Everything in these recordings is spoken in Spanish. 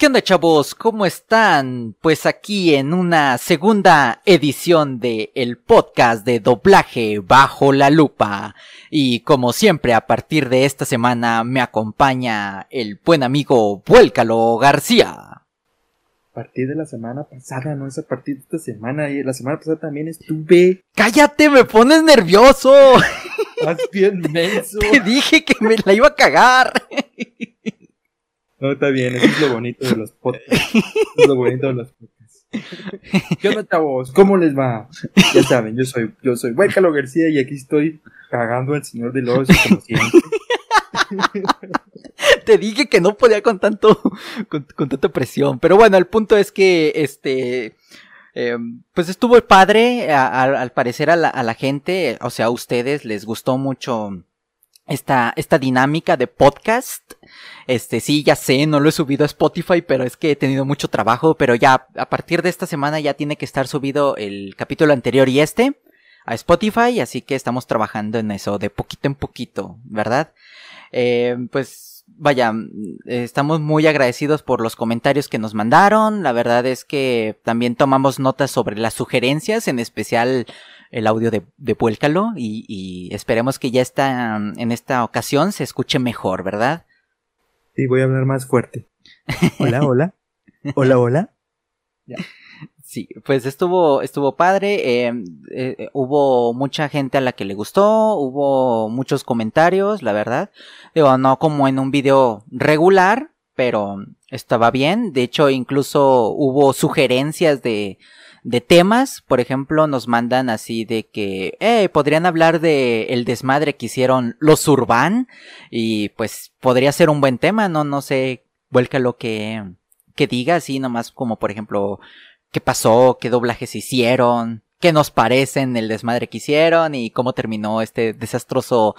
¿Qué onda chavos? ¿Cómo están? Pues aquí en una segunda edición de el podcast de doblaje bajo la lupa. Y como siempre a partir de esta semana me acompaña el buen amigo Vuélcalo García. A partir de la semana pasada, no es a partir de esta semana. Y la semana pasada también estuve. ¡Cállate! ¡Me pones nervioso! Más bien menso. Te dije que me la iba a cagar. No, está bien, eso es lo bonito de los podcasts. es lo bonito de los podcasts. ¿Qué onda, chavos? ¿Cómo les va? Ya saben, yo soy, yo soy Huécalo García y aquí estoy cagando al señor de los como siempre. Te dije que no podía con tanto, con, tanta presión. Pero bueno, el punto es que, este, eh, pues estuvo padre, al parecer a la, a la gente, o sea, a ustedes les gustó mucho esta, esta dinámica de podcast. Este, sí, ya sé, no lo he subido a Spotify, pero es que he tenido mucho trabajo, pero ya a partir de esta semana ya tiene que estar subido el capítulo anterior y este a Spotify, así que estamos trabajando en eso de poquito en poquito, ¿verdad? Eh, pues vaya, estamos muy agradecidos por los comentarios que nos mandaron, la verdad es que también tomamos notas sobre las sugerencias, en especial el audio de, de Vuélcalo y, esperemos que ya está en esta ocasión se escuche mejor, ¿verdad? Sí, voy a hablar más fuerte. Hola, hola. Hola, hola. Sí, pues estuvo, estuvo padre, em, eh, hubo mucha gente a la que le gustó, hubo muchos comentarios, la verdad. Digo, no como en un video regular, pero estaba bien. De hecho, incluso hubo sugerencias de, de temas, por ejemplo, nos mandan así de que, eh, podrían hablar de el desmadre que hicieron los Urban y pues podría ser un buen tema, no, no sé, vuelca lo que, que diga así nomás como por ejemplo, qué pasó, qué doblajes hicieron, qué nos parecen el desmadre que hicieron y cómo terminó este desastroso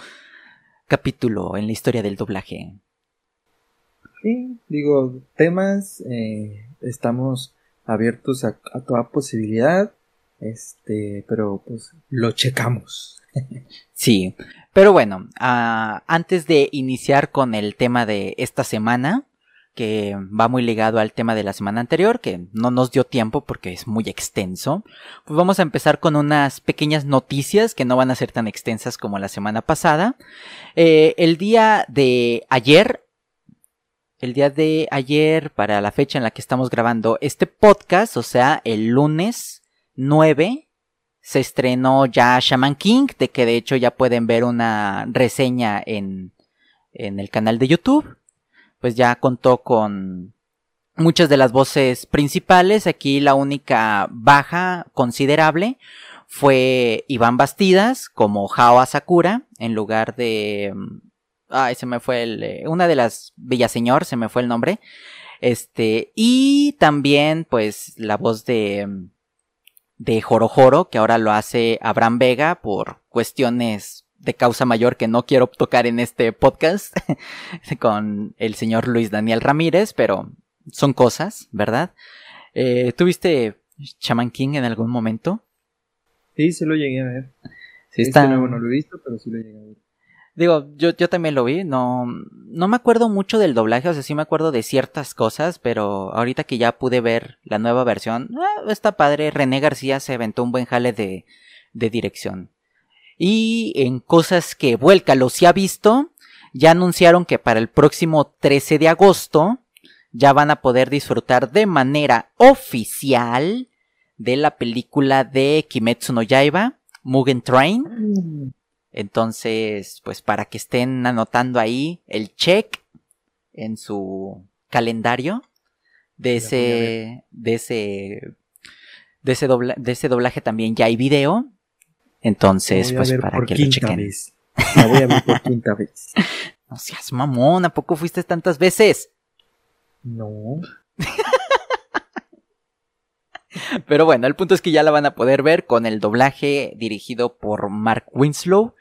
capítulo en la historia del doblaje. Sí, digo, temas, eh, estamos abiertos a, toda posibilidad. Este, pero pues lo checamos. sí, pero bueno, ah, antes de iniciar con el tema de esta semana, que va muy ligado al tema de la semana anterior, que no nos dio tiempo porque es muy extenso, pues vamos a empezar con unas pequeñas noticias que no van a ser tan extensas como la semana pasada. Eh, el día de ayer el día de ayer, para la fecha en la que estamos grabando este podcast, o sea, el lunes 9, se estrenó ya Shaman King, de que de hecho ya pueden ver una reseña en, en el canal de YouTube. Pues ya contó con muchas de las voces principales. Aquí la única baja considerable fue Iván Bastidas como Hao Asakura en lugar de Ay, se me fue el. Eh, una de las Villaseñor, se me fue el nombre. Este. Y también, pues, la voz de. De Joro Joro, que ahora lo hace Abraham Vega por cuestiones de causa mayor que no quiero tocar en este podcast con el señor Luis Daniel Ramírez, pero son cosas, ¿verdad? Eh, ¿Tuviste Shaman King en algún momento? Sí, sí lo llegué a ver. Sí, está... Este nuevo no lo he visto, pero sí lo llegué a ver. Digo, yo, yo también lo vi, no, no me acuerdo mucho del doblaje, o sea, sí me acuerdo de ciertas cosas, pero ahorita que ya pude ver la nueva versión, eh, está padre, René García se aventó un buen jale de, de dirección. Y en cosas que Vuélcalo se ha visto, ya anunciaron que para el próximo 13 de agosto ya van a poder disfrutar de manera oficial de la película de Kimetsu no Yaiba, Mugen Train. Entonces, pues para que estén anotando ahí el check en su calendario de ese, de ese, de ese, de ese doblaje también ya hay video. Entonces, pues para que lo chequen. Vez. La voy a ver por quinta vez. No seas mamón, ¿a poco fuiste tantas veces? No. Pero bueno, el punto es que ya la van a poder ver con el doblaje dirigido por Mark Winslow,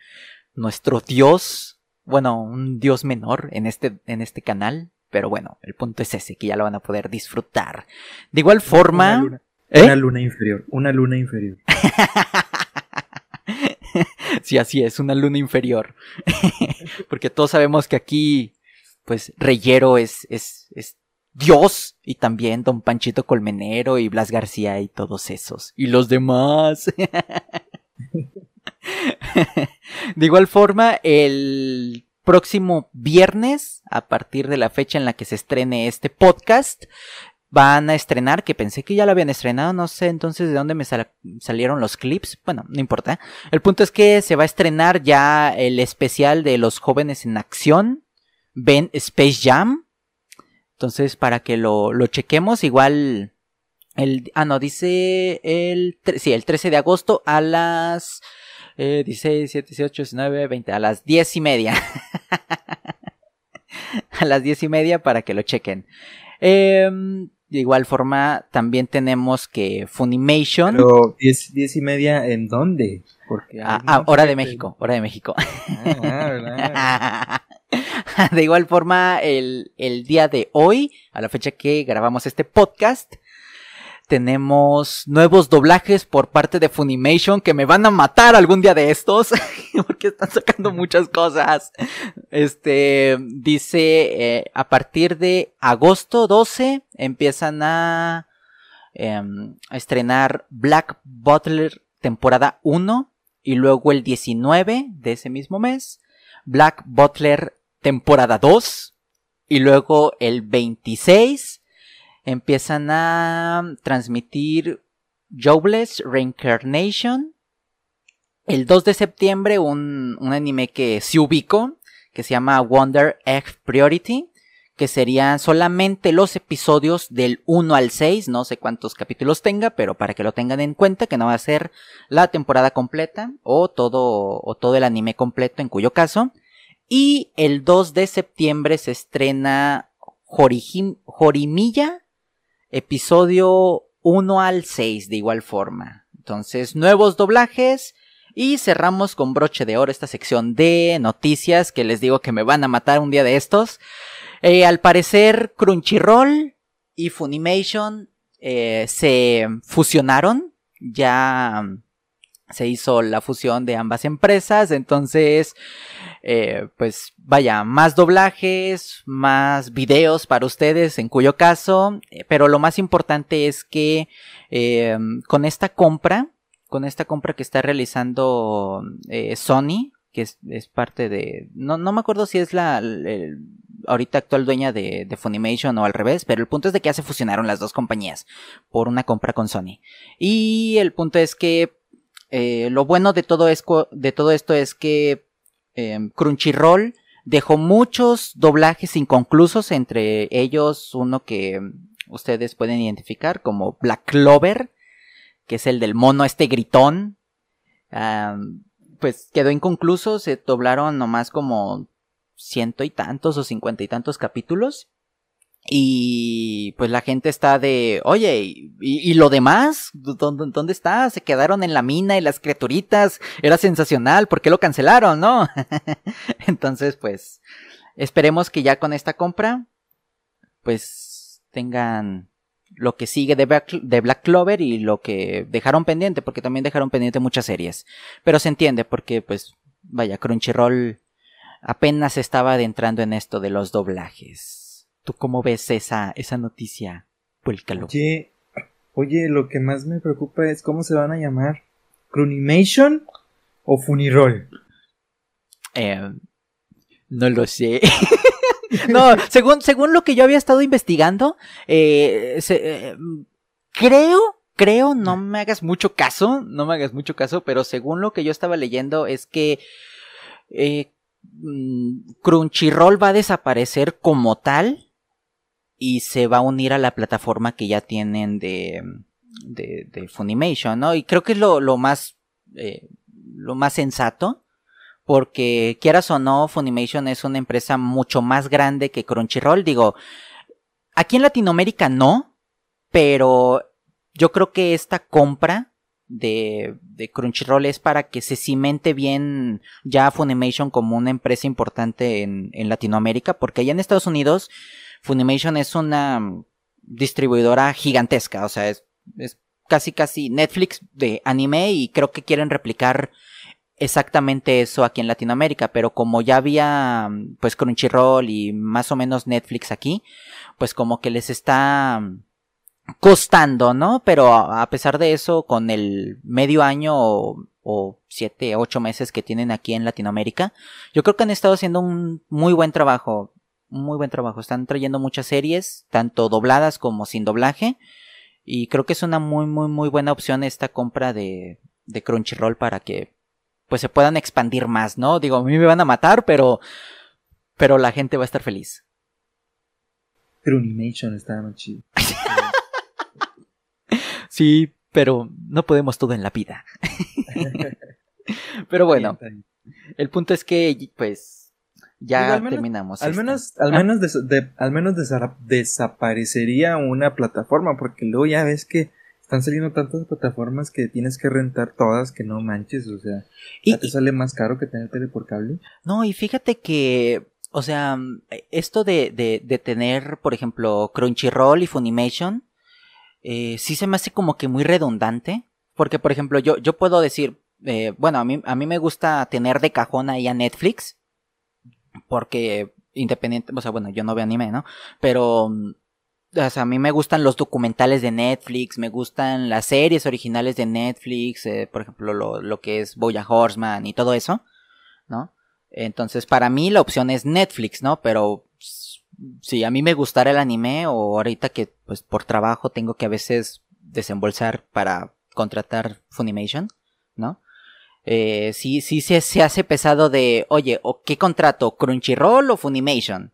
nuestro dios, bueno, un dios menor en este, en este canal. Pero bueno, el punto es ese, que ya lo van a poder disfrutar. De igual forma... Una luna, ¿eh? una luna inferior, una luna inferior. sí, así es, una luna inferior. Porque todos sabemos que aquí, pues, Reyero es, es, es Dios y también Don Panchito Colmenero y Blas García y todos esos. Y los demás. de igual forma, el próximo viernes, a partir de la fecha en la que se estrene este podcast, van a estrenar, que pensé que ya lo habían estrenado, no sé entonces de dónde me salieron los clips, bueno, no importa. El punto es que se va a estrenar ya el especial de los jóvenes en acción, Ben Space Jam. Entonces, para que lo, lo chequemos, igual el, ah, no, dice el, sí, el 13 de agosto a las eh, 16, 17, 18, 19, 20, a las 10 y media. a las 10 y media para que lo chequen. Eh, de igual forma, también tenemos que Funimation. Pero 10, y media, ¿en dónde? Porque ah, ah hora de México, hora de México. Ah, de igual forma, el, el día de hoy, a la fecha que grabamos este podcast, tenemos nuevos doblajes por parte de Funimation que me van a matar algún día de estos porque están sacando muchas cosas. Este dice eh, a partir de agosto 12 empiezan a, em, a estrenar Black Butler temporada 1 y luego el 19 de ese mismo mes Black Butler temporada 2 y luego el 26 empiezan a transmitir Jobless Reincarnation. El 2 de septiembre un, anime que se ubicó, que se llama Wonder Egg Priority, que serían solamente los episodios del 1 al 6, no sé cuántos capítulos tenga, pero para que lo tengan en cuenta, que no va a ser la temporada completa o todo, o todo el anime completo, en cuyo caso. Y el 2 de septiembre se estrena Jorimilla episodio 1 al 6 de igual forma. Entonces, nuevos doblajes. Y cerramos con broche de oro esta sección de noticias que les digo que me van a matar un día de estos. Eh, al parecer, Crunchyroll y Funimation eh, se fusionaron. Ya se hizo la fusión de ambas empresas. Entonces, eh, pues vaya, más doblajes, más videos para ustedes, en cuyo caso, eh, pero lo más importante es que eh, con esta compra, con esta compra que está realizando Sony, que es, parte de, no, no, me acuerdo si es la, ahorita actual dueña de, Funimation o al revés, pero el punto es de que ya se fusionaron las dos compañías por una compra con Sony. Y el punto es que lo bueno de todo, de todo esto es que Em, Crunchyroll dejó muchos doblajes inconclusos, entre ellos uno que ustedes pueden identificar como Black Clover, que es el del mono este gritón. Pues quedó inconcluso, se doblaron nomás como ciento y tantos o cincuenta y tantos capítulos. Y pues la gente está de, oye, ¿y, lo demás? ¿Dónde, ¿Dónde, está? Se quedaron en la mina y las criaturitas. Era sensacional, ¿por qué lo cancelaron, no? Entonces, pues, esperemos que ya con esta compra, pues, tengan lo que sigue de Black, de Black Clover y lo que dejaron pendiente, porque también dejaron pendiente muchas series. Pero se entiende, porque, pues, vaya, Crunchyroll apenas estaba adentrando en esto de los doblajes. ¿Tú cómo ves esa, esa noticia? Vuélcalo. Oye, oye, lo que más me preocupa es cómo se van a llamar. ¿Crunimation o Funiroll? Eh, no lo sé. no, según, según lo que yo había estado investigando, eh, eh, creo, creo, no me hagas mucho caso, no me hagas mucho caso, pero según lo que yo estaba leyendo es que mm, Crunchyroll va a desaparecer como tal y se va a unir a la plataforma que ya tienen de, de, Funimation, ¿no? Y creo que es lo, lo más, eh, lo más sensato, porque quieras o no, Funimation es una empresa mucho más grande que Crunchyroll. Digo, aquí en Latinoamérica no, pero yo creo que esta compra de, Crunchyroll es para que se cimente bien ya Funimation como una empresa importante en, Latinoamérica, porque allá en Estados Unidos Funimation es una distribuidora gigantesca, o sea, es, casi casi Netflix de anime y creo que quieren replicar exactamente eso aquí en Latinoamérica, pero como ya había pues Crunchyroll y más o menos Netflix aquí, pues como que les está costando, ¿no? Pero a pesar de eso, con el medio año o, o siete, ocho meses que tienen aquí en Latinoamérica, yo creo que han estado haciendo un muy buen trabajo, muy buen trabajo. Están trayendo muchas series, tanto dobladas como sin doblaje, y creo que es una muy, muy, muy buena opción esta compra de, de Crunchyroll para que pues se puedan expandir más, ¿no? Digo, a mí me van a matar, pero pero la gente va a estar feliz. Está más chido. sí, pero no podemos todo en la vida. pero bueno, el punto es que pues ya terminamos. Al menos, al menos, al menos desaparecería una plataforma, porque luego ya ves que están saliendo tantas plataformas que tienes que rentar todas que no manches, o sea, ¿Y, te sale más caro que tener tele por cable. No, y fíjate que, o sea, esto de, de, de tener, por ejemplo, Crunchyroll y Funimation, eh, sí se me hace como que muy redundante, porque, por ejemplo, yo, yo puedo decir, eh, bueno, a mí, a mí me gusta tener de cajón ahí a Netflix, porque independiente, o sea, bueno, yo no veo anime, ¿no? Pero o sea, a mí me gustan los documentales de Netflix, me gustan las series originales de Netflix, eh, por ejemplo, lo, lo, que es Boya Horseman y todo eso, ¿no? Entonces, para mí la opción es Netflix, ¿no? Pero si a mí me gustara el anime o ahorita que pues por trabajo tengo que a veces desembolsar para contratar Funimation, ¿no? Eh, sí, sí se, se hace pesado de, oye, ¿o qué contrato? ¿Crunchyroll o Funimation?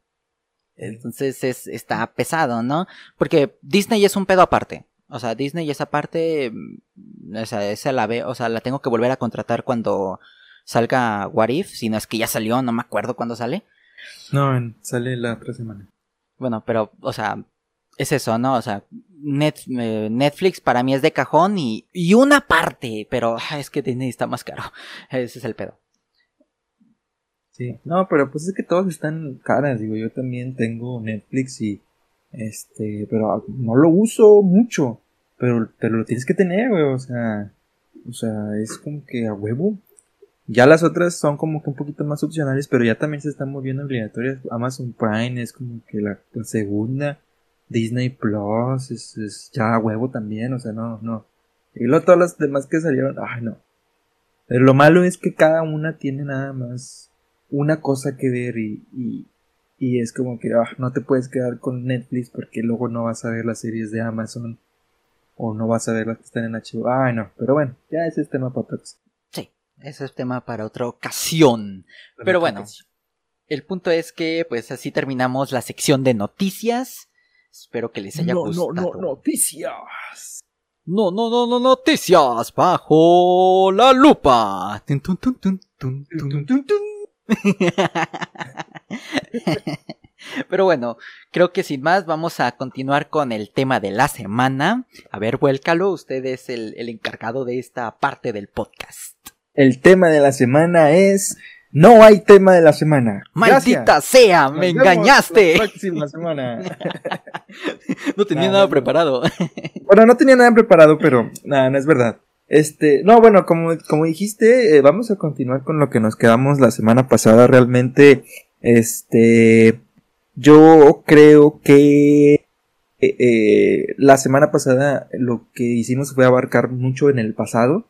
Entonces es, está pesado, ¿no? Porque Disney es un pedo aparte. O sea, Disney esa parte, mm, o sea, esa la ve, o sea, la tengo que volver a contratar cuando salga What If, si no es que ya salió, no me acuerdo cuándo sale. No, sale la otra semana. Bueno, pero, o sea, es eso, ¿no? O sea, eh, Netflix para mí es de cajón y, y una parte, pero es que Disney está más caro. Ese es el pedo. Sí, no, pero pues es que todos están caras, digo, yo también tengo Netflix y este, pero no lo uso mucho, pero, pero lo tienes que tener, güey, o sea, o sea, es como que a huevo. Ya las otras son como que un poquito más opcionales, pero ya también se están moviendo obligatorias. Amazon Prime es como que la, segunda. Disney Plus es, es, ya a huevo también, o sea, no, no. Y luego todas las demás que salieron, ay no. Pero lo malo es que cada una tiene nada más una cosa que ver y, y, es como que ah, no te puedes quedar con Netflix porque luego no vas a ver las series de Amazon o no vas a ver las que están en HBO. Ay, no, pero bueno, ya ese es tema para otra Sí, ese es tema para otra ocasión. pero bueno, el punto es que pues así terminamos la sección de noticias. Espero que les haya gustado. No, no, noticias. No, no, no, no, noticias bajo la lupa. Pero bueno, creo que sin más vamos a continuar con el tema de la semana. A ver, vuélcalo, usted es el, encargado de esta parte del podcast. El tema de la semana es... No hay tema de la semana. Maldita sea, me engañaste. próxima semana. no tenía nada preparado. bueno, no tenía nada preparado, pero nada, no es verdad. Este, no, bueno, como, como dijiste, eh, vamos a continuar con lo que nos quedamos la semana pasada. Realmente, este, yo creo que eh, eh, la semana pasada lo que hicimos fue abarcar mucho en el pasado.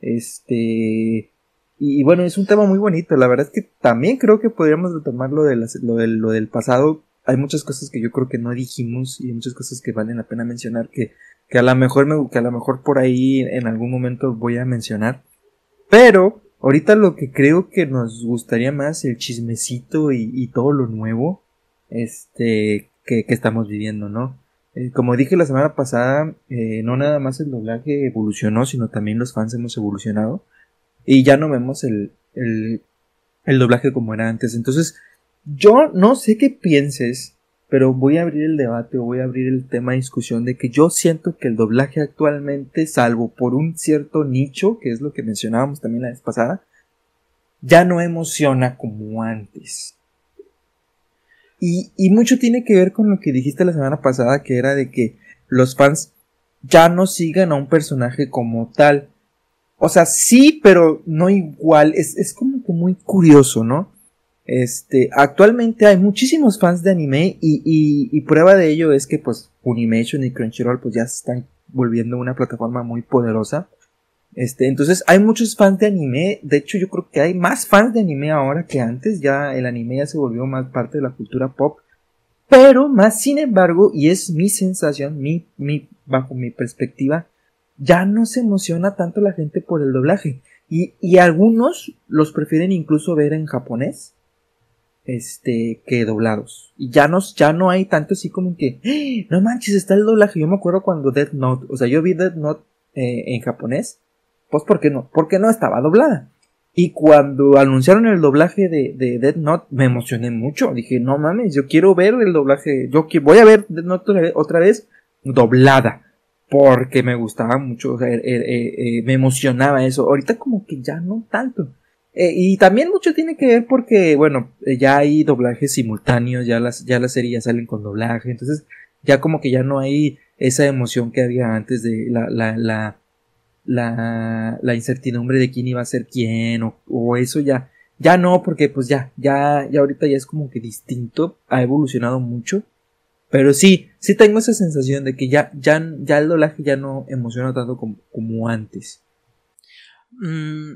Este, y, bueno, es un tema muy bonito. La verdad es que también creo que podríamos retomar lo, de lo, del, pasado. Hay muchas cosas que yo creo que no dijimos y muchas cosas que valen la pena mencionar que que a lo mejor me, que a lo mejor por ahí en algún momento voy a mencionar. Pero ahorita lo que creo que nos gustaría más el chismecito y, todo lo nuevo este que, estamos viviendo, ¿no? Eh, como dije la semana pasada, eh, no nada más el doblaje evolucionó, sino también los fans hemos evolucionado y ya no vemos el, el, el doblaje como era antes. Entonces, yo no sé qué pienses pero voy a abrir el debate o voy a abrir el tema de discusión de que yo siento que el doblaje actualmente, salvo por un cierto nicho, que es lo que mencionábamos también la vez pasada, ya no emociona como antes. Y, y mucho tiene que ver con lo que dijiste la semana pasada, que era de que los fans ya no sigan a un personaje como tal. O sea, sí, pero no igual. Es, es como que muy curioso, ¿no? Este, actualmente hay muchísimos fans de anime y, prueba de ello es que pues Funimation y Crunchyroll pues ya están volviendo una plataforma muy poderosa. Este, entonces hay muchos fans de anime, de hecho yo creo que hay más fans de anime ahora que antes, ya el anime ya se volvió más parte de la cultura pop, pero más sin embargo, y es mi sensación, mi, mi, bajo mi perspectiva, ya no se emociona tanto la gente por el doblaje. Y, y algunos los prefieren incluso ver en japonés este que doblados y ya no ya no hay tanto así como que ¡Ah! no manches está el doblaje yo me acuerdo cuando Death Note o sea yo vi Death Note eh, en japonés pues porque no porque no estaba doblada y cuando anunciaron el doblaje de, de Death Note me emocioné mucho dije no mames yo quiero ver el doblaje yo voy a ver Death Note otra vez doblada porque me gustaba mucho, sea, eh, eh, eh, me emocionaba eso. Ahorita como que ya no tanto. Y también mucho tiene que ver porque, bueno, ya hay doblajes simultáneos, ya las, ya las series salen con doblaje, entonces ya como que ya no hay esa emoción que había antes de la, la, la, la, incertidumbre de quién iba a ser quién o, o eso ya, ya no, porque pues ya, ya, ya ahorita ya es como que distinto, ha evolucionado mucho pero sí, sí tengo esa sensación de que ya, ya, ya el doblaje ya no emociona tanto como, antes. Mm,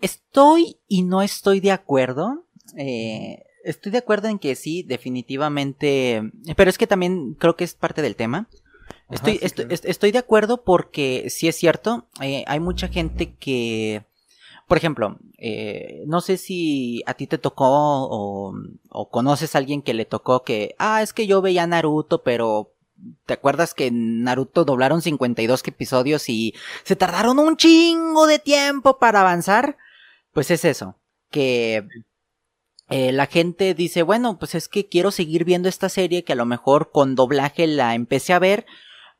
estoy y no estoy de acuerdo. Eh, estoy de acuerdo en que sí, definitivamente. Pero es que también creo que es parte del tema. estoy, estoy, de acuerdo porque sí es cierto. Eh, hay mucha gente que por ejemplo, eh, no sé si a ti te tocó o, conoces a alguien que le tocó que, ah, es que yo veía Naruto, pero ¿te acuerdas que Naruto doblaron 52 episodios y se tardaron un chingo de tiempo para avanzar? Pues es eso, que eh, la gente dice, bueno, pues es que quiero seguir viendo esta serie que a lo mejor con doblaje la empecé a ver,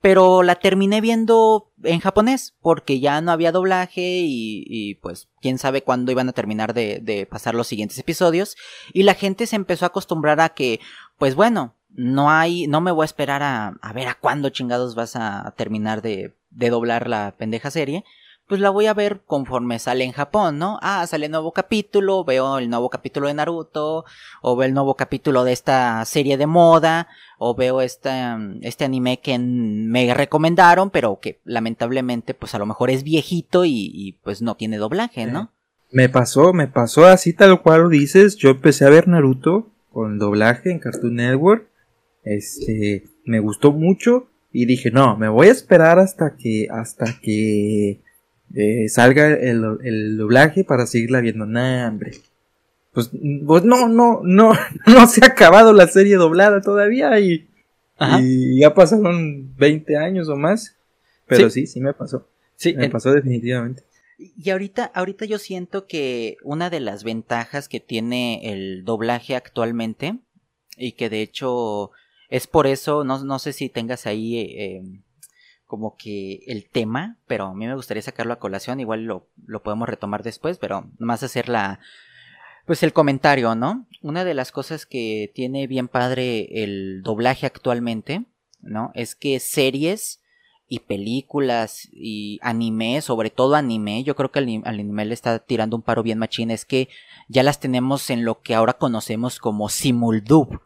pero la terminé viendo en japonés porque ya no había doblaje y, pues quién sabe cuándo iban a terminar de, de, pasar los siguientes episodios y la gente se empezó a acostumbrar a que pues bueno no hay no me voy a esperar a, a ver a cuándo chingados vas a terminar de, de doblar la pendeja serie pues la voy a ver conforme sale en Japón, ¿no? Ah, sale nuevo capítulo, veo el nuevo capítulo de Naruto, o veo el nuevo capítulo de esta serie de moda, o veo este, este anime que me recomendaron, pero que lamentablemente pues a lo mejor es viejito y, pues no tiene doblaje, ¿no? Me pasó, me pasó así tal cual lo dices, yo empecé a ver Naruto con doblaje en Cartoon Network, este, me gustó mucho y dije, no, me voy a esperar hasta que, hasta que eh, salga el, doblaje para seguirla viendo. Nah, hombre. Pues, pues, no, no, no, no se ha acabado la serie doblada todavía y, y ya pasaron 20 años o más. Pero sí, sí, me pasó. Sí, me pasó definitivamente. Y ahorita, ahorita yo siento que una de las ventajas que tiene el doblaje actualmente, y que de hecho es por eso, no, no sé si tengas ahí eh, como que el tema, pero a mí me gustaría sacarlo a colación, igual lo, lo podemos retomar después, pero más hacer la, pues el comentario, ¿no? Una de las cosas que tiene bien padre el doblaje actualmente, ¿no? Es que series y películas y anime, sobre todo anime, yo creo que al, anime le está tirando un paro bien machín, es que ya las tenemos en lo que ahora conocemos como simuldub,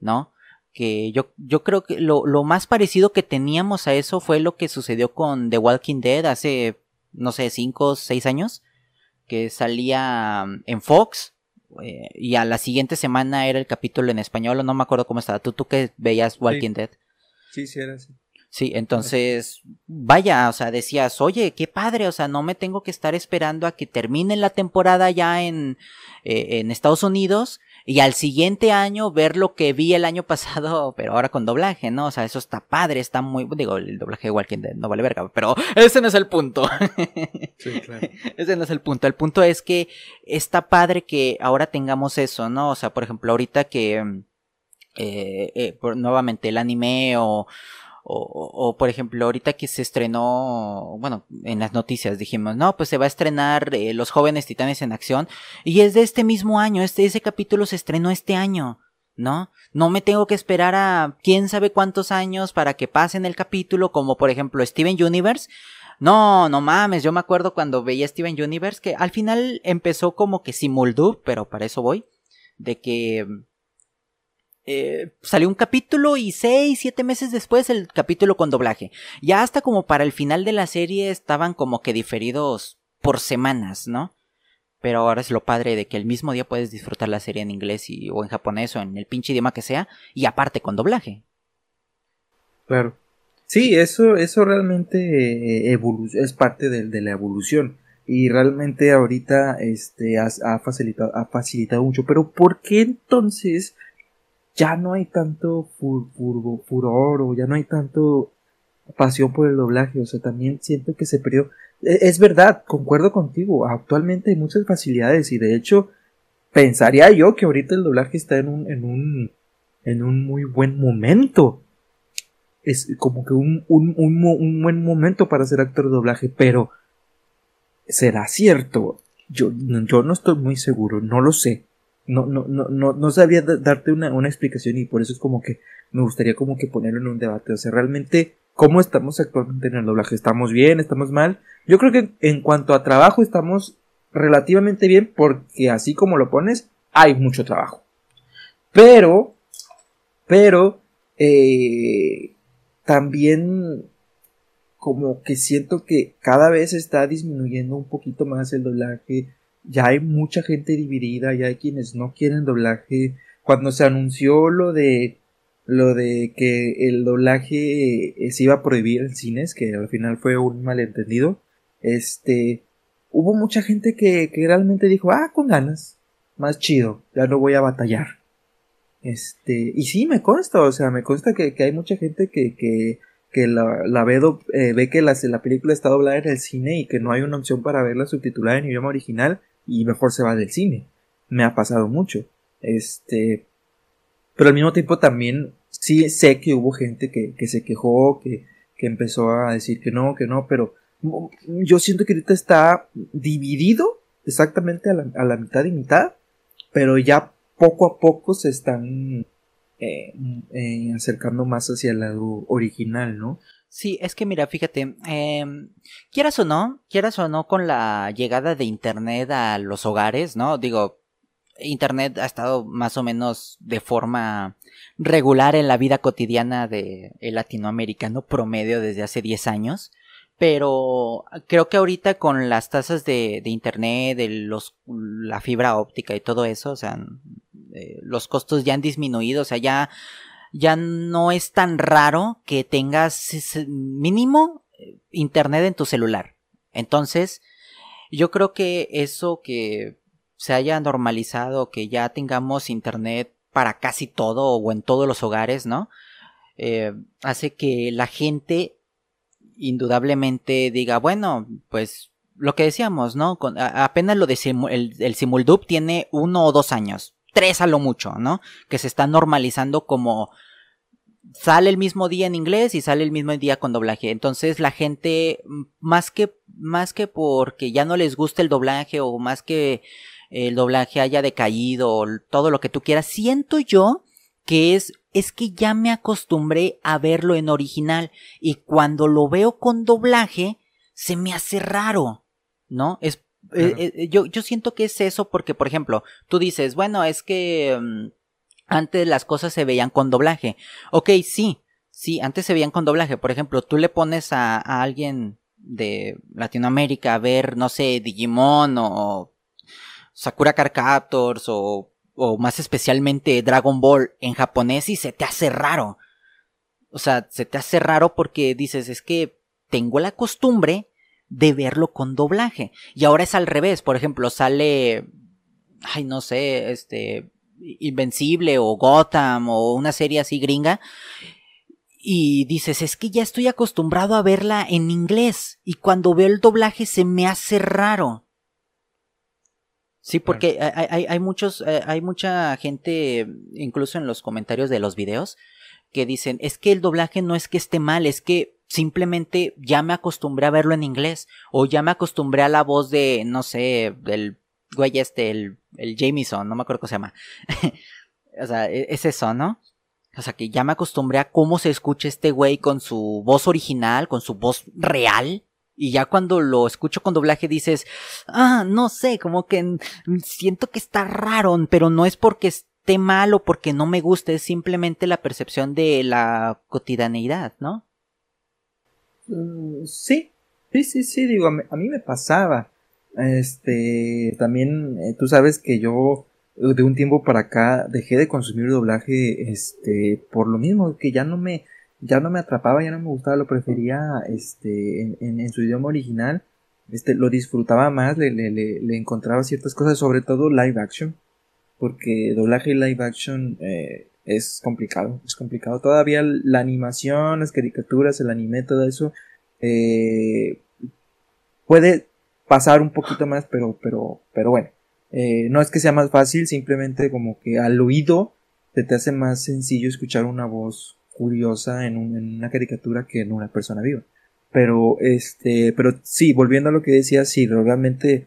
¿no? Que yo, yo creo que lo, lo, más parecido que teníamos a eso fue lo que sucedió con The Walking Dead hace, no sé, cinco o seis años, que salía mm, en Fox, eh, y a la siguiente semana era el capítulo en español, o no me acuerdo cómo estaba. ¿Tú, tú que veías Walking Dead? Sí, sí, era así. Sí, entonces, vaya, o sea, decías, oye, qué padre, o sea, no me tengo que estar esperando a que termine la temporada ya en, eh, en Estados Unidos y al siguiente año ver lo que vi el año pasado, pero ahora con doblaje, ¿no? O sea, eso está padre, está muy, digo, el doblaje igual que no vale verga, pero ese no es el punto. Sí, claro. Ese no es el punto. El punto es que está padre que ahora tengamos eso, ¿no? O sea, por ejemplo, ahorita que eh, eh, nuevamente el anime o o, por ejemplo, ahorita que se estrenó, bueno, en las noticias dijimos, no, pues se va a estrenar eh, Los jóvenes titanes en acción. Y es de este mismo año, este, ese capítulo se estrenó este año, ¿no? No me tengo que esperar a quién sabe cuántos años para que pasen el capítulo, como por ejemplo Steven Universe. No, no mames, yo me acuerdo cuando veía Steven Universe que al final empezó como que simuldub, pero para eso voy, de que eh, salió un capítulo y seis, siete meses después el capítulo con doblaje. Ya hasta como para el final de la serie estaban como que diferidos por semanas, ¿no? Pero ahora es lo padre de que el mismo día puedes disfrutar la serie en inglés y, o en japonés o en el pinche idioma que sea, y aparte con doblaje. Claro. Sí, eso, eso realmente eh, es parte de, la evolución. Y realmente ahorita este, ha, facilitado, ha facilitado mucho. Pero ¿por qué entonces ya no hay tanto furor o ya no hay tanto pasión por el doblaje? O sea, también siento que se perdió e, es verdad, concuerdo contigo. Actualmente hay muchas facilidades y de hecho pensaría yo que ahorita el doblaje está en un, en un, en un muy buen momento. Es como que un, un, un, buen momento para ser actor de doblaje, pero ¿será cierto? Yo, yo no estoy muy seguro, no lo sé. No, no, no, no, no sabría darte una, una explicación y por eso es como que me gustaría como que ponerlo en un debate. O sea, realmente cómo estamos actualmente en el doblaje. ¿Estamos bien? ¿Estamos mal? Yo creo que en cuanto a trabajo estamos relativamente bien porque así como lo pones, hay mucho trabajo. Pero, pero, eh, también como que siento que cada vez está disminuyendo un poquito más el doblaje. Ya hay mucha gente dividida, ya hay quienes no quieren doblaje. Cuando se anunció lo de lo de que el doblaje eh, se iba a prohibir en cines, que al final fue un malentendido, este, hubo mucha gente que, que realmente dijo, ah, con ganas, más chido, ya no voy a batallar. Este, y sí, me consta, o sea, me consta que, que hay mucha gente que, que, que la, la ve, eh, ve que la, la película está doblada en el cine y que no hay una opción para verla subtitulada en idioma original y mejor se va del cine. Me ha pasado mucho. Este, pero al mismo tiempo también sí sé que hubo gente que, que se quejó, que, que empezó a decir que no, que no, pero yo siento que ahorita está dividido exactamente a la, a la mitad y mitad, pero ya poco a poco se están eh, eh, acercando más hacia el lado original, ¿no? Sí, es que mira, fíjate, eh, quieras o no, quieras o no, con la llegada de Internet a los hogares, ¿no? Digo, Internet ha estado más o menos de forma regular en la vida cotidiana de el latinoamericano promedio desde hace 10 años. Pero creo que ahorita con las tasas de, de internet, de los, la fibra óptica y todo eso, o sea, eh, los costos ya han disminuido, o sea, ya, ya no es tan raro que tengas mínimo eh, internet en tu celular. Entonces, yo creo que eso que se haya normalizado, que ya tengamos internet para casi todo o en todos los hogares, ¿no? Eh, hace que la gente indudablemente diga, bueno, pues lo que decíamos, ¿no? apenas lo de el, el Simuldub tiene uno o dos años, tres a lo mucho, ¿no? Que se está normalizando como sale el mismo día en inglés y sale el mismo día con doblaje. Entonces la gente, más que, más que porque ya no les gusta el doblaje o más que el doblaje haya decaído, todo lo que tú quieras, siento yo que es, es que ya me acostumbré a verlo en original y cuando lo veo con doblaje, se me hace raro, ¿no? Es, eh, eh, yo, yo siento que es eso porque, por ejemplo, tú dices, bueno, es que mm, antes las cosas se veían con doblaje. Ok, sí, sí, antes se veían con doblaje. Por ejemplo, tú le pones a, a alguien de Latinoamérica a ver, no sé, Digimon o Sakura Card Captors o, o más especialmente Dragon Ball en japonés y se te hace raro. O sea, se te hace raro porque dices, es que tengo la costumbre de verlo con doblaje. Y ahora es al revés. Por ejemplo, sale, ay, no sé, este, Invencible o Gotham o una serie así gringa. Y dices, es que ya estoy acostumbrado a verla en inglés. Y cuando veo el doblaje se me hace raro. Sí, porque hay, hay, muchos, eh, hay mucha gente, incluso en los comentarios de los videos, que dicen, es que el doblaje no es que esté mal, es que simplemente ya me acostumbré a verlo en inglés, o ya me acostumbré a la voz de, no sé, del güey este, el, el Jameson, no me acuerdo cómo se llama. o sea, e, es eso, ¿no? O sea, que ya me acostumbré a cómo se escucha este güey con su voz original, con su voz real, Y ya cuando lo escucho con doblaje dices, ah, no sé, como que siento que está raro, pero no es porque esté mal o porque no me guste, es simplemente la percepción de la cotidianeidad, ¿no? Mm, sí, sí, sí, sí, digo, a mí, me pasaba. Este, también, eh, tú sabes que yo de un tiempo para acá dejé de consumir doblaje, este, por lo mismo, que ya no me, ya no me atrapaba, ya no me gustaba, lo prefería este, en, en, su idioma original, este, lo disfrutaba más, le, le, le, encontraba ciertas cosas, sobre todo live action, porque doblaje y live action eh, es complicado, es complicado. Todavía la animación, las caricaturas, el anime, todo eso, eh, puede pasar un poquito más, pero, pero, pero bueno, eh, no es que sea más fácil, simplemente como que al oído se te hace más sencillo escuchar una voz curiosa en, una caricatura que en una persona viva. Pero, este, pero sí, volviendo a lo que decía, sí, realmente,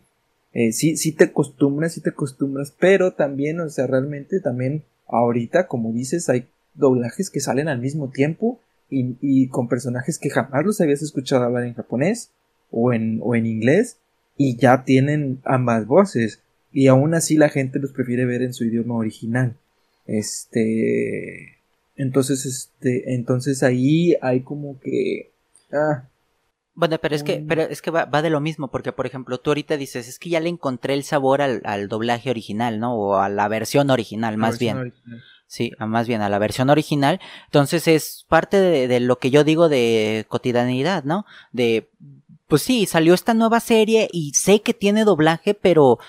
eh, sí, sí te acostumbras, sí te acostumbras, pero también, o sea, realmente también ahorita, como dices, hay doblajes que salen al mismo tiempo y, y con personajes que jamás los habías escuchado hablar en japonés o en, o en inglés y ya tienen ambas voces y aún así la gente los prefiere ver en su idioma original. Este, entonces, este, entonces ahí hay como que, ah, bueno, pero es que, mm. pero es que va, de lo mismo, porque por ejemplo, tú ahorita dices, es que ya le encontré el sabor al, al doblaje original, ¿no? O a la versión original, más bien. Sí, más bien a la versión original. Entonces es parte de, de, lo que yo digo de cotidianidad, ¿no? De, pues sí, salió esta nueva serie y sé que tiene doblaje, pero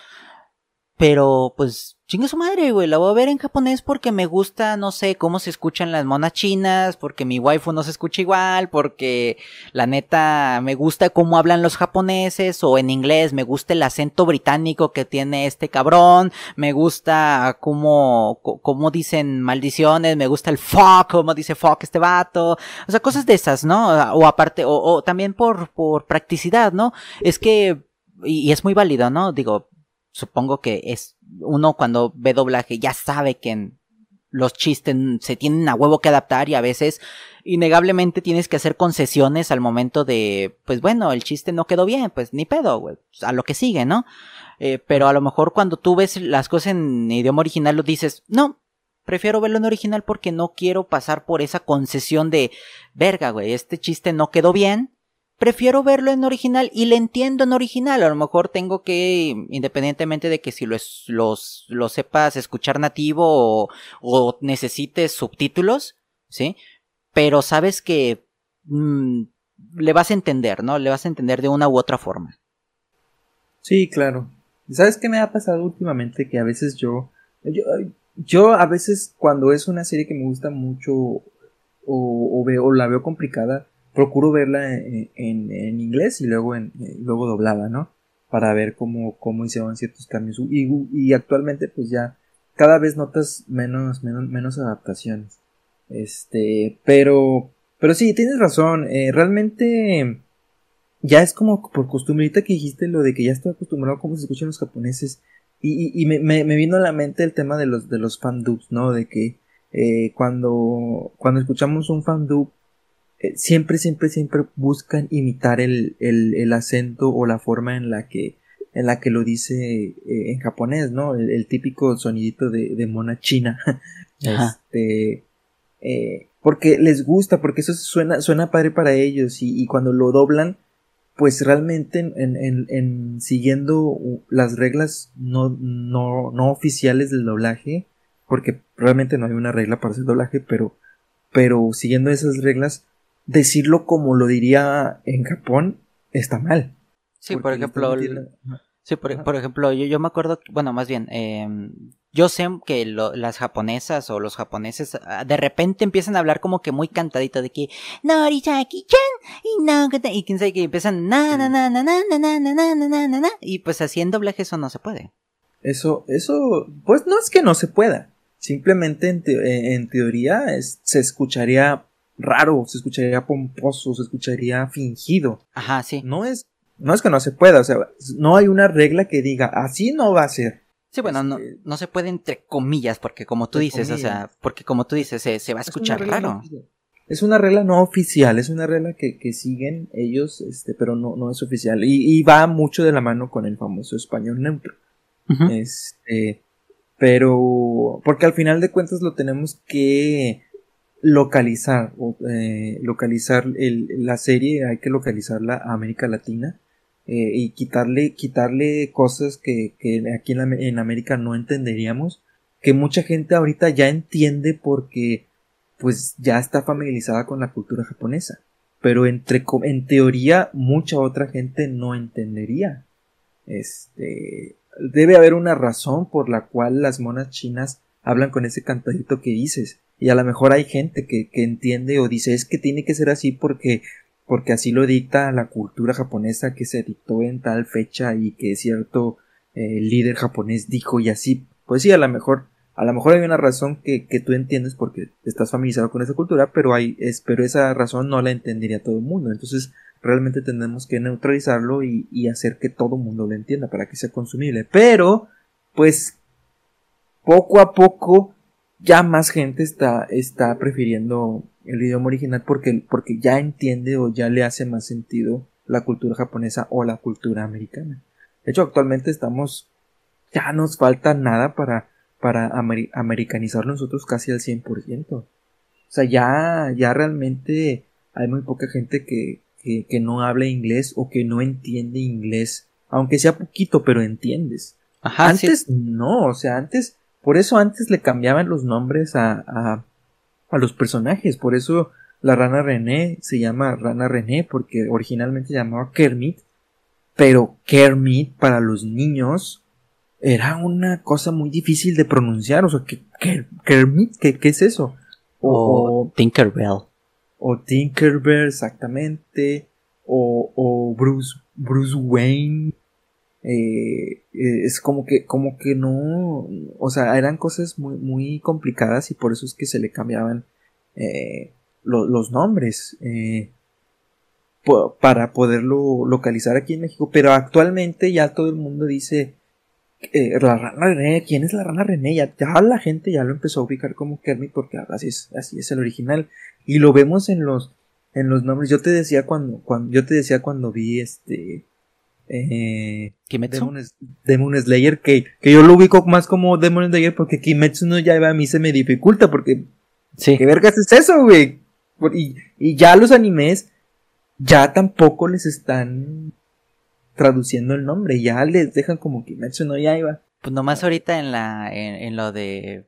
pero, pues, chingue su madre, güey. La voy a ver en japonés porque me gusta, no sé, cómo se escuchan las monas chinas, porque mi waifu no se escucha igual, porque la neta me gusta cómo hablan los japoneses, o en inglés me gusta el acento británico que tiene este cabrón, me gusta cómo, cómo dicen maldiciones, me gusta el fuck, cómo dice fuck este vato. O sea, cosas de esas, ¿no? O aparte, o, o también por, por practicidad, ¿no? Es que, y, es muy válido, ¿no? Digo, supongo que es uno cuando ve doblaje ya sabe que los chistes se tienen a huevo que adaptar y a veces innegablemente tienes que hacer concesiones al momento de, pues bueno, el chiste no quedó bien, pues ni pedo, güey, a lo que sigue, ¿no? Eh, pero a lo mejor cuando tú ves las cosas en idioma original lo dices, no, prefiero verlo en original porque no quiero pasar por esa concesión de, verga, güey, este chiste no quedó bien, prefiero verlo en original y le entiendo en original. A lo mejor tengo que, independientemente de que si los, los, lo sepas escuchar nativo o, necesites subtítulos, ¿sí? Pero sabes que mm, le vas a entender, ¿no? Le vas a entender de una u otra forma. Sí, claro. ¿Sabes qué me ha pasado últimamente? Que a veces yo, yo, yo a veces cuando es una serie que me gusta mucho o, o veo, o la veo complicada, procuro verla en, en, inglés y luego, en, eh, luego doblada, ¿no? Para ver cómo, cómo hicieron ciertos cambios. Y, actualmente pues ya cada vez notas menos, menos, menos adaptaciones. Este, pero, pero sí, tienes razón. Eh, realmente ya es como por costumbre. que dijiste lo de que ya estoy acostumbrado a cómo se escuchan los japoneses. Y, y, y me, me, me, vino a la mente el tema de los, de los fan dubs, ¿no? De que eh, cuando, cuando escuchamos un fan dub eh, siempre, siempre, siempre buscan imitar el, el, el, acento o la forma en la que, en la que lo dice eh, en japonés, ¿no? El, típico sonidito de, de mona china. este, eh, porque les gusta, porque eso suena, suena padre para ellos y, y cuando lo doblan, pues realmente en, en, en, siguiendo las reglas no, no, no oficiales del doblaje, porque realmente no hay una regla para hacer doblaje, pero, pero siguiendo esas reglas, decirlo como lo diría en Japón está mal. Sí, por ejemplo, sí, por, ejemplo, yo, yo me acuerdo, bueno, más bien, eh, yo sé que las japonesas o los japoneses ah, de repente empiezan a hablar como que muy cantadito de que Norisaki-chan y no y quién sabe que empiezan na na na na na na na na na na na y pues así en doblaje eso no se puede. Eso, eso, pues no es que no se pueda. Simplemente en, en teoría es, se escucharía raro, se escucharía pomposo, se escucharía fingido. Ajá, sí. No es, no es que no se pueda, o sea, no hay una regla que diga, así no va a ser. Sí, bueno, no, este, no se puede entre comillas, porque como tú dices, o sea, porque como tú dices, se, se va a escuchar raro. es una regla no oficial, es una regla que, que siguen ellos, este, pero no, no es oficial. Y, y, va mucho de la mano con el famoso español neutro. Este, pero, porque al final de cuentas lo tenemos que localizar, eh, localizar la serie, hay que localizarla a América Latina. Eh, y quitarle, quitarle cosas que, que aquí en, en América no entenderíamos, que mucha gente ahorita ya entiende porque pues ya está familiarizada con la cultura japonesa. Pero entre, en teoría mucha otra gente no entendería. Este, debe haber una razón por la cual las monas chinas hablan con ese cantadito que dices. Y a lo mejor hay gente que, que entiende o dice es que tiene que ser así porque porque así lo dicta la cultura japonesa que se dictó en tal fecha y que cierto eh, líder japonés dijo y así. Pues sí, a lo mejor a lo mejor hay una razón que, que tú entiendes porque estás familiarizado con esa cultura, pero hay, es, pero esa razón no la entendería todo el mundo. Entonces, realmente tenemos que neutralizarlo y, y hacer que todo el mundo lo entienda para que sea consumible. Pero, pues, poco a poco, ya más gente está, está prefiriendo el idioma original porque, porque ya entiende o ya le hace más sentido la cultura japonesa o la cultura americana. De hecho, actualmente estamos, ya nos falta nada para para americanizar nosotros casi al 100%. O sea, ya, ya realmente hay muy poca gente que, que, no habla inglés o que no entiende inglés, aunque sea poquito, pero entiendes. Ajá, antes no, o sea, antes, por eso antes le cambiaban los nombres a, a, a los personajes, por eso la rana René se llama rana René porque originalmente se llamaba Kermit, pero Kermit para los niños era una cosa muy difícil de pronunciar. O sea, ¿qué, qué, qué, es eso? O, Tinkerbell. O Tinkerbell, exactamente. O, o Bruce, Bruce Wayne. Eh, eh, es como que, como que no, o sea, eran cosas muy, muy complicadas y por eso es que se le cambiaban eh, los nombres para poderlo localizar aquí en México. Pero actualmente ya todo el mundo dice la rana René, ¿quién es la rana René? Ya, la gente ya lo empezó a ubicar como Kermit porque así es, así es el original. Y lo vemos en los, en los nombres. Yo te decía cuando, cuando yo te decía cuando vi este, eh, Demon, Demon, Slayer, que, que yo lo ubico más como Demon Slayer porque Kimetsu no ya a mí se me dificulta porque, sí. ¿qué vergas es eso, güey? Y, y ya los animes ya tampoco les están traduciendo el nombre, ya les dejan como que no ya iba. Pues nomás ahorita en la, en, lo de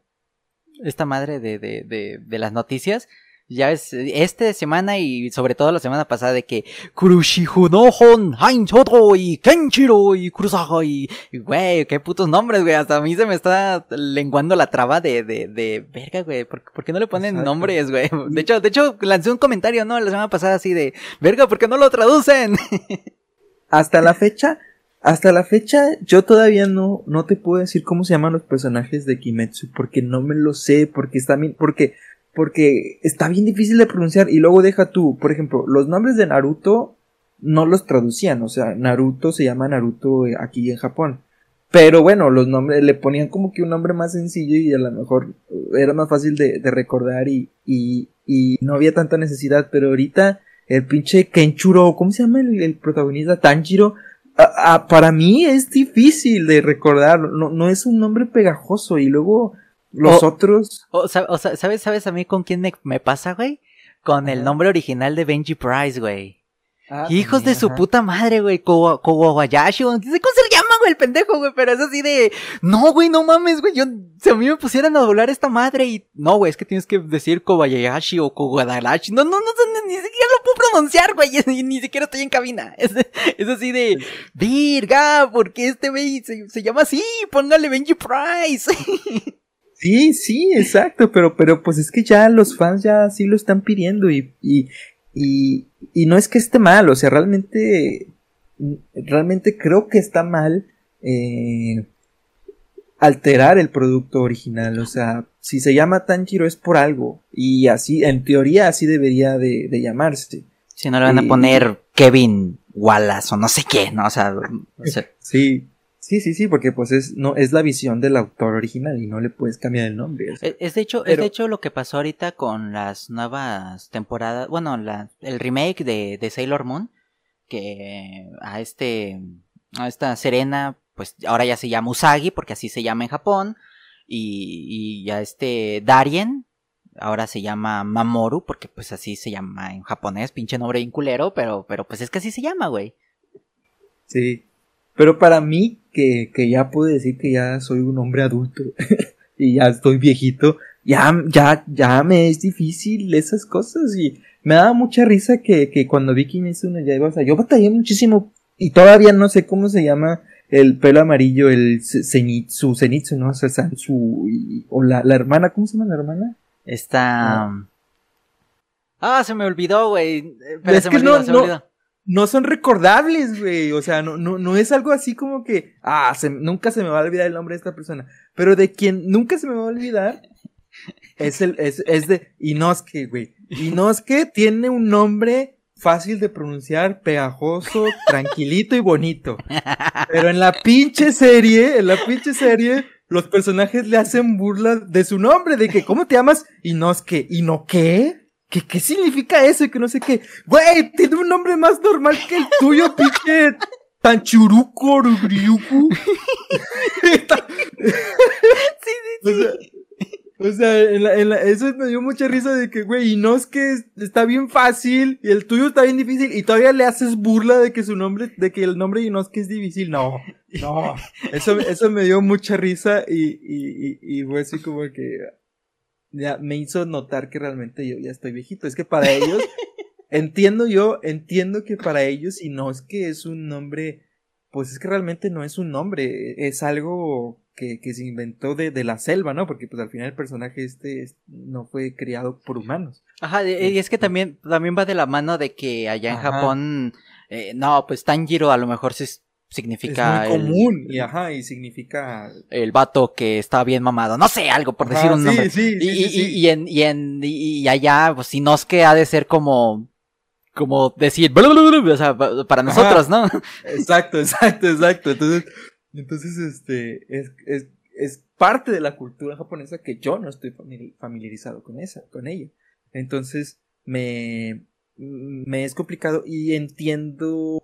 esta madre de, de, de, de las noticias, ya ves, este semana y sobre todo la semana pasada de que Kurushihunohon, Hainchoto y Kenchiro y Kurusaha y, güey, qué putos nombres, güey, hasta a mí se me está lenguando la traba de, de, de verga, güey, ¿por, qué no le ponen nombres, güey? De hecho, de hecho, lancé un comentario, ¿no? La semana pasada así de, verga, ¿por qué no lo traducen? hasta la fecha, hasta la fecha, yo todavía no, no te puedo decir cómo se llaman los personajes de Kimetsu, porque no me lo sé, porque está bien, porque, porque está bien difícil de pronunciar, y luego deja tú, por ejemplo, los nombres de Naruto no los traducían, o sea, Naruto se llama Naruto aquí en Japón. Pero bueno, los nombres le ponían como que un nombre más sencillo y a lo mejor era más fácil de, recordar y, y, y no había tanta necesidad, pero ahorita el pinche Kenchuro, ¿cómo se llama el, protagonista? Tanjiro. para mí es difícil de recordar, no, no es un nombre pegajoso y luego los otros... O, ¿sabes, ¿sabes a mí con quién me, pasa, güey? Con el nombre original de Benji Price, güey. Ah, Hijos de su puta madre, güey. Kowayashi, ¿cómo se llama, güey, el pendejo, güey? Pero es así de, no, güey, no mames, güey. Yo, si a mí me pusieran a doblar esta madre y, no, güey, es que tienes que decir Kowayashi o Kowadarashi. No, no, no, ni siquiera lo puedo pronunciar, güey. Ni, siquiera estoy en cabina. Es, es así de, virga, porque este güey se, se llama así? Póngale Benji Price. Sí, sí, exacto, pero, pero pues es que ya los fans ya sí lo están pidiendo y, y, y, y no es que esté mal, o sea, realmente, realmente creo que está mal eh, alterar el producto original, o sea, si se llama Tanjiro es por algo, y así, en teoría así debería de, llamarse. Si no le van a poner Kevin Wallace o no sé qué, ¿no? O sea, sí, Sí, sí, sí, porque pues es, no, es la visión del autor original y no le puedes cambiar el nombre. Es, de hecho, es de hecho lo que pasó ahorita con las nuevas temporadas, bueno, la, el remake de, de Sailor Moon, que a este, a esta Serena, pues ahora ya se llama Usagi, porque así se llama en Japón, y, y a este Darien, ahora se llama Mamoru, porque pues así se llama en japonés, pinche nombre vinculero, pero, pero pues es que así se llama, güey. Sí, pero para mí, que, que ya puedo decir que ya soy un hombre adulto y ya estoy viejito, ya, ya, ya me es difícil esas cosas y me daba mucha risa que, que cuando vi Kimetsu no Yaiba, o sea, yo batallé muchísimo y todavía no sé cómo se llama el pelo amarillo, el Zenitsu, Zenitsu, ¿no? O sea, Sansu, o la, la hermana, ¿cómo se llama la hermana? Está... Ah, se me olvidó, güey. Me olvidó, se me olvidó no son recordables, güey. O sea, no, no, no es algo así como que, ah, nunca se me va a olvidar el nombre de esta persona. Pero de quien nunca se me va a olvidar es el, es, es de Inosuke, güey. Inosuke tiene un nombre fácil de pronunciar, pegajoso, tranquilito y bonito. Pero en la pinche serie, en la pinche serie, los personajes le hacen burla de su nombre, de que, ¿cómo te llamas? Inosuke. ¿Y no qué? ¿Qué, ¿Qué significa eso? Y que no sé qué. Güey, tiene un nombre más normal que el tuyo, pinche Tanchuruco, Rugriuku. sí, sí, sí. O sea, en la, en la, eso me dio mucha risa de que, güey, y no es que está bien fácil y el tuyo está bien difícil y todavía le haces burla de que su nombre, de que el nombre de Inosuke es difícil. No, no. Eso, eso me dio mucha risa y, y, y, y fue así como que, ya me hizo notar que realmente yo ya estoy viejito. Es que para ellos, entiendo yo, entiendo que para ellos, y no es que es un nombre, pues es que realmente no es un nombre, es algo que, que se inventó de, de, la selva, ¿no? Porque pues al final el personaje este no fue criado por humanos. Ajá, y es que también, también va de la mano de que allá en Japón, eh, no, pues Tanjiro a lo mejor se significa. Es muy común, y ajá, y significa. El vato que está bien mamado. No sé, algo por decir un nombre. Sí, sí, y, sí, y, en, y, en, y allá, pues si no es que ha de ser como. Como decir, o sea, para nosotros, ¿no? Exacto, exacto, exacto. Entonces, entonces, este, es, es, es parte de la cultura japonesa que yo no estoy familiarizado con esa, con ella. Entonces, me, me es complicado y entiendo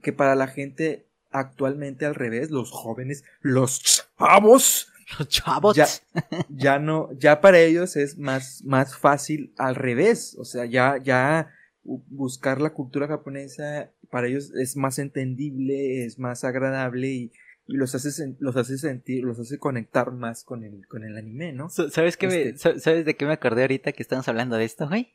que para la gente actualmente al revés, los jóvenes, los chavos, los chavos, ya, ya no, ya para ellos es más, más fácil al revés, o sea, ya, ya buscar la cultura japonesa para ellos es más entendible, es más agradable y, los hace los hace sentir, los hace conectar más con el, con el anime, ¿no? ¿Sabes qué este ¿Sabes de qué me acordé ahorita que estamos hablando de esto, güey?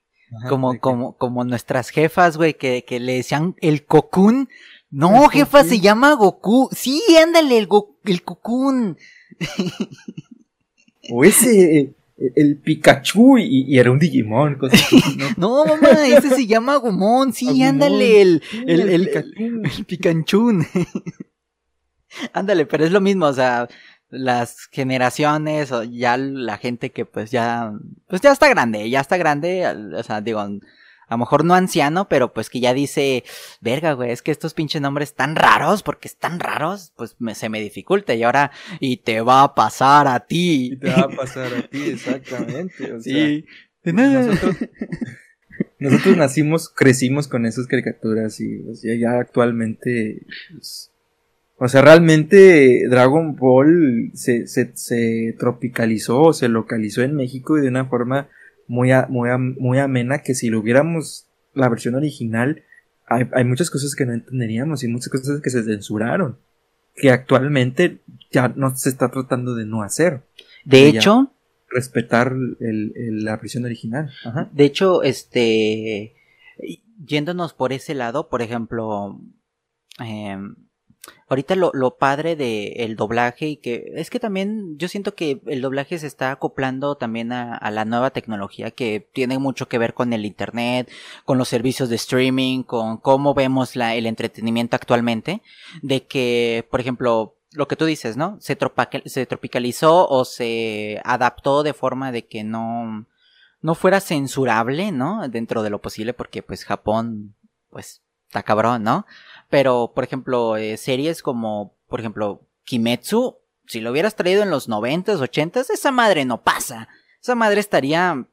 Como, como, como nuestras jefas, güey, que, que le decían el cocún. No, jefa, se llama Goku. Sí, ándale, el, go el cocún. o ese, el, Pikachu y, era un Digimon. ¿no? mamá, ese se llama Gomón. Sí, ándale, el, el, el, el, Pikachu. ándale, pero es lo mismo, o sea, las generaciones o ya la gente que pues ya pues ya está grande, ya está grande, o sea, digo, a lo mejor no anciano, pero pues que ya dice, verga, güey, es que estos pinches nombres tan raros, porque están raros, pues me, se me dificulta y ahora, y te va a pasar a ti. Y te va a pasar a ti, exactamente. O sí. Sea, nosotros, nosotros, nacimos, crecimos con esas caricaturas y ya actualmente, pues, o sea, realmente Dragon Ball se, se, se tropicalizó, se localizó en México y de una forma muy, muy, muy amena que si lo hubiéramos la versión original, hay, hay, muchas cosas que no entenderíamos y muchas cosas que se censuraron, que actualmente ya no se está tratando de no hacer. De hecho, respetar el, la versión original. Ajá. De hecho, este, yéndonos por ese lado, por ejemplo, eh, ahorita lo, lo padre de el doblaje y que es que también yo siento que el doblaje se está acoplando también a, la nueva tecnología que tiene mucho que ver con el internet, con los servicios de streaming, con cómo vemos la, el entretenimiento actualmente, de que, por ejemplo, lo que tú dices, ¿no? Se, se tropicalizó o se adaptó de forma de que no, no fuera censurable, ¿no? Dentro de lo posible, porque pues Japón, pues, está cabrón, ¿no? Pero, por ejemplo, eh, series como, por ejemplo, Kimetsu, si lo hubieras traído en los 90s, 80s, esa madre no pasa. Esa madre estaría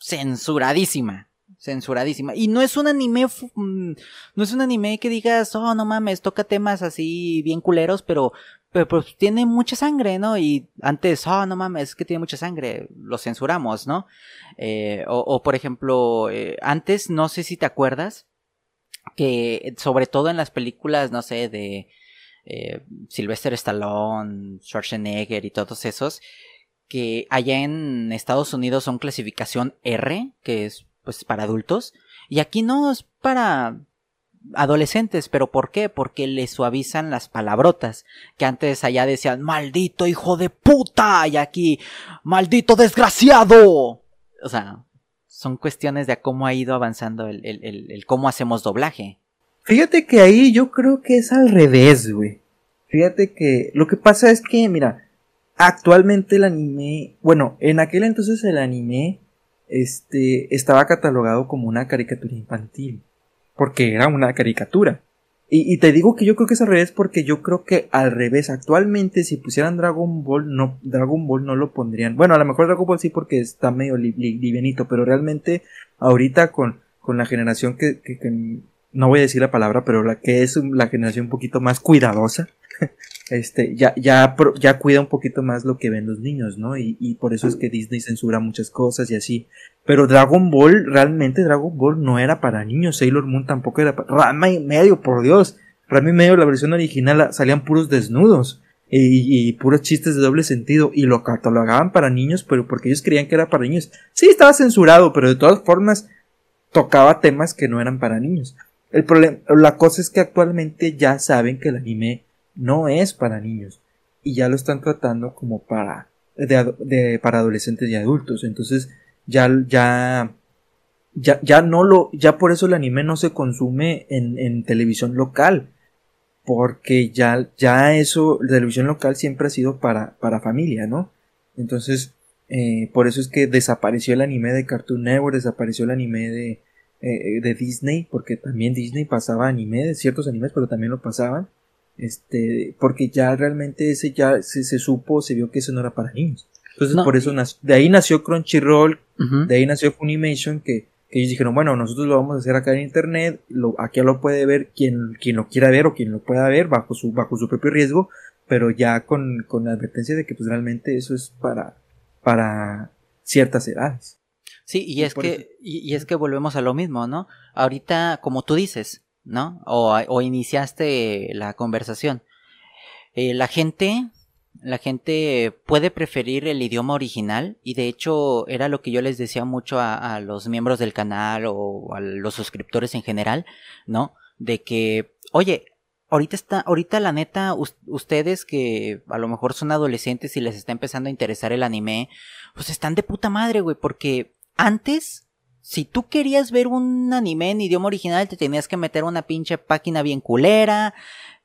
censuradísima. Censuradísima. Y no es un anime, mm, no es un anime que digas, oh, no mames, toca temas así bien culeros, pero, pero pues tiene mucha sangre, ¿no? Y antes, oh, no mames, es que tiene mucha sangre, lo censuramos, ¿no? Eh, o, por ejemplo, eh, antes, no sé si te acuerdas, que sobre todo en las películas, no sé, de eh, Sylvester Stallone, Schwarzenegger y todos esos, que allá en Estados Unidos son clasificación R, que es pues para adultos, y aquí no es para adolescentes, pero ¿por qué? Porque le suavizan las palabrotas, que antes allá decían maldito hijo de puta y aquí maldito desgraciado. O sea, son cuestiones de cómo ha ido avanzando el, el, cómo hacemos doblaje. Fíjate que ahí yo creo que es al revés, güey. Fíjate que lo que pasa es que, mira, actualmente el anime, bueno, en aquel entonces el anime, este, estaba catalogado como una caricatura infantil, porque era una caricatura. Y, te digo que yo creo que es al revés porque yo creo que al revés, actualmente si pusieran Dragon Ball, no, Dragon Ball no lo pondrían. Bueno, a lo mejor Dragon Ball sí porque está medio livianito, pero realmente ahorita con, con la generación que, que, no voy a decir la palabra, pero la que es la generación un poquito más cuidadosa, este, ya, ya, ya cuida un poquito más lo que ven los niños, ¿no? Y, y por eso es que Disney censura muchas cosas y así. Pero Dragon Ball, realmente Dragon Ball no era para niños, Sailor Moon tampoco era para... Rama y medio, por Dios. Rama y medio, la versión original, salían puros desnudos. Y, y, puros chistes de doble sentido y lo catalogaban para niños, pero porque ellos creían que era para niños. Sí, estaba censurado, pero de todas formas tocaba temas que no eran para niños. El problema, la cosa es que actualmente ya saben que el anime no es para niños. Y ya lo están tratando como para de, para adolescentes y adultos. Entonces ya ya ya ya no lo ya por eso el anime no se consume en, en televisión local. Porque ya ya eso la televisión local siempre ha sido para para familia no entonces eh, por eso es que desapareció el anime de Cartoon Network desapareció el anime de eh, de Disney porque también Disney pasaba anime de ciertos animes pero también lo pasaban este, porque ya realmente ese ya se, supo, se vio que eso no era para niños. Entonces por eso de ahí nació Crunchyroll, de ahí nació Funimation, que, que, ellos dijeron, bueno, nosotros lo vamos a hacer acá en internet, lo, aquí lo puede ver quien, quien lo quiera ver o quien lo pueda ver bajo su, bajo su propio riesgo, pero ya con, con la advertencia de que pues realmente eso es para, para ciertas edades. Sí, y, es que, y, es que volvemos a lo mismo, ¿no? Ahorita, como tú dices, ¿no? O, iniciaste la conversación. Eh, la gente, la gente puede preferir el idioma original y de hecho era lo que yo les decía mucho a, los miembros del canal o a los suscriptores en general, ¿no? De que, oye, ahorita está, ahorita la neta, ustedes que a lo mejor son adolescentes y les está empezando a interesar el anime, pues están de puta madre, güey, porque antes si tú querías ver un anime en idioma original, te tenías que meter una pinche página bien culera,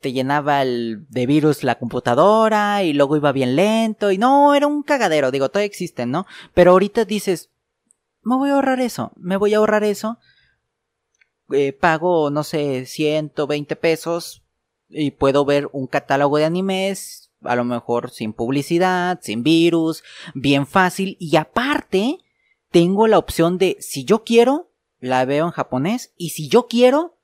te llenaba el, de virus la computadora y luego iba bien lento y no, era un cagadero, digo, todavía existen, ¿no? Pero ahorita dices, me voy a ahorrar eso, me voy a ahorrar eso, eh, pago, no sé, 120 pesos y puedo ver un catálogo de animes, a lo mejor sin publicidad, sin virus, bien fácil y aparte, tengo la opción de, si yo quiero, la veo en japonés y si yo quiero,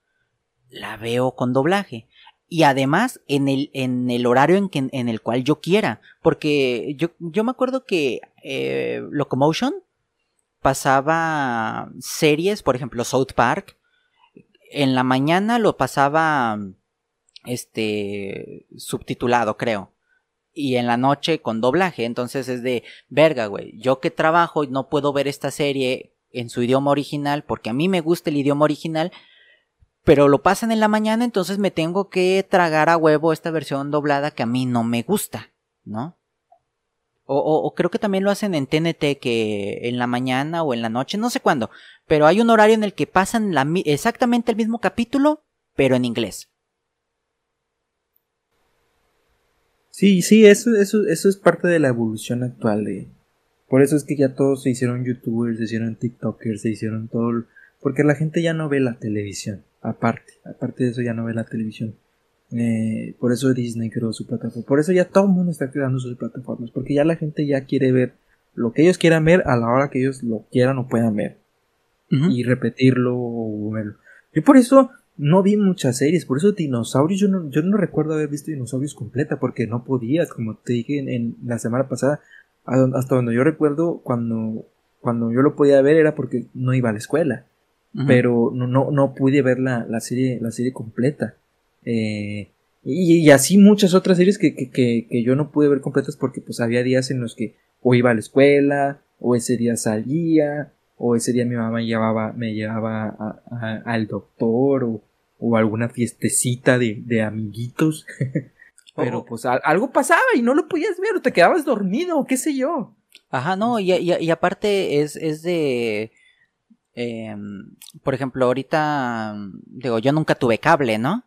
la veo con doblaje. Y además en el, en el horario en, que, en el cual yo quiera. Porque yo, yo me acuerdo que eh, Locomotion pasaba series, por ejemplo South Park. En la mañana lo pasaba este subtitulado, creo y en la noche con doblaje. Entonces es de, verga, güey, yo que trabajo y no puedo ver esta serie en su idioma original porque a mí me gusta el idioma original, pero lo pasan en la mañana, entonces me tengo que tragar a huevo esta versión doblada que a mí no me gusta, ¿no? O, o, creo que también lo hacen en TNT, que en la mañana o en la noche, no sé cuándo, pero hay un horario en el que pasan exactamente el mismo capítulo, pero en inglés. Sí, sí, eso, eso, eso es parte de la evolución actual de. Por eso es que ya todos se hicieron youtubers, se hicieron tiktokers, se hicieron todo. Porque la gente ya no ve la televisión. Aparte, aparte de eso ya no ve la televisión. Eh, por eso Disney creó su plataforma. Por eso ya todo el mundo está creando sus plataformas. Porque ya la gente ya quiere ver lo que ellos quieran ver a la hora que ellos lo quieran o puedan ver. Y repetirlo o verlo. Y por eso no vi muchas series. Por eso dinosaurios, yo no, yo no recuerdo haber visto dinosaurios completa. Porque no podía, como te dije en, la semana pasada. Hasta donde yo recuerdo, cuando, cuando yo lo podía ver era porque no iba a la escuela. Pero no, no, no pude ver la, la, serie, la serie completa. Eh, y, así muchas otras series que, que, que, yo no pude ver completas porque pues había días en los que o iba a la escuela, o ese día salía, o ese día mi mamá me llevaba, al doctor, o, o, alguna fiestecita de, de amiguitos. Pero oh. pues algo pasaba y no lo podías ver, o te quedabas dormido, o qué sé yo. Ajá, no, y, y, y aparte es, es de... Eh, por ejemplo, ahorita, digo, yo nunca tuve cable, ¿no?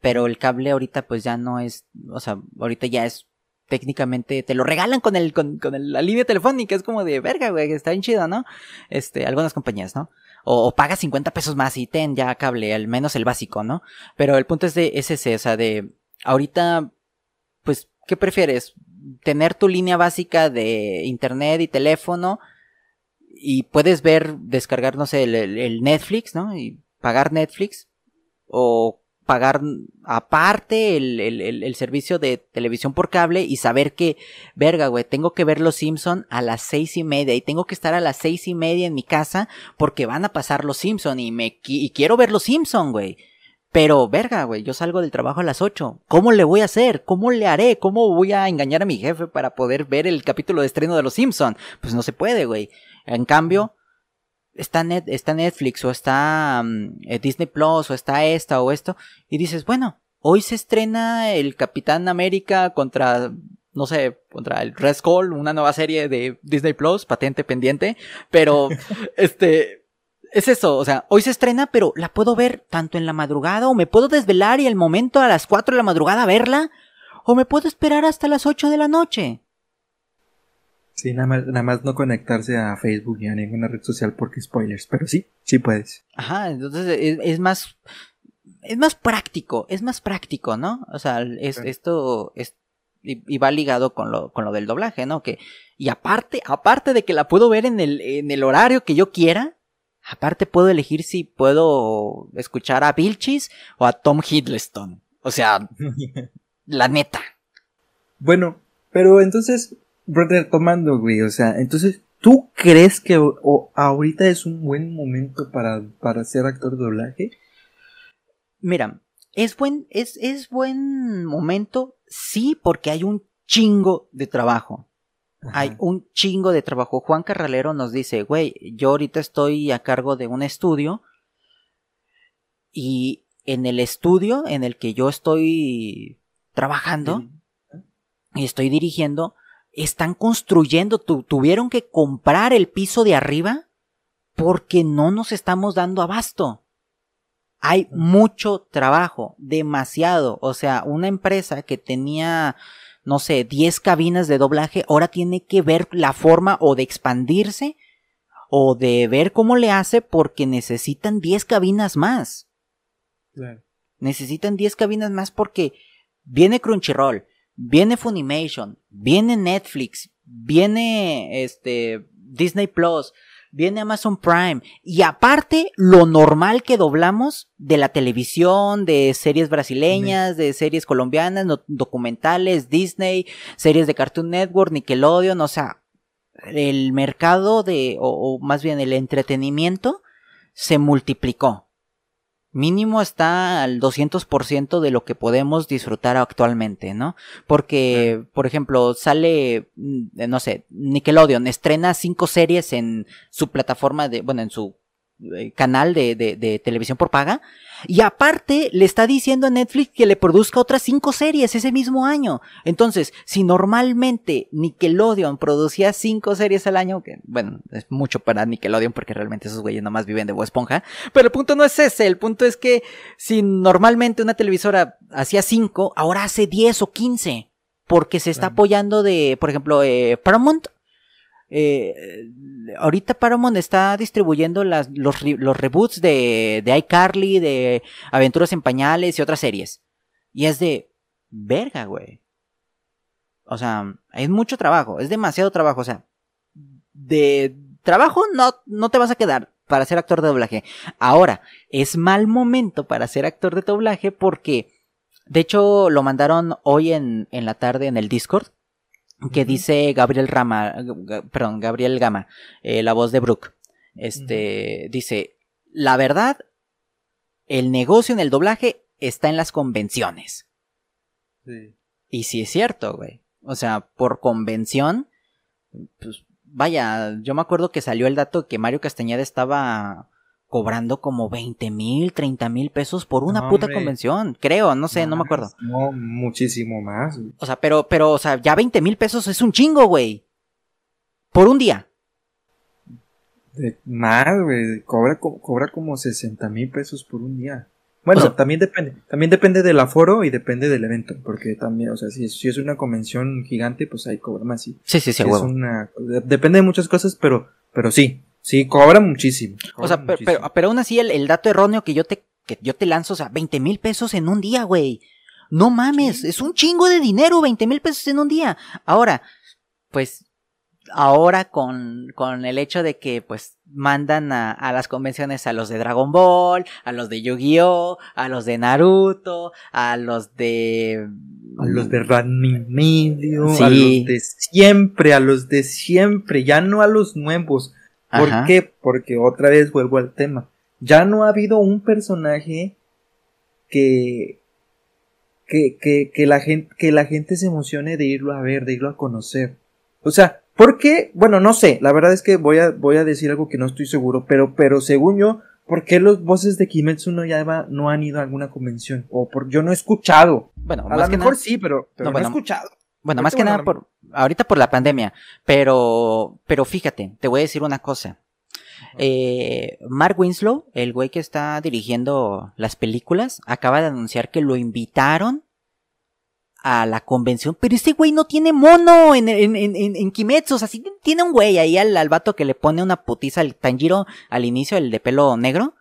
pero el cable ahorita pues ya no es, o sea, ahorita ya es técnicamente te lo regalan con el con, con la línea telefónica, es como de verga, güey, está bien chido, ¿no? Este, algunas compañías, ¿no? O, pagas 50 pesos más y ten ya cable, al menos el básico, ¿no? Pero el punto es de es ese, o sea, de ahorita pues ¿qué prefieres? Tener tu línea básica de internet y teléfono y puedes ver, descargar, no sé, el Netflix, ¿no? Y pagar Netflix o pagar aparte el, el, el, servicio de televisión por cable y saber que, verga, güey, tengo que ver Los Simpson a las seis y media y tengo que estar a las seis y media en mi casa porque van a pasar Los Simpson y me quiero ver Los Simpson, güey. Pero, verga, güey, yo salgo del trabajo a las ocho. ¿Cómo le voy a hacer? ¿Cómo le haré? ¿Cómo voy a engañar a mi jefe para poder ver el capítulo de estreno de Los Simpson? Pues no se puede, güey. En cambio, está, Net, está Netflix o está mm, eh, Disney Plus o está esta o esto y dices, bueno, hoy se estrena el Capitán América contra no sé, contra el Red Skull, una nueva serie de Disney Plus, patente pendiente, pero este es eso, o sea, hoy se estrena, pero la puedo ver tanto en la madrugada o me puedo desvelar y el momento a las 4 de la madrugada verla o me puedo esperar hasta las 8 de la noche. Sí, nada más, nada más no conectarse a Facebook ni a ninguna red social porque spoilers, pero sí, sí puedes. Ajá, entonces es, más, es más práctico, es más práctico, ¿no? O sea, es, esto es, y, va ligado con lo, con lo del doblaje, ¿no? Que, y aparte, aparte de que la puedo ver en el, en el horario que yo quiera, aparte puedo elegir si puedo escuchar a Vilchis o a Tom Hiddleston. O sea, la neta. Bueno, pero entonces, retomando, güey, o sea, entonces, ¿tú crees que ahorita es un buen momento para, para ser actor de doblaje? Mira, es buen, es, es buen momento, sí, porque hay un chingo de trabajo. Hay un chingo de trabajo. Juan Carralero nos dice, güey, yo ahorita estoy a cargo de un estudio y en el estudio en el que yo estoy trabajando y estoy dirigiendo, están construyendo, tuvieron que comprar el piso de arriba porque no nos estamos dando abasto. Hay mucho trabajo, demasiado. O sea, una empresa que tenía, no sé, 10 cabinas de doblaje, ahora tiene que ver la forma o de expandirse o de ver cómo le hace porque necesitan 10 cabinas más. Necesitan 10 cabinas más porque viene Crunchyroll, viene Funimation, viene Netflix, viene este Disney Plus, viene Amazon Prime y aparte lo normal que doblamos de la televisión, de series brasileñas, de series colombianas, documentales, Disney, series de Cartoon Network, Nickelodeon, o sea, el mercado de, o más bien el entretenimiento se multiplicó mínimo está al 200% de lo que podemos disfrutar actualmente, ¿no? Porque, por ejemplo, sale, mm, no sé, Nickelodeon estrena cinco series en su plataforma de, bueno, en su canal de, de, de, televisión por paga. Y aparte le está diciendo a Netflix que le produzca otras cinco series ese mismo año. Entonces, si normalmente Nickelodeon producía cinco series al año, que bueno, es mucho para Nickelodeon porque realmente esos güeyes nomás viven de Esponja. Pero el punto no es ese, el punto es que si normalmente una televisora hacía cinco, ahora hace diez o quince. Porque se está apoyando de, por ejemplo, eh, Paramount eh, ahorita Paramount está distribuyendo los, los, reboots de, de iCarly, de Aventuras en Pañales y otras series. Y es de, verga, güey. O sea, es mucho trabajo, es demasiado trabajo. O sea, de trabajo no, no te vas a quedar para ser actor de doblaje. Ahora, es mal momento para ser actor de doblaje porque, de hecho, lo mandaron hoy en, en la tarde en el Discord. Que dice Gabriel Rama, perdón, Gabriel Gama, eh, la voz de Brooke. Este, dice, la verdad, el negocio en el doblaje está en las convenciones. Sí. Y sí es cierto, güey. O sea, por convención, pues vaya, yo me acuerdo que salió el dato que Mario Castañeda estaba cobrando como 20 mil, 30 mil pesos por una puta convención, creo, no sé, no me acuerdo. No, muchísimo más. O sea, pero, pero, o sea, ya 20 mil pesos es un chingo, güey. Por un día. más, güey, cobra, cobra como 60 mil pesos por un día. Bueno, también depende, también depende del aforo y depende del evento, porque también, o sea, si, si es una convención gigante, pues ahí cobra más, sí. Sí, sí, sí, es una, depende de muchas cosas, pero, pero sí, sí, cobra muchísimo. o sea, Pero, pero, aún así el, dato erróneo que yo te, que yo te lanzo, o sea, 20 mil pesos en un día, güey. No mames, es un chingo de dinero, 20 mil pesos en un día. Ahora, pues ahora con, con el hecho de que pues mandan a, a, las convenciones a los de Dragon Ball, a los de Yu-Gi-Oh, a los de Naruto, a los de... A los de Ranmi Medio, a los de siempre, a los de siempre, ya no a los nuevos. ¿Por qué? Porque otra vez vuelvo al tema. Ya no ha habido un personaje que, que, que, que, la gente, que la gente se emocione de irlo a ver, de irlo a conocer. O sea, ¿Por qué? Bueno, no sé, la verdad es que voy a, voy a decir algo que no estoy seguro, pero, pero según yo, ¿por qué los voces de Kimetsu no Yaiba no han ido a alguna convención? O por, yo no he escuchado. Bueno, a lo mejor sí, pero, no, he escuchado. Bueno, más que nada por, ahorita por la pandemia, pero, pero fíjate, te voy a decir una cosa. Eh, Mark Winslow, el güey que está dirigiendo las películas, acaba de anunciar que lo invitaron a la convención, pero ese güey no tiene mono en, en, en, en Kimetsu, o sea, sí tiene un güey ahí al, al vato que le pone una putiza al Tanjiro al inicio, el de pelo negro.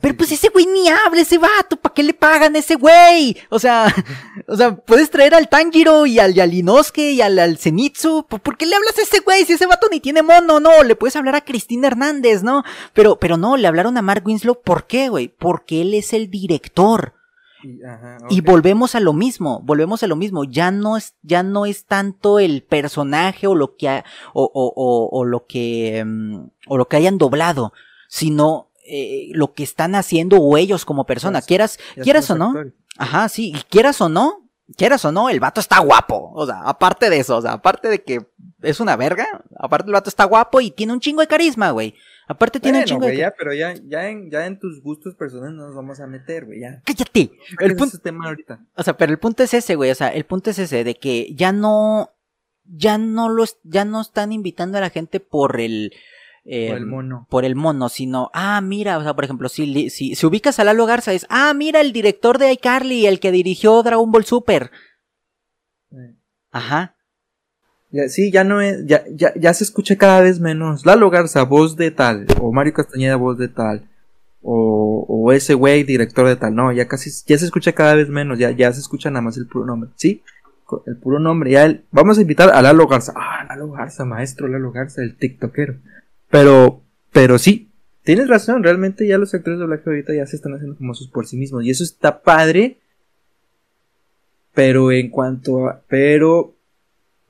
Pero pues ese güey ni habla, ese vato, ¿para qué le pagan a ese güey? O sea, o sea, puedes traer al Tanjiro y al Yalinosuke y al, al Zenitsu, ¿por qué le hablas a ese güey si ese vato ni tiene mono? No, le puedes hablar a Cristina Hernández, ¿no? Pero, pero no, le hablaron a Mark Winslow, ¿por qué, güey? Porque él es el director. Y, volvemos a lo mismo, volvemos a lo mismo, ya no es, ya no es tanto el personaje o lo que, o, o, o, lo que, mm, o lo que hayan doblado, sino eh, lo que están haciendo o ellos como persona, quieras, quieras o no, ajá, sí, y quieras o no, quieras o no, el vato está guapo, o sea, aparte de eso, o sea, aparte de que es una verga, aparte el vato está guapo y tiene un chingo de carisma, güey. Aparte tiene un chingo ya, pero ya, ya, en, ya en tus gustos personales nos vamos a meter, güey, ya. ¡Cállate! El punto... Tema ahorita. O sea, pero el punto es ese, güey, o sea, el punto es ese, de que ya no... Ya no los... Ya no están invitando a la gente por el... por el em, mono. Por el mono, sino, ah, mira, o sea, por ejemplo, si, si, si ubicas a Lalo Garza, es, ah, mira, el director de iCarly, el que dirigió Dragon Ball Super. Ajá. Sí, ya no es, ya, ya, ya se escucha cada vez menos. Lalo Garza, voz de tal, o Mario Castañeda, voz de tal, o, o ese güey, director de tal, no, ya casi, ya se escucha cada vez menos, ya, ya se escucha nada más el puro nombre, ¿sí? El puro nombre, ya el, vamos a invitar a Lalo Garza, ah, Lalo Garza, maestro Lalo Garza, el tiktokero, pero, pero sí, tienes razón, realmente ya los actores de Black ahorita ya se están haciendo famosos por sí mismos, y eso está padre, pero en cuanto a, pero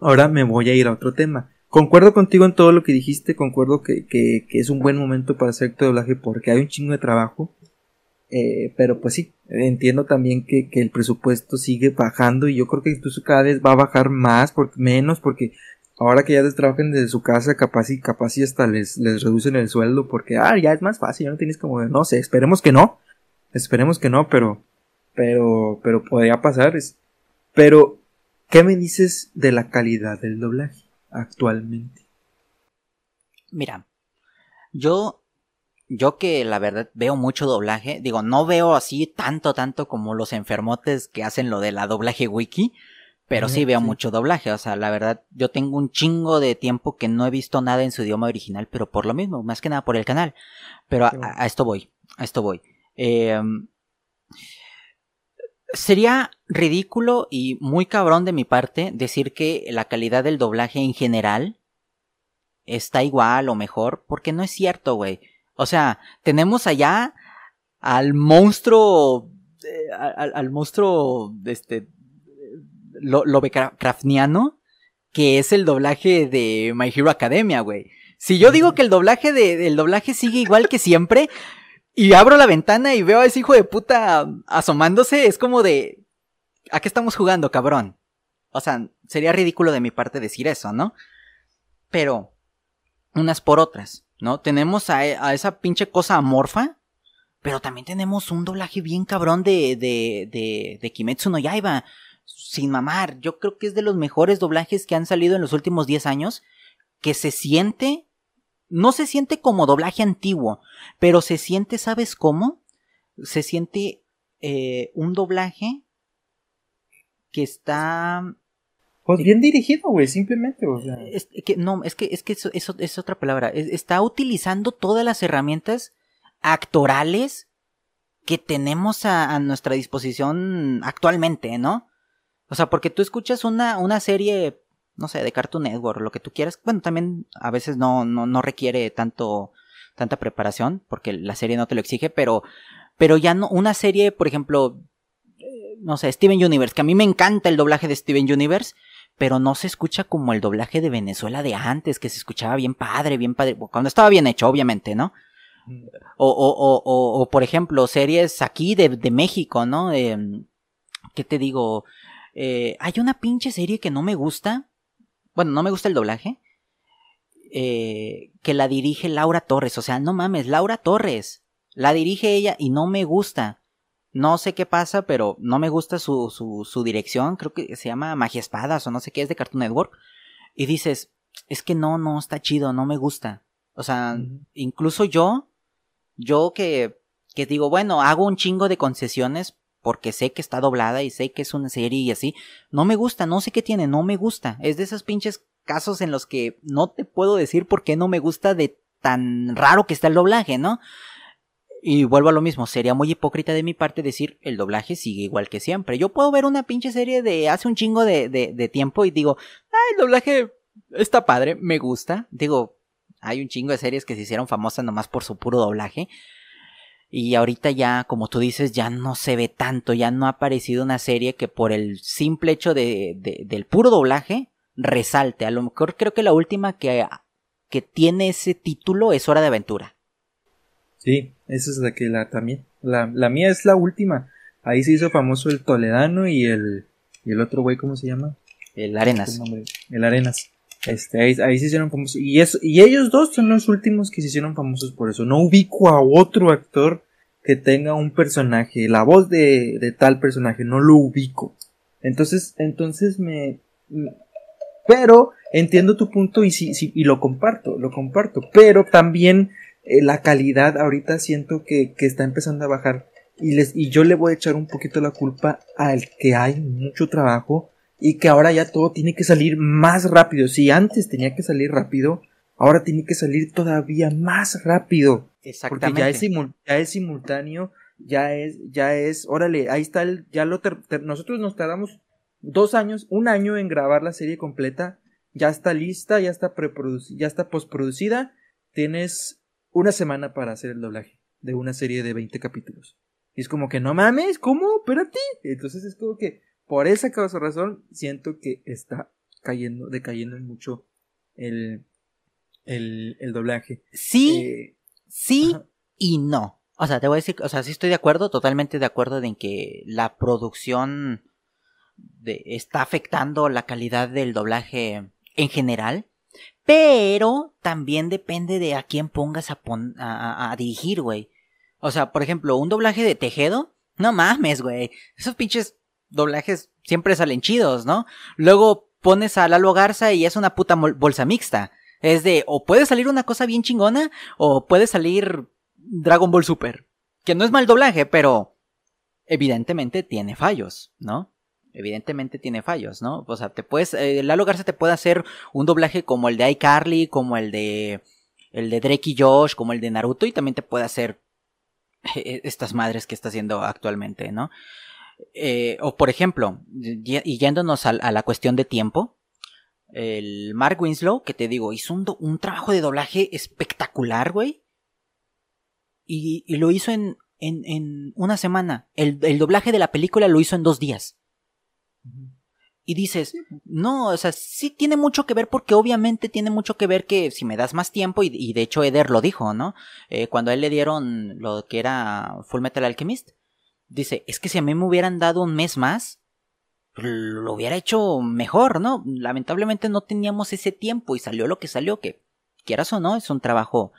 Ahora me voy a ir a otro tema. Concuerdo contigo en todo lo que dijiste, concuerdo que, que, que es un buen momento para hacer tu doblaje porque hay un chingo de trabajo. Eh, pero pues sí, entiendo también que, que, el presupuesto sigue bajando y yo creo que incluso cada vez va a bajar más, porque, menos, porque ahora que ya trabajen desde su casa, capaz y capaz y hasta les, les reducen el sueldo porque, ah, ya es más fácil, ya no tienes como, no sé, esperemos que no, esperemos que no, pero, pero, pero podría pasar, es, pero ¿Qué me dices de la calidad del doblaje actualmente? Mira, yo yo que la verdad veo mucho doblaje, digo, no veo así tanto, tanto como los enfermotes que hacen lo de la doblaje wiki, pero sí veo mucho doblaje, o sea, la verdad, yo tengo un chingo de tiempo que no he visto nada en su idioma original, pero por lo mismo, más que nada por el canal. Pero a, esto voy, a esto voy. Eh, sería ridículo y muy cabrón de mi parte decir que la calidad del doblaje en general está igual o mejor, porque no es cierto, güey. O sea, tenemos allá al monstruo, eh, al, monstruo, este, lo, Lovecraftiano, que es el doblaje de My Hero Academia, güey. Si yo digo que el doblaje de, el doblaje sigue igual que siempre, y abro la ventana y veo a ese hijo de puta asomándose, es como de, ¿a qué estamos jugando, cabrón? O sea, sería ridículo de mi parte decir eso, ¿no? Pero, unas por otras, ¿no? Tenemos a, esa pinche cosa amorfa, pero también tenemos un doblaje bien cabrón de, de, de, de Kimetsu no Yaiba. Sin mamar, yo creo que es de los mejores doblajes que han salido en los últimos 10 años, que se siente no se siente como doblaje antiguo, pero se siente, ¿sabes cómo? Se siente eh, un doblaje que está... Pues bien dirigido, güey, simplemente, o sea. Es que, no, es que, es que eso, es otra palabra. está utilizando todas las herramientas actorales que tenemos a, a, nuestra disposición actualmente, ¿no? O sea, porque tú escuchas una, una serie no sé, de Cartoon Network, lo que tú quieras. Bueno, también a veces no, no, no requiere tanto, tanta preparación, porque la serie no te lo exige, pero, pero ya no, una serie, por ejemplo, eh, no sé, Steven Universe, que a mí me encanta el doblaje de Steven Universe, pero no se escucha como el doblaje de Venezuela de antes, que se escuchaba bien padre, bien padre, cuando estaba bien hecho, obviamente, ¿no? O, o, o, o por ejemplo, series aquí de, de México, ¿no? Eh, ¿Qué te digo? Eh, hay una pinche serie que no me gusta, bueno, no me gusta el doblaje, eh, que la dirige Laura Torres. O sea, no mames, Laura Torres. La dirige ella y no me gusta. No sé qué pasa, pero no me gusta su, su, su dirección. Creo que se llama Magia Espadas o no sé qué es de Cartoon Network. Y dices, es que no, no, está chido, no me gusta. O sea, incluso yo, yo que, que digo, bueno, hago un chingo de concesiones porque sé que está doblada y sé que es una serie y así. No me gusta, no sé qué tiene, no me gusta. Es de esos pinches casos en los que no te puedo decir por qué no me gusta de tan raro que está el doblaje, ¿no? Y vuelvo a lo mismo, sería muy hipócrita de mi parte decir el doblaje sigue igual que siempre. Yo puedo ver una pinche serie de hace un chingo de, de, tiempo y digo, ah, el doblaje está padre, me gusta. Digo, hay un chingo de series que se hicieron famosas nomás por su puro doblaje. Y ahorita ya, como tú dices, ya no se ve tanto, ya no ha aparecido una serie que por el simple hecho de, del puro doblaje resalte. A lo mejor creo que la última que, que tiene ese título es Hora de Aventura. Sí, esa es la que la también. La, la mía es la última. Ahí se hizo famoso el Toledano y el, y el otro güey, ¿cómo se llama? El Arenas. El, Arenas. Este, ahí, ahí, se hicieron famosos. Y, eso, y ellos dos son los últimos que se hicieron famosos por eso. No ubico a otro actor que tenga un personaje, la voz de, de tal personaje, no lo ubico. Entonces, entonces me, pero entiendo tu punto y sí, sí, y lo comparto, lo comparto. Pero también eh, la calidad ahorita siento que, que, está empezando a bajar. Y, les, y yo le voy a echar un poquito la culpa al que hay mucho trabajo y que ahora ya todo tiene que salir más rápido. Si antes tenía que salir rápido, ahora tiene que salir todavía más rápido. Exactamente. Porque ya es, ya es simultáneo, ya es, ya es, órale, ahí está el, ya lo, nosotros nos tardamos dos años, un año en grabar la serie completa, ya está lista, ya está preproducida, ya está postproducida, tienes una semana para hacer el doblaje de una serie de 20 capítulos. Y es como que no mames, ¿cómo? Espérate. Entonces es como que por esa causa razón siento que está cayendo, decayendo mucho el, el, el doblaje. Sí, eh, sí y no. O sea, te voy a decir, o sea, sí estoy de acuerdo, totalmente de acuerdo en que la producción de, está afectando la calidad del doblaje en general, pero también depende de a quién pongas a, a, a dirigir, güey. O sea, por ejemplo, un doblaje de Tejedo, no mames, güey. Esos pinches doblajes siempre salen chidos, ¿no? Luego pones a Lalo Garza y es una puta bolsa mixta. Es de, o puede salir una cosa bien chingona, o puede salir Dragon Ball Super. Que no es mal doblaje, pero evidentemente tiene fallos, ¿no? Evidentemente tiene fallos, ¿no? O sea, te puedes, eh, Lalo Garza te puede hacer un doblaje como el de iCarly, como el de, el de Drake y Josh, como el de Naruto, y también te puede hacer estas madres que está haciendo actualmente, ¿no? Eh, o por ejemplo, y yéndonos a, la cuestión de tiempo, el Mark Winslow, que te digo, hizo un, trabajo de doblaje espectacular, güey. Y, lo hizo en, en, una semana. El, el, doblaje de la película lo hizo en dos días. Y dices, no, o sea, sí tiene mucho que ver porque obviamente tiene mucho que ver que si me das más tiempo, y, de hecho Eder lo dijo, ¿no? Eh, cuando a él le dieron lo que era Full Metal Alchemist, dice, es que si a mí me hubieran dado un mes más, lo hubiera hecho mejor, ¿no? Lamentablemente no teníamos ese tiempo y salió lo que salió, que quieras o no, es un trabajo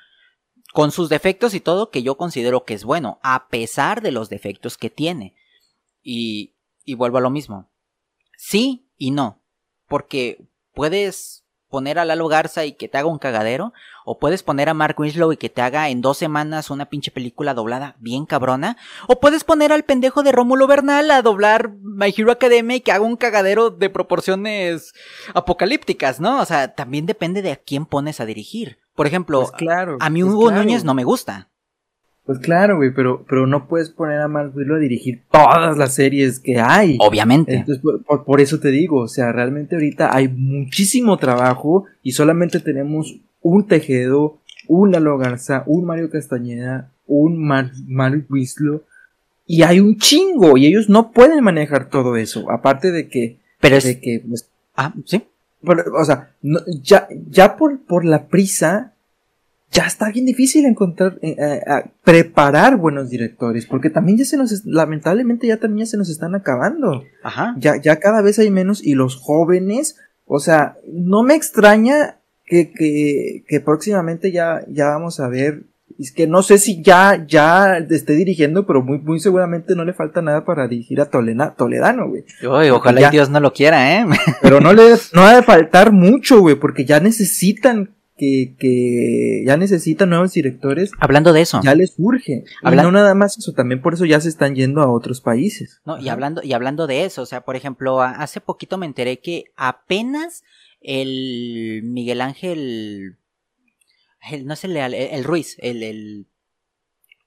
con sus defectos y todo que yo considero que es bueno, a pesar de los defectos que tiene. Y, y vuelvo a lo mismo Sí y no. Porque puedes poner a Lalo Garza y que te haga un cagadero, o puedes poner a Mark Winslow y que te haga en dos semanas una pinche película doblada bien cabrona, o puedes poner al pendejo de Rómulo Bernal a doblar My Hero Academia y que haga un cagadero de proporciones apocalípticas, ¿no? O sea, también depende de a quién pones a dirigir. Por ejemplo, pues claro, a mí pues Hugo Núñez no me gusta. Pues claro, güey, pero, pero no puedes poner a Mark a dirigir todas las series que hay. Obviamente. Entonces, por, eso te digo, o sea, realmente ahorita hay muchísimo trabajo y solamente tenemos un Tejedo, un Lalo Garza, un Mario Castañeda, un Mar Mark y hay un chingo y ellos no pueden manejar todo eso. Aparte de que, pero es... de que, pues, ah, sí. o sea, ya, ya por, por la prisa ya está bien difícil encontrar, eh, eh, preparar buenos directores, porque también ya se nos, lamentablemente ya también se nos están acabando. Ajá. Ya, ya cada vez hay menos y los jóvenes, o sea, no me extraña que, que, que próximamente ya, ya vamos a ver es que no sé si ya, ya esté dirigiendo, pero muy, muy seguramente no le falta nada para dirigir a Toledano, güey. ojalá Dios no lo quiera, ¿eh? Pero no le, no ha de faltar mucho, güey, porque ya necesitan que, que ya necesitan nuevos directores. Hablando de eso. Ya les urge. no nada más eso, también por eso ya se están yendo a otros países. No, y hablando, y hablando de eso, o sea, por ejemplo, hace poquito me enteré que apenas el Miguel Ángel, no es el, el, Ruiz, el, el,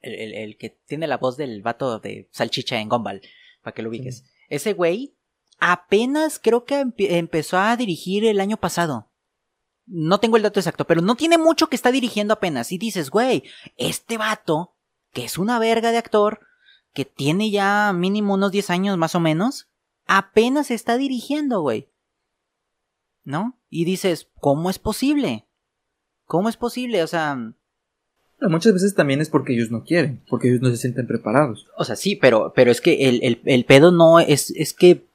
el, que tiene la voz del vato de salchicha en Gombal, para que lo ubiques. Ese güey apenas creo que empezó a dirigir el año pasado. No tengo el dato exacto, pero no tiene mucho que está dirigiendo apenas. Y dices, güey, este vato, que es una verga de actor, que tiene ya mínimo unos 10 años más o menos, apenas está dirigiendo, güey. ¿No? Y dices, ¿cómo es posible? ¿Cómo es posible? O sea... muchas veces también es porque ellos no quieren, porque ellos no se sienten preparados. O sea, sí, pero, pero es que el, el, el pedo no es, es que...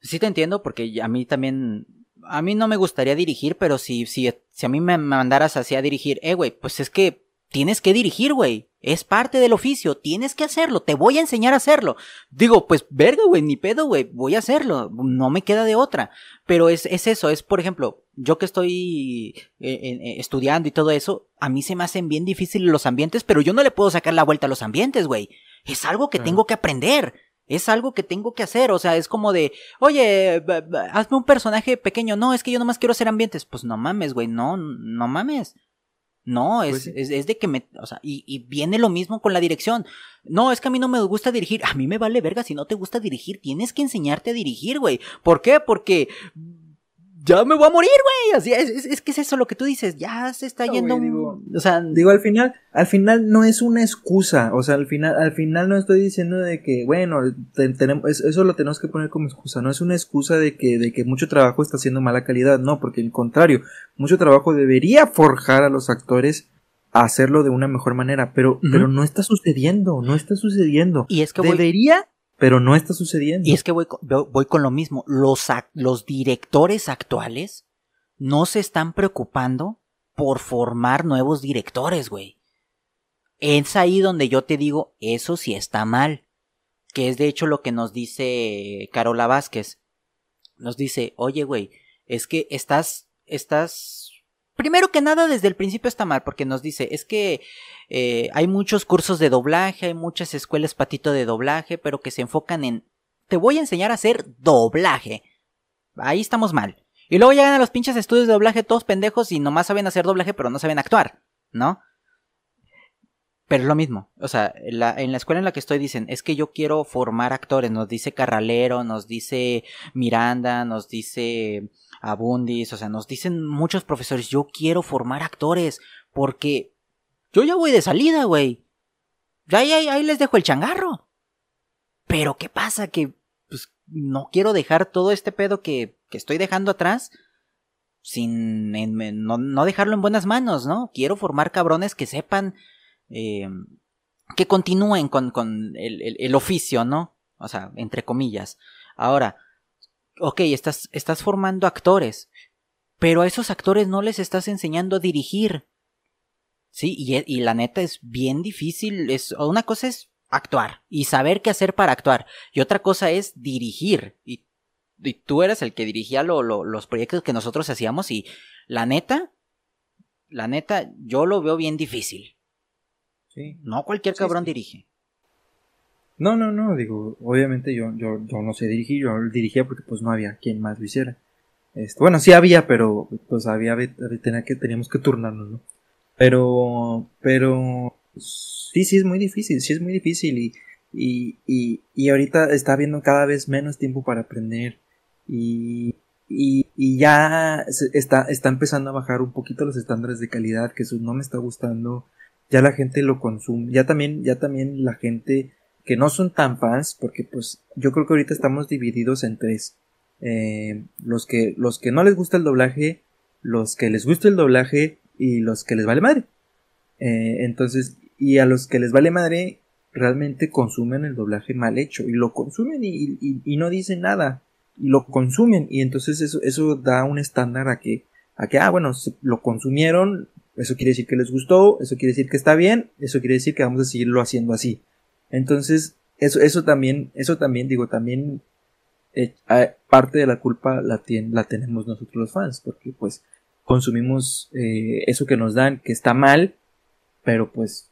Sí te entiendo, porque a mí también a mí no me gustaría dirigir, pero si, si, si a mí me mandaras así a dirigir, eh, güey, pues es que tienes que dirigir, güey. Es parte del oficio, tienes que hacerlo, te voy a enseñar a hacerlo. Digo, pues verga, güey, ni pedo, güey, voy a hacerlo, no me queda de otra. Pero es, es eso, es por ejemplo, yo que estoy eh, eh, estudiando y todo eso, a mí se me hacen bien difíciles los ambientes, pero yo no le puedo sacar la vuelta a los ambientes, güey. Es algo que tengo que aprender. Es algo que tengo que hacer, o sea, es como de, oye, hazme un personaje pequeño. No, es que yo nomás quiero hacer ambientes. Pues no mames, güey, no, no mames. No, es, pues es, es, de que me, o sea, y, y, viene lo mismo con la dirección. No, es que a mí no me gusta dirigir. A mí me vale verga si no te gusta dirigir. Tienes que enseñarte a dirigir, güey. ¿Por qué? Porque ya me voy a morir, güey. Así es, es, que es eso lo que tú dices, ya se está yendo. digo, o sea, digo, al final, al final no es una excusa. O sea, al final, al final no estoy diciendo de que, bueno, tenemos, eso lo tenemos que poner como excusa. No es una excusa de que, de que mucho trabajo está haciendo mala calidad. No, porque al contrario, mucho trabajo debería forjar a los actores a hacerlo de una mejor manera. Pero, pero no está sucediendo, no está sucediendo. Y es que debería pero no está sucediendo. Y es que voy, con lo mismo. Los, los directores actuales no se están preocupando por formar nuevos directores, güey. Es ahí donde yo te digo, eso sí está mal. Que es de hecho lo que nos dice Carola Vázquez. Nos dice, oye, güey, es que estás, estás Primero que nada, desde el principio está mal, porque nos dice, es que eh, hay muchos cursos de doblaje, hay muchas escuelas patito de doblaje, pero que se enfocan en, te voy a enseñar a hacer doblaje. Ahí estamos mal. Y luego llegan a los pinches estudios de doblaje todos pendejos y nomás saben hacer doblaje, pero no saben actuar, ¿no? Pero es lo mismo. O sea, en la escuela en la que estoy dicen, es que yo quiero formar actores. Nos dice Carralero, nos dice Miranda, nos dice Abundis. O sea, nos dicen muchos profesores, yo quiero formar actores. Porque yo ya voy de salida, güey. Ya ahí, ahí, les dejo el changarro. Pero ¿qué pasa? Que pues, no quiero dejar todo este pedo que, que estoy dejando atrás sin no, no, dejarlo en buenas manos, ¿no? Quiero formar cabrones que sepan eh, que continúen con, con el, el, oficio, ¿no? O sea, entre comillas. Ahora, ok, estás, estás formando actores, pero a esos actores no les estás enseñando a dirigir. Sí, y, y la neta es bien difícil. Es, una cosa es actuar y saber qué hacer para actuar, y otra cosa es dirigir. Y, y tú eras el que dirigía lo, los proyectos que nosotros hacíamos, y la neta, la neta, yo lo veo bien difícil. No cualquier cabrón dirige. No, no, no, digo, obviamente yo, yo, yo no sé dirigir, yo dirigía porque pues no había quien más lo hiciera. Este, bueno, sí había, pero pues había, tenía que, teníamos que turnarnos, ¿no? Pero, pero, sí, sí es muy difícil, sí es muy difícil y, y, y, y ahorita está habiendo cada vez menos tiempo para aprender y, y, y ya está, está empezando a bajar un poquito los estándares de calidad, que eso no me está gustando ya la gente lo consume, ya también, ya también la gente que no son tan fans, porque pues yo creo que ahorita estamos divididos en tres. Eh, los que, los que no les gusta el doblaje, los que les gusta el doblaje y los que les vale madre. Eh, entonces, y a los que les vale madre, realmente consumen el doblaje mal hecho y lo consumen y, y, no dicen nada y lo consumen y entonces eso, eso da un estándar a que, a que, ah, bueno, lo consumieron, eso quiere decir que les gustó, eso quiere decir que está bien, eso quiere decir que vamos a seguirlo haciendo así. Entonces, eso, eso también, eso también, digo, también eh, parte de la culpa la, la tenemos nosotros los fans, porque pues consumimos eh, eso que nos dan, que está mal, pero pues,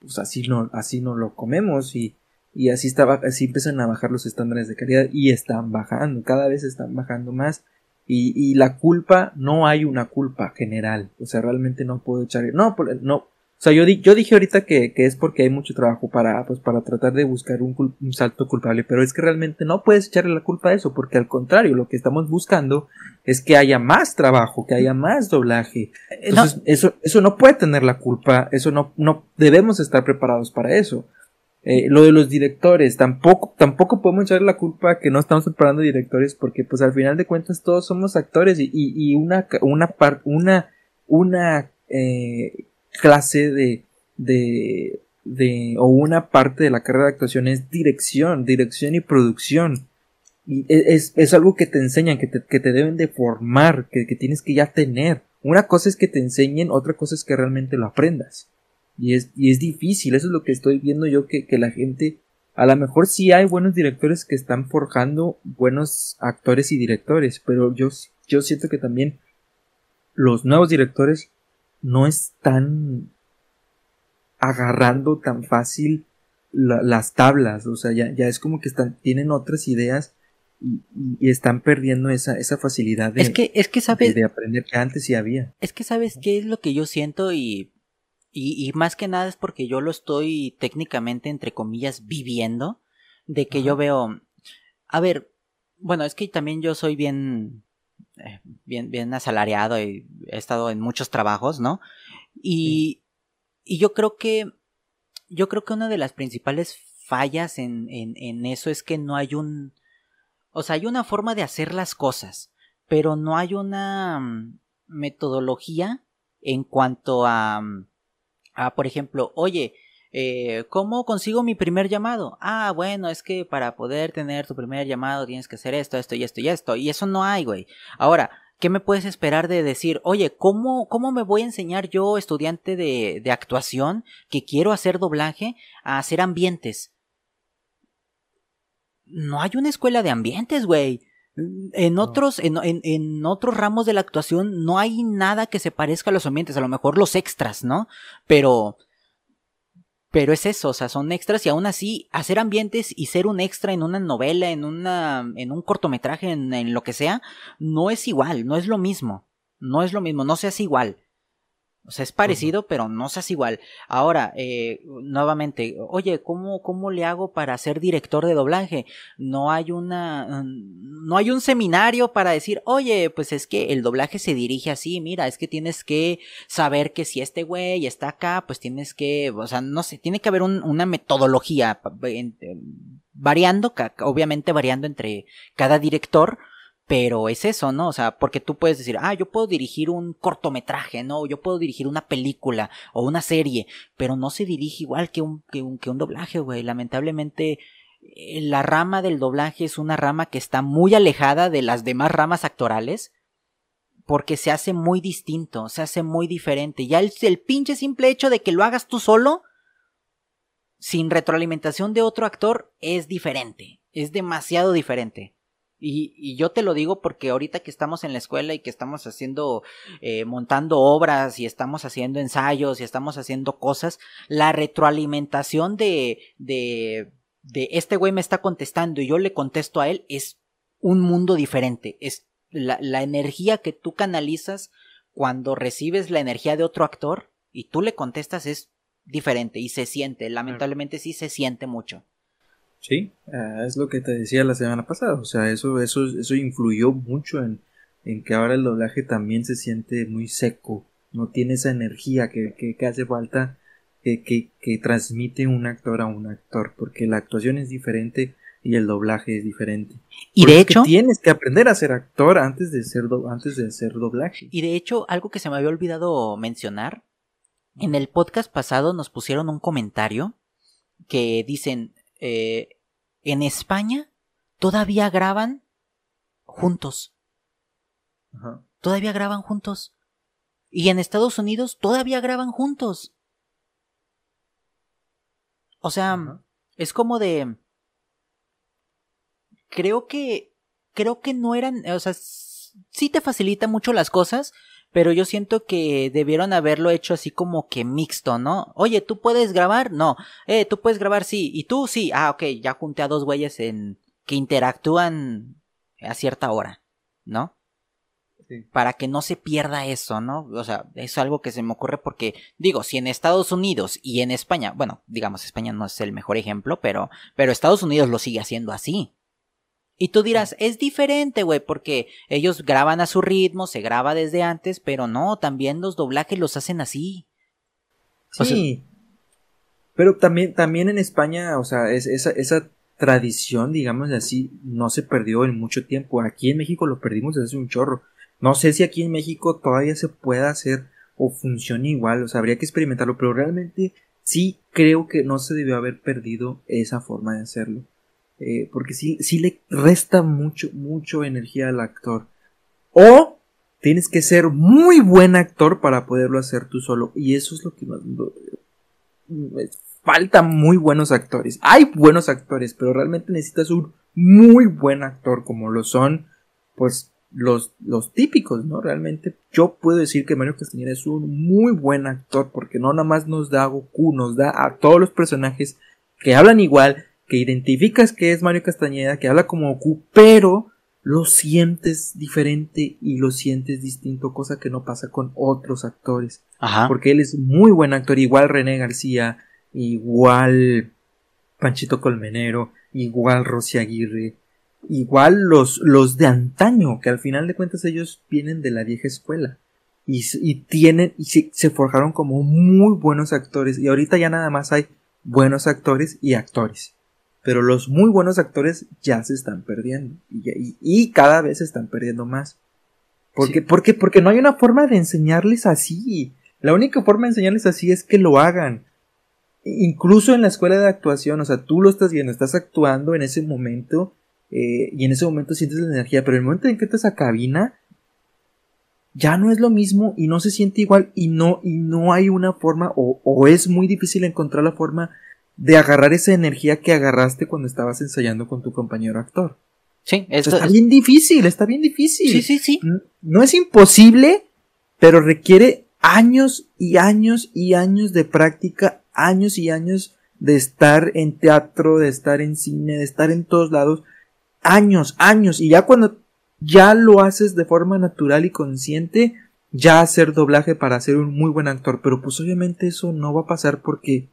pues así no, así no lo comemos y, y así estaba, así empiezan a bajar los estándares de calidad y están bajando, cada vez están bajando más y, y, la culpa, no hay una culpa general. O sea, realmente no puedo echar. No, no. O sea, yo, yo dije ahorita que, que, es porque hay mucho trabajo para, pues, para tratar de buscar un, un, salto culpable, pero es que realmente no puedes echarle la culpa a eso, porque al contrario, lo que estamos buscando es que haya más trabajo, que haya más doblaje. Entonces, eso, eso no puede tener la culpa, eso no, no debemos estar preparados para eso. Eh, lo de los directores, tampoco, tampoco podemos echarle la culpa que no estamos preparando directores porque pues al final de cuentas todos somos actores y, y, una, una parte, una, una eh, clase de, de, de, o una parte de la carrera de actuación es dirección, dirección y producción. Y e, es, es algo que te enseñan, que te, que te deben de formar, que, que tienes que ya tener. Una cosa es que te enseñen, otra cosa es que realmente lo aprendas. Y es, y es difícil, eso es lo que estoy viendo yo, que, que la gente, a lo mejor sí hay buenos directores que están forjando buenos actores y directores, pero yo, yo siento que también los nuevos directores no están agarrando tan fácil las tablas, o sea, ya, ya es como que están, tienen otras ideas y, y, están perdiendo esa, esa facilidad de, es que, es que sabes, de aprender que antes sí había. Es que sabes qué es lo que yo siento y y, y, más que nada es porque yo lo estoy técnicamente, entre comillas, viviendo. De que yo veo. A ver, bueno, es que también yo soy bien. Eh, bien, bien asalariado y he estado en muchos trabajos, ¿no? Y, y yo creo que. Yo creo que una de las principales fallas en, en, en eso es que no hay un. O sea, hay una forma de hacer las cosas, pero no hay una mm, metodología en cuanto a mm, Ah, por ejemplo, oye, eh, ¿cómo consigo mi primer llamado? Ah, bueno, es que para poder tener tu primer llamado tienes que hacer esto, esto y esto y esto. Y eso no hay, güey. Ahora, ¿qué me puedes esperar de decir, oye, ¿cómo, cómo me voy a enseñar yo, estudiante de, de actuación, que quiero hacer doblaje, a hacer ambientes? No hay una escuela de ambientes, güey. En otros, en, en, otros ramos de la actuación no hay nada que se parezca a los ambientes, a lo mejor los extras, ¿no? Pero, pero es eso, o sea, son extras y aún así hacer ambientes y ser un extra en una novela, en una, en un cortometraje, en, en lo que sea, no es igual, no es lo mismo, no es lo mismo, no se hace igual. O sea, es parecido, pero no seas igual. Ahora, eh, nuevamente, oye, ¿cómo, ¿cómo le hago para ser director de doblaje? No hay una, no hay un seminario para decir, oye, pues es que el doblaje se dirige así, mira, es que tienes que saber que si este güey está acá, pues tienes que, o sea, no sé, tiene que haber una metodología variando, obviamente variando entre cada director, pero es eso, ¿no? O sea, porque tú puedes decir, ah, yo puedo dirigir un cortometraje, ¿no? Yo puedo dirigir una película o una serie, pero no se dirige igual que un, que un, que un doblaje, güey. Lamentablemente, eh, la rama del doblaje es una rama que está muy alejada de las demás ramas actorales. Porque se hace muy distinto, se hace muy diferente. Ya el, el pinche simple hecho de que lo hagas tú solo, sin retroalimentación de otro actor, es diferente. Es demasiado diferente. Y, yo te lo digo porque ahorita que estamos en la escuela y que estamos haciendo, eh, montando obras y estamos haciendo ensayos y estamos haciendo cosas, la retroalimentación de, de, de este güey me está contestando y yo le contesto a él es un mundo diferente. Es la, la energía que tú canalizas cuando recibes la energía de otro actor y tú le contestas es diferente y se siente, lamentablemente sí se siente mucho. Sí, ah, es lo que te decía la semana pasada. O sea, eso, eso, eso influyó mucho en, en que ahora el doblaje también se siente muy seco. No tiene esa energía que, que, hace falta que, que, que, transmite un actor a un actor. Porque la actuación es diferente y el doblaje es diferente. Y de hecho. tienes que aprender a ser actor antes de ser, antes de hacer doblaje. Y de hecho, algo que se me había olvidado mencionar. En el podcast pasado nos pusieron un comentario que dicen eh, en España todavía graban juntos. Todavía graban juntos. Y en Estados Unidos todavía graban juntos. O sea, es como de... Creo que... Creo que no eran... O sea, sí te facilita mucho las cosas, pero yo siento que debieron haberlo hecho así como que mixto, ¿no? Oye, ¿tú puedes grabar? No. Eh, ¿tú puedes grabar? Sí. ¿Y tú? Sí. Ah, ok, ya junté a dos güeyes en... que interactúan a cierta hora, ¿no? Sí. Para que no se pierda eso, ¿no? O sea, es algo que se me ocurre porque, digo, si en Estados Unidos y en España, bueno, digamos, España no es el mejor ejemplo, pero, pero Estados Unidos lo sigue haciendo así. Y tú dirás, es diferente, güey, porque ellos graban a su ritmo, se graba desde antes, pero no, también los doblajes los hacen así. Sí. pero también, también en España, o sea, es, esa, esa tradición, digamos así, no se perdió en mucho tiempo. Aquí en México lo perdimos desde hace un chorro. No sé si aquí en México todavía se pueda hacer o funcione igual, o sea, habría que experimentarlo, pero realmente sí creo que no se debió haber perdido esa forma de hacerlo. Eh, porque sí, sí le resta mucho, mucho energía al actor. O tienes que ser muy buen actor para poderlo hacer tú solo. Y eso es lo que más... Faltan muy buenos actores. Hay buenos actores, pero realmente necesitas un muy buen actor, como lo son, pues, los, los típicos, ¿no? Realmente yo puedo decir que Mario Castañeda es un muy buen actor, porque no nada más nos da Goku, nos da a todos los personajes que hablan igual, que identificas que es Mario Castañeda, que habla como Goku, pero lo sientes diferente y lo sientes distinto, cosa que no pasa con otros actores. Ajá. Porque él es muy buen actor, igual René García, igual Panchito Colmenero, igual Rosy Aguirre, igual los, los de antaño, que al final de cuentas ellos vienen de la vieja escuela. Y, y tienen, y se, se forjaron como muy buenos actores. Y ahorita ya nada más hay buenos actores y actores pero los muy buenos actores ya se están perdiendo y, y, cada vez se están perdiendo más. Porque, porque, porque no hay una forma de enseñarles así. La única forma de enseñarles así es que lo hagan. Incluso en la escuela de actuación, o sea, tú lo estás viendo, estás actuando en ese momento eh, y en ese momento sientes la energía, pero en el momento en que estás a cabina, ya no es lo mismo y no se siente igual y no, y no hay una forma o, o es muy difícil encontrar la forma de agarrar esa energía que agarraste cuando estabas ensayando con tu compañero actor. Sí, esto está bien difícil, está bien difícil. Sí, sí, sí. No es imposible, pero requiere años y años y años de práctica, años y años de estar en teatro, de estar en cine, de estar en todos lados, años, años, y ya cuando ya lo haces de forma natural y consciente, ya hacer doblaje para ser un muy buen actor, pero pues obviamente eso no va a pasar porque,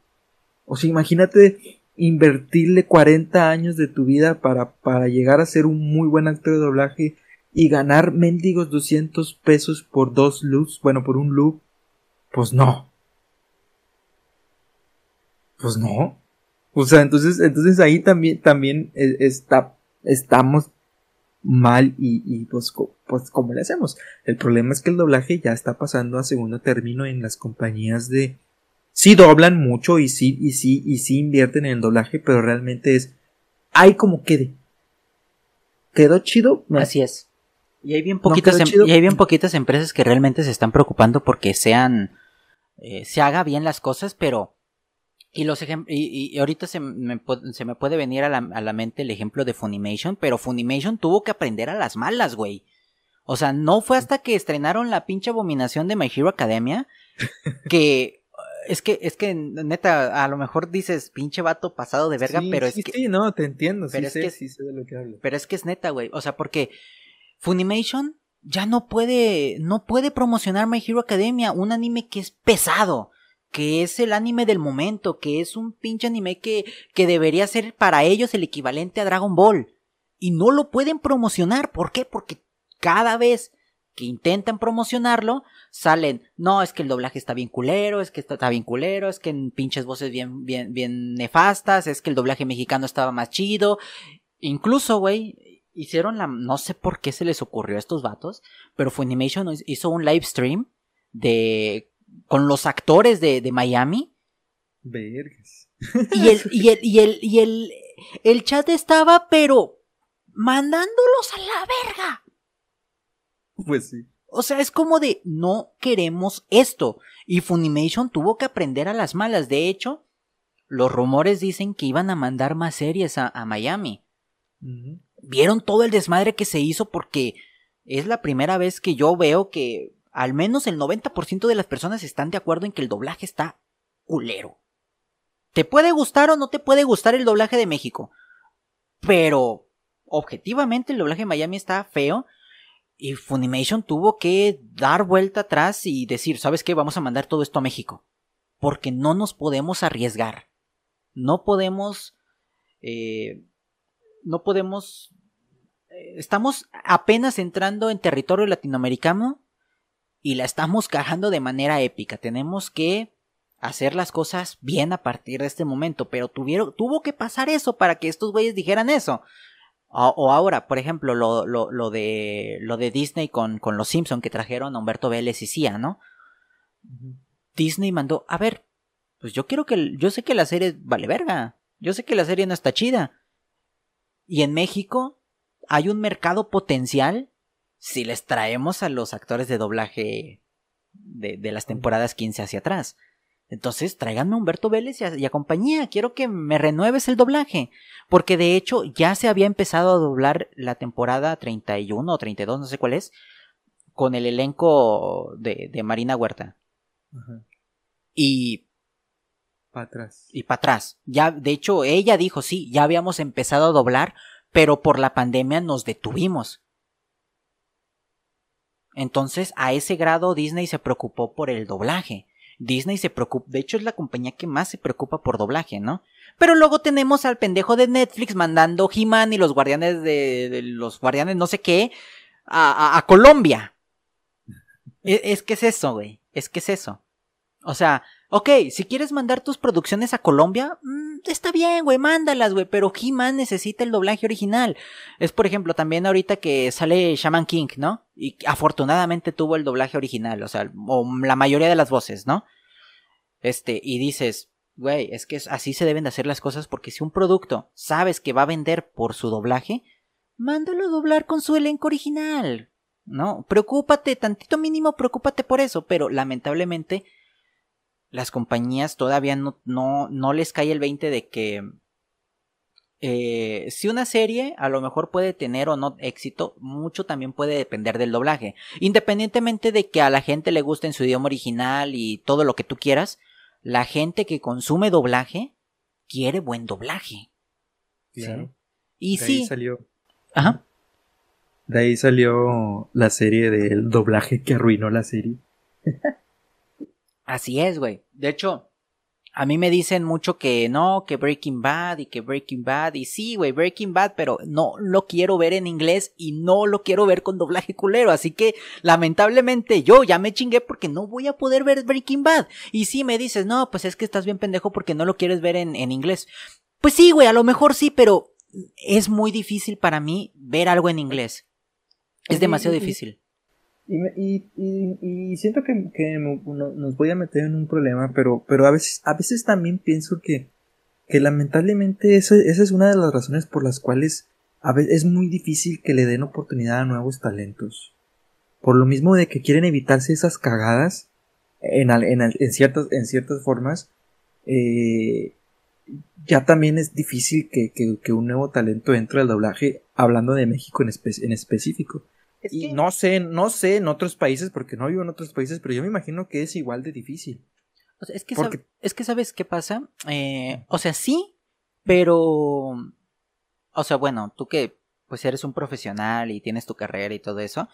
o sea, imagínate invertirle 40 años de tu vida para, para llegar a ser un muy buen actor de doblaje y ganar mendigos 200 pesos por dos looks, bueno, por un look, pues no. Pues no. O sea, entonces, entonces ahí también, también e, está, estamos mal y, y pues, pues ¿cómo le hacemos? El problema es que el doblaje ya está pasando a segundo término en las compañías de... Sí doblan mucho y sí, y sí, y sí invierten en el doblaje, pero realmente es... Hay como quede. ¿Quedó chido? Así es. Y hay bien poquitas, em, y hay bien poquitas empresas que realmente se están preocupando porque sean... Eh, se haga bien las cosas, pero y los y, y, ahorita se me, se me puede venir a la, a la, mente el ejemplo de Funimation, pero Funimation tuvo que aprender a las malas, güey. O sea, no fue hasta que estrenaron la pinche abominación de My Hero Academia que es que es que neta a lo mejor dices pinche vato pasado de verga, pero es que sí, no, te entiendo, pero es que sí sé de lo que hablo. Pero es que es neta, güey, o sea, porque Funimation ya no puede no puede promocionar My Hero Academia, un anime que es pesado que es el anime del momento, que es un pinche anime que, que debería ser para ellos el equivalente a Dragon Ball. Y no lo pueden promocionar. ¿Por qué? Porque cada vez que intentan promocionarlo, salen, no, es que el doblaje está bien culero, es que está, bien culero, es que en pinches voces bien, bien, bien nefastas, es que el doblaje mexicano estaba más chido. Incluso, güey, hicieron la, no sé por qué se les ocurrió a estos vatos, pero Funimation hizo un live stream de con los actores de, de Miami. Vergas. Y el, y el, y el, y el, el chat estaba, pero mandándolos a la verga. Pues sí. O sea, es como de no queremos esto. Y Funimation tuvo que aprender a las malas. De hecho, los rumores dicen que iban a mandar más series a, Miami. Vieron todo el desmadre que se hizo porque es la primera vez que yo veo que al menos el 90% de las personas están de acuerdo en que el doblaje está culero. Te puede gustar o no te puede gustar el doblaje de México, pero objetivamente el doblaje de Miami está feo y Funimation tuvo que dar vuelta atrás y decir, ¿sabes qué? Vamos a mandar todo esto a México. Porque no nos podemos arriesgar. No podemos... Eh, no podemos... Eh, estamos apenas entrando en territorio latinoamericano y la estamos cajando de manera épica. Tenemos que hacer las cosas bien a partir de este momento, pero tuvieron, tuvo que pasar eso para que estos güeyes dijeran eso. O, ahora, por ejemplo, lo, lo, lo, de, lo de Disney con, con los Simpson que trajeron a Humberto Vélez y Cia, ¿no? Disney mandó, a ver, pues yo quiero que, yo sé que la serie vale verga, yo sé que la serie no está chida. Y en México hay un mercado potencial si les traemos a los actores de doblaje de, las temporadas 15 hacia atrás. Entonces, tráiganme a Humberto Vélez y a, compañía. Quiero que me renueves el doblaje. Porque de hecho, ya se había empezado a doblar la temporada 31 o 32, no sé cuál es, con el elenco de, Marina Huerta. Y. Para atrás. Y para atrás. Ya, de hecho, ella dijo, sí, ya habíamos empezado a doblar, pero por la pandemia nos detuvimos. Entonces, a ese grado Disney se preocupó por el doblaje. Disney se preocupa, de hecho es la compañía que más se preocupa por doblaje, ¿no? Pero luego tenemos al pendejo de Netflix mandando He-Man y los guardianes de, los guardianes no sé qué a, Colombia. es, es que es eso, güey. Es que es eso. O sea, Ok, si quieres mandar tus producciones a Colombia, mm, está bien, güey, mándalas, güey, pero He-Man necesita el doblaje original. Es, por ejemplo, también ahorita que sale Shaman King, ¿no? Y afortunadamente tuvo el doblaje original, o sea, o la mayoría de las voces, ¿no? Este, y dices, güey, es que así se deben de hacer las cosas porque si un producto sabes que va a vender por su doblaje, mándalo a doblar con su elenco original, ¿no? Preocúpate, tantito mínimo, preocúpate por eso, pero lamentablemente las compañías todavía no, no, no les cae el 20 de que eh, si una serie a lo mejor puede tener o no éxito, mucho también puede depender del doblaje. Independientemente de que a la gente le guste en su idioma original y todo lo que tú quieras, la gente que consume doblaje quiere buen doblaje. Claro. Y sí. salió. Ajá. De ahí salió la serie del doblaje que arruinó la serie. Así es, güey. De hecho, a mí me dicen mucho que no, que Breaking Bad y que Breaking Bad. Y sí, güey, Breaking Bad, pero no lo quiero ver en inglés y no lo quiero ver con doblaje culero. Así que, lamentablemente, yo ya me chingué porque no voy a poder ver Breaking Bad. Y sí me dices, no, pues es que estás bien pendejo porque no lo quieres ver en, en inglés. Pues sí, güey, a lo mejor sí, pero es muy difícil para mí ver algo en inglés. Es demasiado difícil. Y, y, y, siento que, nos voy a meter en un problema, pero, pero a, veces, a veces también pienso que, que lamentablemente esa, esa es una de las razones por las cuales a veces es muy difícil que le den oportunidad a nuevos talentos. Por lo mismo de que quieren evitarse esas cagadas en, en, en ciertas, en ciertas formas, eh, ya también es difícil que, que, que, un nuevo talento entre al doblaje, hablando de México en, en específico y no sé, no sé en otros países, porque no vivo en otros países, pero yo me imagino que es igual de difícil. O sea, es que, es que sabes qué pasa. Eh, o sea, sí, pero. O sea, bueno, tú que pues eres un profesional y tienes tu carrera y todo eso.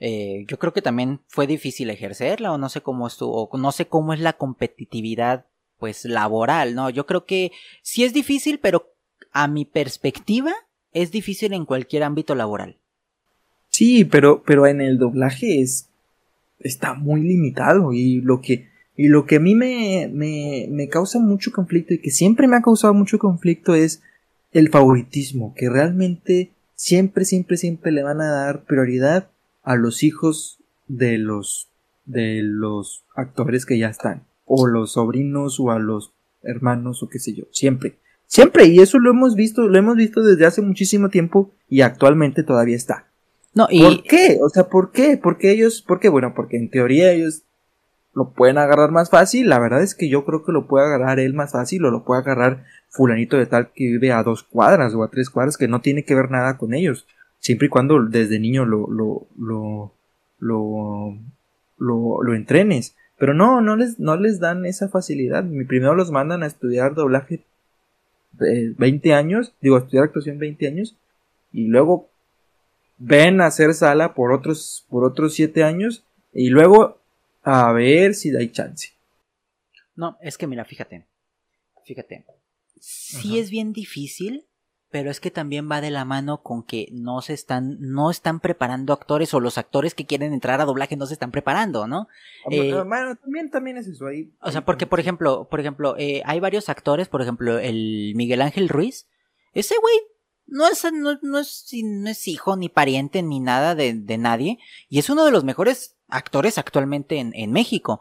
Eh, yo creo que también fue difícil ejercerla o no sé cómo estuvo, o no sé cómo es la competitividad pues laboral, ¿no? Yo creo que sí es difícil, pero a mi perspectiva es difícil en cualquier ámbito laboral. Sí, pero, pero en el doblaje es, está muy limitado y lo que, y lo que a mí me, me, me causa mucho conflicto y que siempre me ha causado mucho conflicto es el favoritismo, que realmente siempre, siempre, siempre le van a dar prioridad a los hijos de los, de los actores que ya están, o los sobrinos o a los hermanos o qué sé yo, siempre. Siempre, y eso lo hemos visto, lo hemos visto desde hace muchísimo tiempo y actualmente todavía está. No, y... ¿Por qué? O sea, ¿por qué? Porque ellos, ¿por qué? Bueno, porque en teoría ellos lo pueden agarrar más fácil. La verdad es que yo creo que lo puede agarrar él más fácil o lo puede agarrar fulanito de tal que vive a dos cuadras o a tres cuadras que no tiene que ver nada con ellos. Siempre y cuando desde niño lo, lo, lo, lo, lo, lo entrenes. Pero no, no les, no les dan esa facilidad. Primero los mandan a estudiar doblaje eh, 20 años, digo, a estudiar actuación 20 años, y luego ven a hacer sala por otros, por otros siete años y luego a ver si hay chance. No, es que mira, fíjate, fíjate, sí es bien difícil, pero es que también va de la mano con que no se están, no están preparando actores o los actores que quieren entrar a doblaje no se están preparando, ¿no? Eh, bueno, también, también es eso ahí. O sea, porque por ejemplo, por ejemplo, eh, hay varios actores, por ejemplo, el Miguel Ángel Ruiz, ese güey no es, no, no, es, no es hijo ni pariente ni nada de, de, nadie. Y es uno de los mejores actores actualmente en, en México.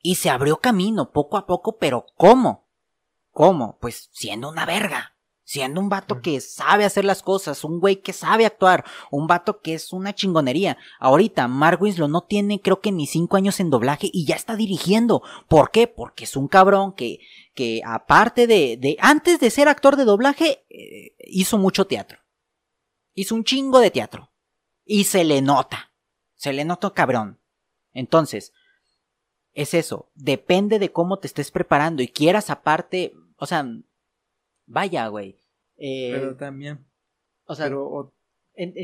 Y se abrió camino poco a poco, pero ¿cómo? ¿Cómo? Pues siendo una verga siendo un vato que sabe hacer las cosas, un güey que sabe actuar, un vato que es una chingonería. Ahorita, Mark Winslow no tiene creo que ni cinco años en doblaje y ya está dirigiendo. ¿Por qué? Porque es un cabrón que, que aparte de, de antes de ser actor de doblaje, eh, hizo mucho teatro. Hizo un chingo de teatro. Y se le nota. Se le nota cabrón. Entonces, es eso. Depende de cómo te estés preparando y quieras aparte, o sea, vaya, güey. Eh, pero también. O sea, pero,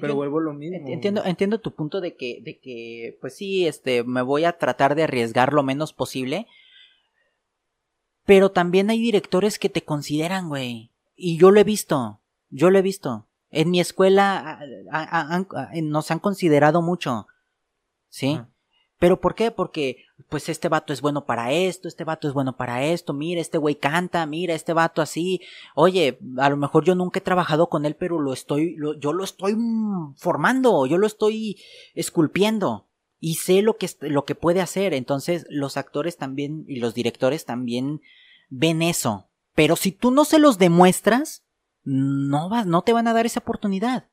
pero vuelvo lo mismo. Entiendo, entiendo tu punto de que, de que, pues sí, este, me voy a tratar de arriesgar lo menos posible. Pero también hay directores que te consideran, güey. Y yo lo he visto. Yo lo he visto. En mi escuela nos han considerado mucho. ¿Sí? ¿Pero por qué? Porque, pues este vato es bueno para esto, este vato es bueno para esto, mira, este güey canta, mira, este vato así. Oye, a lo mejor yo nunca he trabajado con él, pero lo estoy, yo lo estoy formando, yo lo estoy esculpiendo. Y sé lo que, lo que puede hacer. Entonces, los actores también y los directores también ven eso. Pero si tú no se los demuestras, no, vas, no te van a dar esa oportunidad.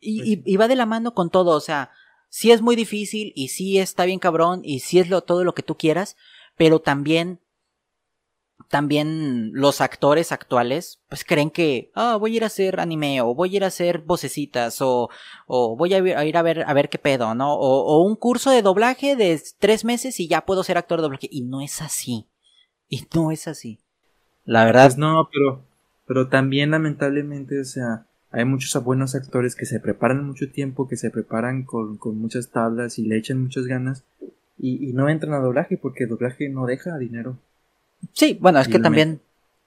Y, pues y, y va de la mano con todo, o sea, sí es muy difícil y sí está bien cabrón y sí es lo, todo lo que tú quieras, pero también también los actores actuales pues creen que ah voy a ir a hacer anime o voy a ir a hacer vocecitas o, o voy a ir, a ver a ver qué pedo no o, o, un curso de doblaje de tres meses y ya puedo ser actor de doblaje. Y no es así. Y no es así. La verdad pues no pero pero también lamentablemente o sea hay muchos buenos actores que se preparan mucho tiempo, que se preparan con, muchas tablas y le echan muchas ganas y, no entran a doblaje porque el doblaje no deja dinero. Sí, bueno, es que también...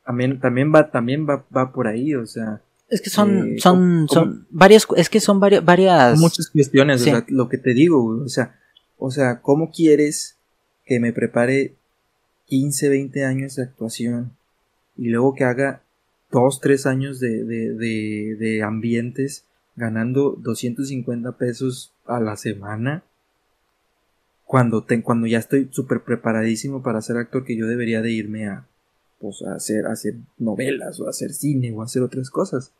También, también va, también va, va por ahí, o sea. Es que son, eh, son, son varias, es que son varias, varias. Muchas cuestiones, o sea, lo que te digo, o sea, o sea, ¿cómo quieres que me prepare 15, 20 años de actuación y luego que haga 2, 3 años de, de, de, de ambientes ganando 250 pesos a la semana? Cuando, te, cuando ya estoy súper preparadísimo para ser actor que yo debería de irme a, pues, a hacer, hacer novelas o hacer cine o hacer otras cosas.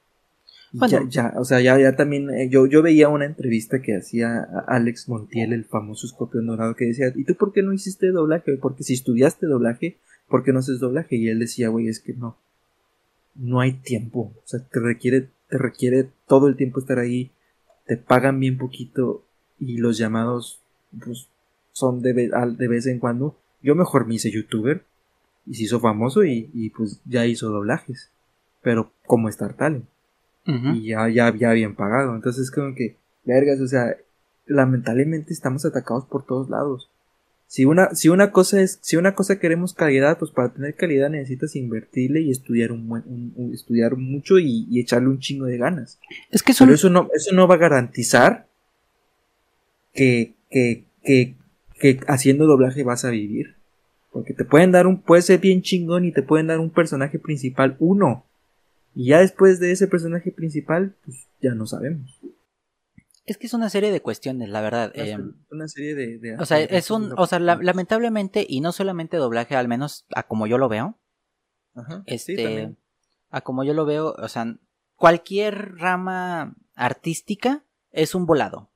Ya, ya, o sea, ya, ya también, eh, yo, yo veía una entrevista que hacía Alex Montiel, el famoso escorpión dorado, que decía, ¿y tú por qué no hiciste doblaje? Porque si estudiaste doblaje, ¿por qué no haces doblaje? Y él decía, güey, es que no, no hay tiempo, o sea, te requiere, te requiere todo el tiempo estar ahí, te pagan bien poquito y los llamados, pues, son de, de vez en cuando. Yo mejor me hice youtuber y se hizo famoso y, y pues ya hizo doblajes, pero como Star Talent y ya, ya, ya bien pagado. Entonces, como que, vergas, o sea, lamentablemente estamos atacados por todos lados. Si una, si una cosa es, si una cosa queremos calidad, pues para tener calidad necesitas invertirle y estudiar un, buen, estudiar mucho y, echarle un chingo de ganas. Es que Pero eso no, eso no va a garantizar que, que, que, que haciendo doblaje vas a vivir. Porque te pueden dar un, puede ser bien chingón y te pueden dar un personaje principal, uno, y ya después de ese personaje principal, pues ya no sabemos. Es que es una serie de cuestiones, la verdad. Eh, una serie de, o sea, es un, o sea, lamentablemente y no solamente doblaje, al menos a como yo lo veo. Ajá, este, a como yo lo veo, o sea, cualquier rama artística es un volado.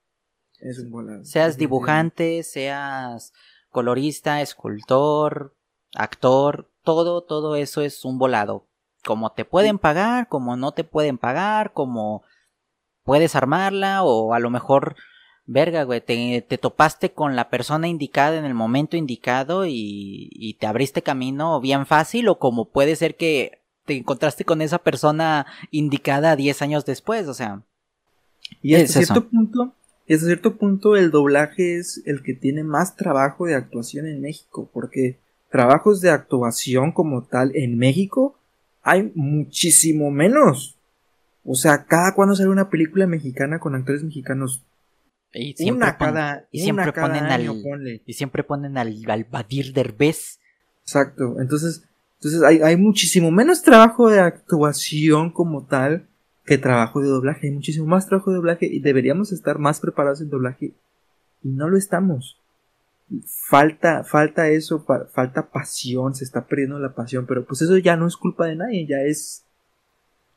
Es un volado. Seas dibujante, seas colorista, escultor, actor, todo, todo eso es un volado como te pueden pagar, como no te pueden pagar, como puedes armarla o a lo mejor, verga, güey, te, topaste con la persona indicada en el momento indicado y, y te abriste camino bien fácil o como puede ser que te encontraste con esa persona indicada 10 años después, o sea. Y hasta cierto punto, hasta cierto punto el doblaje es el que tiene más trabajo de actuación en México, porque trabajos de actuación como tal en México hay muchísimo menos. O sea, cada cuando sale una película mexicana con actores mexicanos. Y siempre una cada, y siempre ponen al, y siempre ponen al, al Badir Derbez. Exacto. Entonces, entonces hay, hay muchísimo menos trabajo de actuación como tal que trabajo de doblaje. Hay muchísimo más trabajo de doblaje y deberíamos estar más preparados en doblaje. Y no lo estamos falta, falta eso, falta pasión, se está perdiendo la pasión, pero pues eso ya no es culpa de nadie, ya es,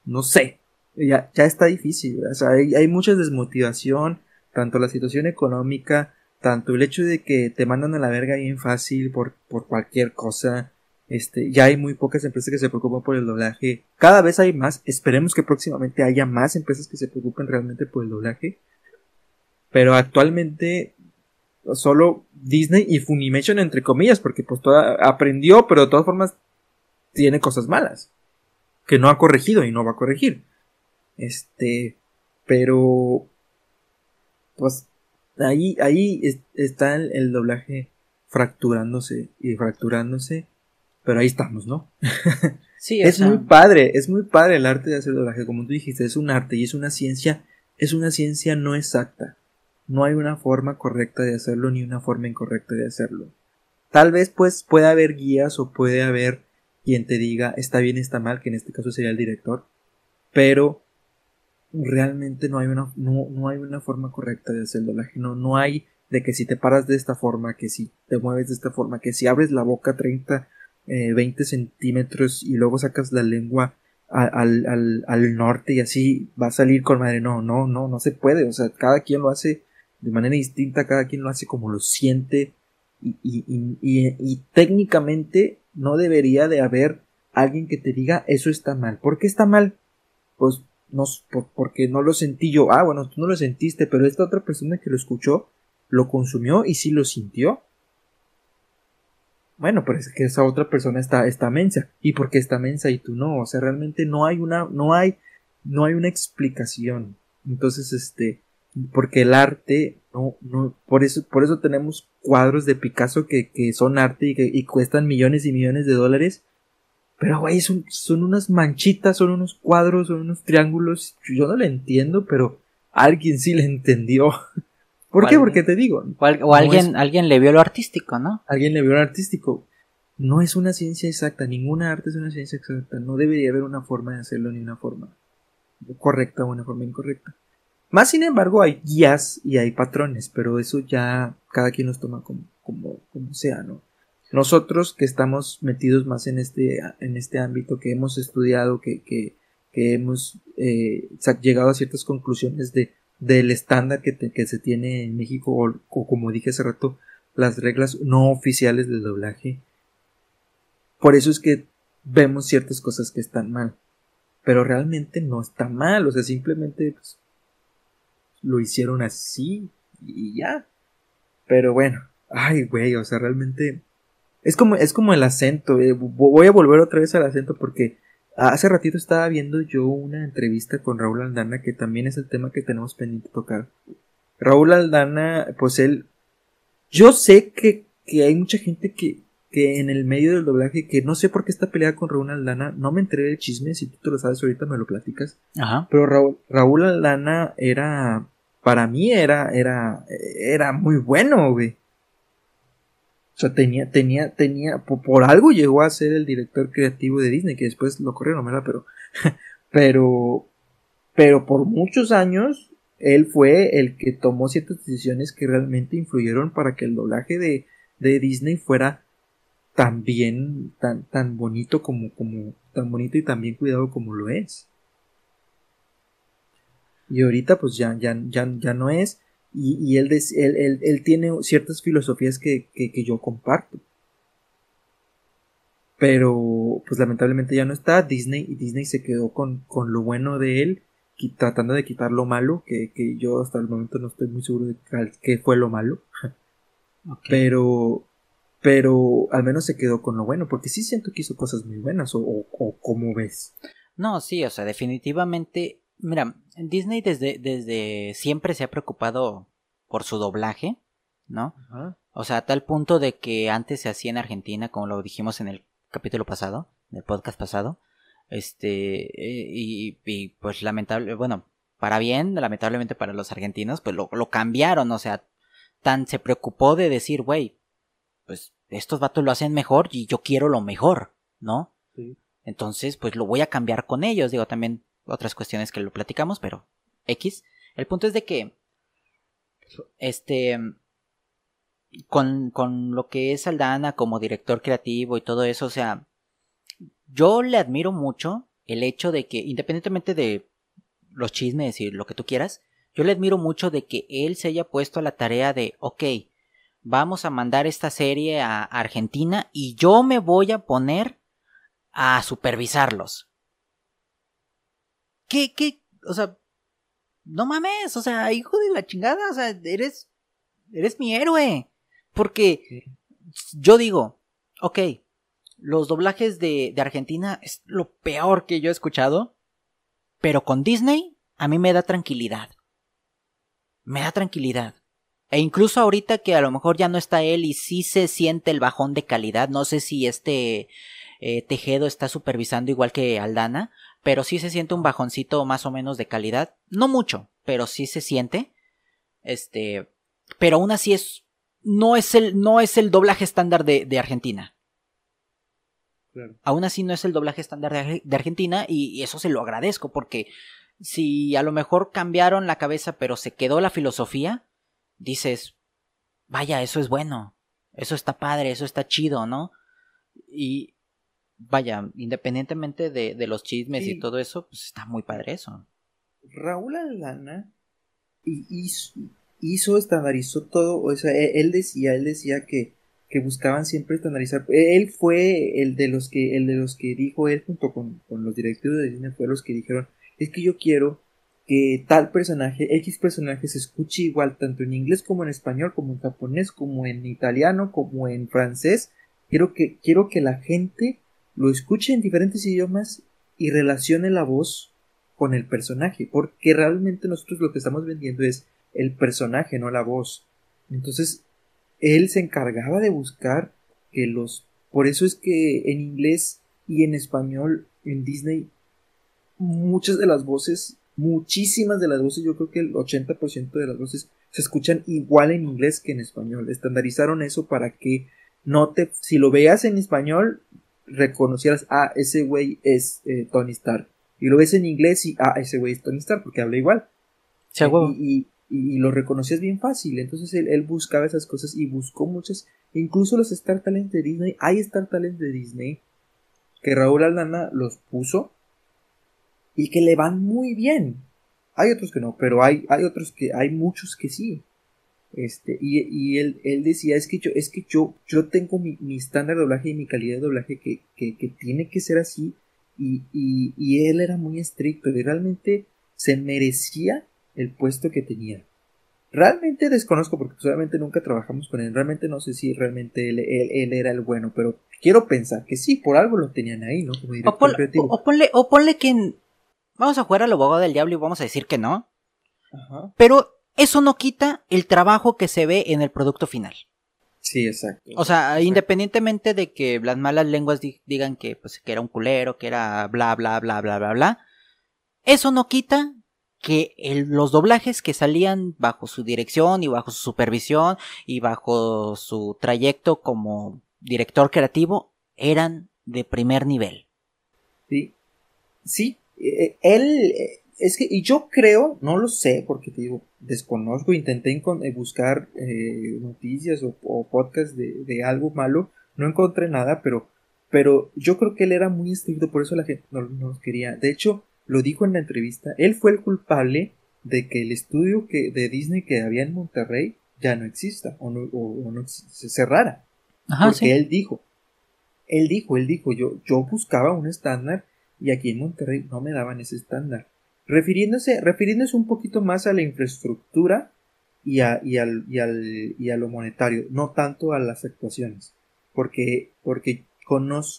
no sé, ya, ya está difícil, o sea, hay, hay mucha desmotivación, tanto la situación económica, tanto el hecho de que te mandan a la verga bien fácil por, por cualquier cosa, este, ya hay muy pocas empresas que se preocupan por el doblaje. Cada vez hay más. Esperemos que próximamente haya más empresas que se preocupen realmente por el doblaje. Pero actualmente solo Disney y Funimation entre comillas, porque pues toda, aprendió, pero de todas formas tiene cosas malas que no ha corregido y no va a corregir. Este, pero pues ahí ahí está el, doblaje fracturándose y fracturándose, pero ahí estamos, ¿no? Sí, es muy padre, es muy padre el arte de hacer doblaje, como tú dijiste, es un arte y es una ciencia, es una ciencia no exacta. No hay una forma correcta de hacerlo ni una forma incorrecta de hacerlo. Tal vez pues pueda haber guías o puede haber quien te diga está bien, está mal, que en este caso sería el director, pero realmente no hay una, no, no hay una forma correcta de hacerlo. No, no hay de que si te paras de esta forma, que si te mueves de esta forma, que si abres la boca 30, 20 eh, centímetros y luego sacas la lengua al, al, al norte y así va a salir con madre. No, no, no, no se puede. O sea, cada quien lo hace de manera distinta, cada quien lo hace como lo siente y, y, y, y, técnicamente no debería de haber alguien que te diga eso está mal. ¿Por qué está mal? Pues no, porque no lo sentí yo. Ah, bueno, tú no lo sentiste, pero esta otra persona que lo escuchó lo consumió y sí lo sintió. Bueno, pero es que esa otra persona está, está mensa. ¿Y por qué está mensa y tú no? O sea, realmente no hay una, no hay no hay una explicación. Entonces, este, porque el arte, no, no, por eso, por eso tenemos cuadros de Picasso que, que son arte y que y cuestan millones y millones de dólares. Pero, güey, son, son unas manchitas, son unos cuadros, son unos triángulos. Yo no le entiendo, pero alguien sí le entendió. ¿Por qué? Porque te digo. O, alguien, alguien le vio lo artístico, ¿no? Alguien le vio lo artístico. No es una ciencia exacta, ninguna arte es una ciencia exacta. No debería haber una forma de hacerlo ni una forma correcta o una forma incorrecta. Más sin embargo, hay guías y hay patrones, pero eso ya cada quien los toma como, como, como sea, ¿no? Nosotros que estamos metidos más en este, en este ámbito, que hemos estudiado, que, que, hemos eh, llegado a ciertas conclusiones de, del estándar que, que se tiene en México, o, como dije hace rato, las reglas no oficiales del doblaje. Por eso es que vemos ciertas cosas que están mal. Pero realmente no está mal, o sea, simplemente pues, lo hicieron así y ya. Pero bueno, ay, güey, o sea, realmente es como es como el acento. Eh, voy a volver otra vez al acento porque hace ratito estaba viendo yo una entrevista con Raúl Aldana que también es el tema que tenemos pendiente tocar. Raúl Aldana, pues él, yo sé que, que hay mucha gente que, que en el medio del doblaje, que no sé por qué está peleada con Raúl Aldana, no me enteré del chisme, si tú te lo sabes ahorita me lo platicas. Ajá. Pero Raúl, Raúl Aldana era, para mí era, era, era muy bueno, güey. O sea, tenía, tenía, tenía, por, algo llegó a ser el director creativo de Disney, que después lo corrieron, ¿verdad? Pero, pero, pero por muchos años, él fue el que tomó ciertas decisiones que realmente influyeron para que el doblaje de, de Disney fuera tan bien, tan, tan bonito como, como, tan bonito y tan bien cuidado como lo es. Y ahorita pues ya, ya, ya, ya no es. Y, y él, él, él, tiene ciertas filosofías que, que, que, yo comparto. Pero pues lamentablemente ya no está. Disney y Disney se quedó con, con lo bueno de él, tratando de quitar lo malo, que, que yo hasta el momento no estoy muy seguro de qué fue lo malo. Pero pero al menos se quedó con lo bueno, porque sí siento que hizo cosas muy buenas, o, o, como ves. No, sí, o sea, definitivamente, mira, Disney desde, desde siempre se ha preocupado por su doblaje, ¿no? O sea, a tal punto de que antes se hacía en Argentina, como lo dijimos en el capítulo pasado, en el podcast pasado, este, y, y pues lamentable, bueno, para bien, lamentablemente para los argentinos, pues lo, lo cambiaron, o sea, tan se preocupó de decir, güey, pues estos vatos lo hacen mejor y yo quiero lo mejor, ¿no? Sí. Entonces, pues lo voy a cambiar con ellos. Digo, también otras cuestiones que lo platicamos, pero X. El punto es de que, este, con, con lo que es Aldana como director creativo y todo eso, o sea, yo le admiro mucho el hecho de que, independientemente de los chismes y lo que tú quieras, yo le admiro mucho de que él se haya puesto a la tarea de, ok, vamos a mandar esta serie a Argentina y yo me voy a poner a supervisarlos. ¿Qué, qué? O sea, no mames, o sea, hijo de la chingada, o sea, eres, eres mi héroe. Porque yo digo, ok, los doblajes de, de Argentina es lo peor que yo he escuchado, pero con Disney a mí me da tranquilidad. Me da tranquilidad. E incluso ahorita que a lo mejor ya no está él y sí se siente el bajón de calidad, no sé si este eh, Tejedo está supervisando igual que Aldana, pero sí se siente un bajoncito más o menos de calidad, no mucho, pero sí se siente. Este, pero aún así es no es el no es el doblaje estándar de, de Argentina. Claro. Aún así no es el doblaje estándar de, de Argentina y, y eso se lo agradezco porque si a lo mejor cambiaron la cabeza pero se quedó la filosofía, dices, vaya, eso es bueno, eso está padre, eso está chido, ¿no? Y vaya, independientemente de, de los chismes y todo eso, pues está muy padre eso. Raúl Alana hizo, hizo, estandarizó todo, o sea, e, él decía, él decía que, que buscaban siempre estandarizar. Él fue el de los que, el de los que dijo él junto con, con los directivos de Disney fue los que dijeron, es que yo quiero que tal personaje, X personaje se escuche igual tanto en inglés como en español, como en japonés, como en italiano, como en francés. Quiero que, quiero que la gente lo escuche en diferentes idiomas y relacione la voz con el personaje, porque realmente nosotros lo que estamos vendiendo es el personaje, no la voz. Entonces, él se encargaba de buscar que los... Por eso es que en inglés y en español, en Disney, muchas de las voces, muchísimas de las voces, yo creo que el 80% de las voces se escuchan igual en inglés que en español. Estandarizaron eso para que no te... Si lo veas en español, reconocieras, ah, ese güey es eh, Tony Stark. Y lo ves en inglés y, ah, ese güey es Tony Stark porque habla igual. y, y, lo reconocías bien fácil. Entonces él, buscaba esas cosas y buscó muchas. Incluso los Star Talents de Disney, hay Star Talents de Disney que Raúl Aldana los puso y que le van muy bien. Hay otros que no, pero hay, hay otros que, hay muchos que sí. Este, y, y él, él, decía, es que yo, es que yo, yo tengo mi, mi estándar de doblaje y mi calidad de doblaje que, que, que tiene que ser así. Y, y, y, él era muy estricto y realmente se merecía el puesto que tenía. Realmente desconozco porque solamente nunca trabajamos con él. Realmente no sé si realmente él, él, era el bueno, pero quiero pensar que sí, por algo lo tenían ahí, ¿no? o, ponle, o ponle que vamos a jugar al abogado del diablo y vamos a decir que no. Ajá. Pero eso no quita el trabajo que se ve en el producto final. Sí, exacto. O sea, independientemente de que las malas lenguas digan que, pues, que era un culero, que era bla, bla, bla, bla, bla, bla, eso no quita que los doblajes que salían bajo su dirección y bajo su supervisión y bajo su trayecto como director creativo eran de primer nivel. Sí, sí, eh, eh, él, eh, es que, y yo creo, no lo sé, porque te digo, desconozco, intenté buscar noticias o, o podcasts de, algo malo, no encontré nada, pero, pero yo creo que él era muy estricto, por eso la gente no, no quería. De hecho, lo dijo en la entrevista, él fue el culpable de que el estudio que, de Disney que había en Monterrey ya no exista o no, o, no se cerrara. porque él dijo, él dijo, él dijo, yo, yo buscaba un estándar y aquí en Monterrey no me daban ese estándar. Refiriéndose, refiriéndose un poquito más a la infraestructura y a, y al, y al, y a lo monetario, no tanto a las actuaciones. Porque, porque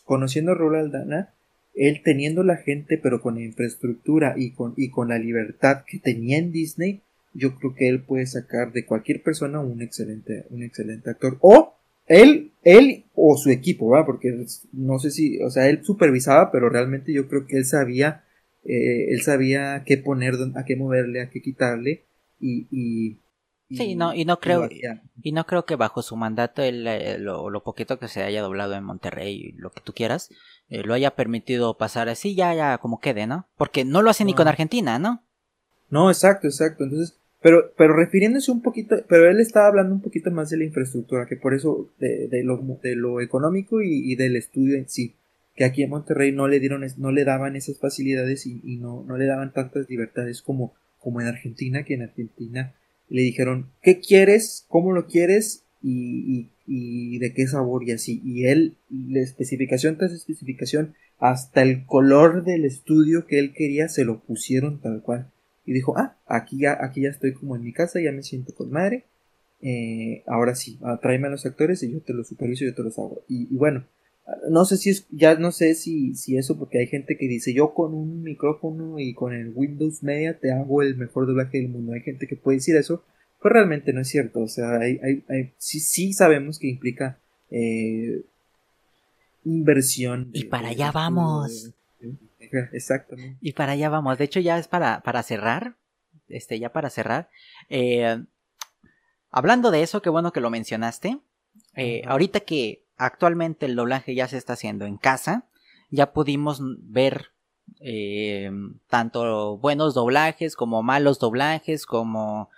conociendo a Raúl Aldana, él teniendo la gente pero con la infraestructura y con, y con la libertad que tenía en Disney, yo creo que él puede sacar de cualquier persona un excelente, un excelente actor. O él, él o su equipo. Porque no sé si, o sea, él supervisaba, pero realmente yo creo que él sabía, eh, él sabía qué poner, a qué moverle, a qué quitarle y, y Sí, no, y no creo, y no creo que bajo su mandato él, eh, lo, lo, poquito que se haya doblado en Monterrey, lo que tú quieras, eh, lo haya permitido pasar así, ya, ya, como quede, ¿no? Porque no lo hace ni con Argentina, ¿no? No, exacto, exacto. Entonces, pero, pero refiriéndose un poquito, pero él estaba hablando un poquito más de la infraestructura, que por eso, de, de, lo, de lo económico y, del estudio en sí, que aquí en Monterrey no le dieron, no le daban esas facilidades y, y no, no le daban tantas libertades como, como en Argentina, que en Argentina le dijeron, ¿qué quieres? ¿Cómo lo quieres? y, y de qué sabor y así. Y él, la especificación tras especificación, hasta el color del estudio que él quería, se lo pusieron tal cual. Y dijo, ah, aquí ya, aquí ya estoy como en mi casa, ya me siento con madre. Eh, ahora sí, ah, tráeme a los actores y yo te los superviso y yo te los hago. Y, bueno, no sé si es, ya no sé si, si eso, porque hay gente que dice, yo con un micrófono y con el Windows Media te hago el mejor doblaje del mundo. Hay gente que puede decir eso, pues realmente no es cierto. O sea, hay, hay, sí, sí sabemos que implica eh, inversión. Y para allá vamos. Exactamente. Y para allá vamos. De hecho, ya es para, para cerrar. Este, ya para cerrar. Eh, hablando de eso, qué bueno que lo mencionaste. Eh, ahorita que actualmente el doblaje ya se está haciendo en casa, ya pudimos ver tanto buenos doblajes como malos doblajes, como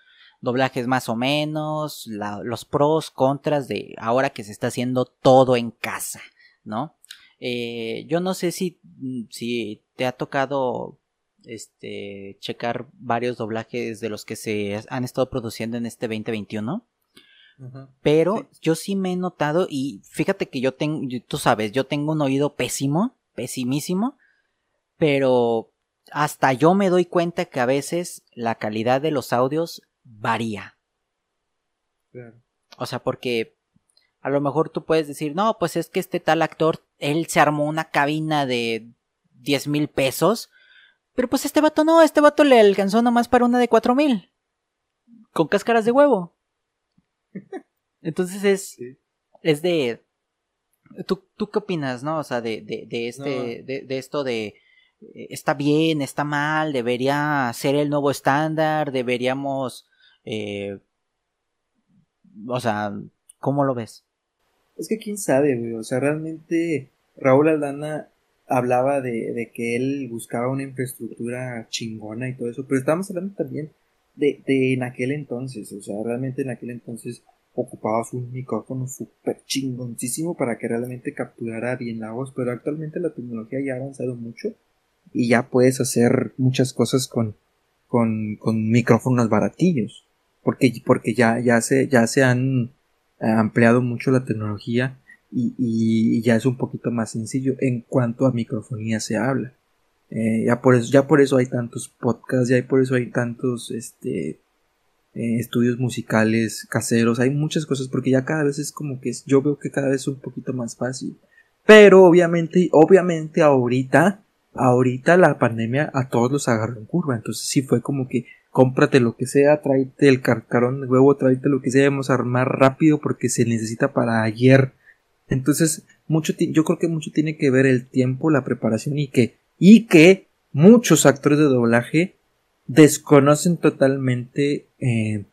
doblajes más o menos, los pros, contras de ahora que se está haciendo todo en casa, ¿no? Eh, yo no sé si, si te ha tocado este checar varios doblajes de los que se han estado produciendo en este 2021. Pero yo sí me he notado y fíjate que yo tengo, tú sabes, yo tengo un oído pésimo, pesimísimo, pero hasta yo me doy cuenta que a veces la calidad de los audios varía. O sea, porque a lo mejor tú puedes decir, no, pues es que este tal actor, él se armó una cabina de 10 mil pesos Pero pues este vato no, este vato le alcanzó nomás para una de 4000. Con cáscaras de huevo. Entonces es. Es de. ¿Tú, ¿Tú qué opinas, no? O sea, de, de, de este. De, de, esto de. Eh, está bien, está mal, debería ser el nuevo estándar, deberíamos. Eh, o sea, ¿cómo lo ves? Es que quién sabe, güey. O sea, realmente Raúl Aldana hablaba de, de, que él buscaba una infraestructura chingona y todo eso, pero estamos hablando también de, en aquel entonces, o sea, realmente en aquel entonces ocupabas un micrófono súper chingoncísimo para que realmente capturara bien la voz, pero actualmente la tecnología ya ha avanzado mucho y ya puedes hacer muchas cosas con, con, con micrófonos baratillos, porque, porque ya, ya se, ya se han ha ampliado mucho la tecnología y, y, ya es un poquito más sencillo en cuanto a microfonía se habla. Eh, ya, por eso, ya por eso hay tantos podcasts, ya por eso hay tantos este, eh, estudios musicales caseros, hay muchas cosas porque ya cada vez es como que yo veo que cada vez es un poquito más fácil. Pero obviamente, obviamente ahorita, ahorita la pandemia a todos los agarró en curva, entonces sí fue como que cómprate lo que sea, tráete el carcarón de huevo, tráete lo que sea, vamos a armar rápido porque se necesita para ayer. Entonces, mucho yo creo que mucho tiene que ver el tiempo, la preparación y que, y que muchos actores de doblaje desconocen totalmente eh,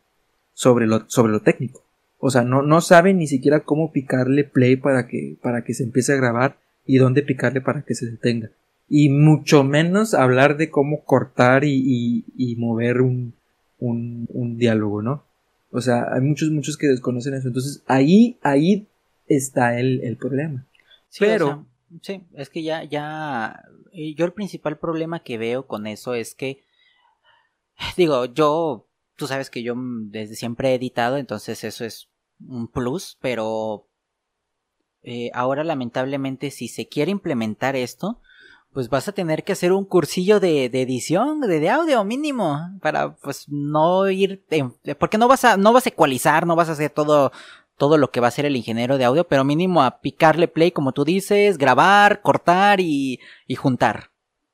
sobre, lo, sobre lo técnico. O sea, no, no saben ni siquiera cómo picarle play para que, para que se empiece a grabar y dónde picarle para que se detenga y mucho menos hablar de cómo cortar y, y, mover un, un, un, diálogo, ¿no? O sea, hay muchos, muchos que desconocen eso. Entonces, ahí, ahí está el, el problema. Pero. sí, es que ya, ya. Yo el principal problema que veo con eso es que. Digo, yo. Tú sabes que yo desde siempre he editado, entonces eso es un plus, pero. Eh, ahora, lamentablemente, si se quiere implementar esto, pues vas a tener que hacer un cursillo de, edición, de, audio mínimo, para pues no ir, porque no vas a, no vas a ecualizar, no vas a hacer todo, todo lo que va a hacer el ingeniero de audio, pero mínimo a picarle play, como tú dices, grabar, cortar y, y juntar.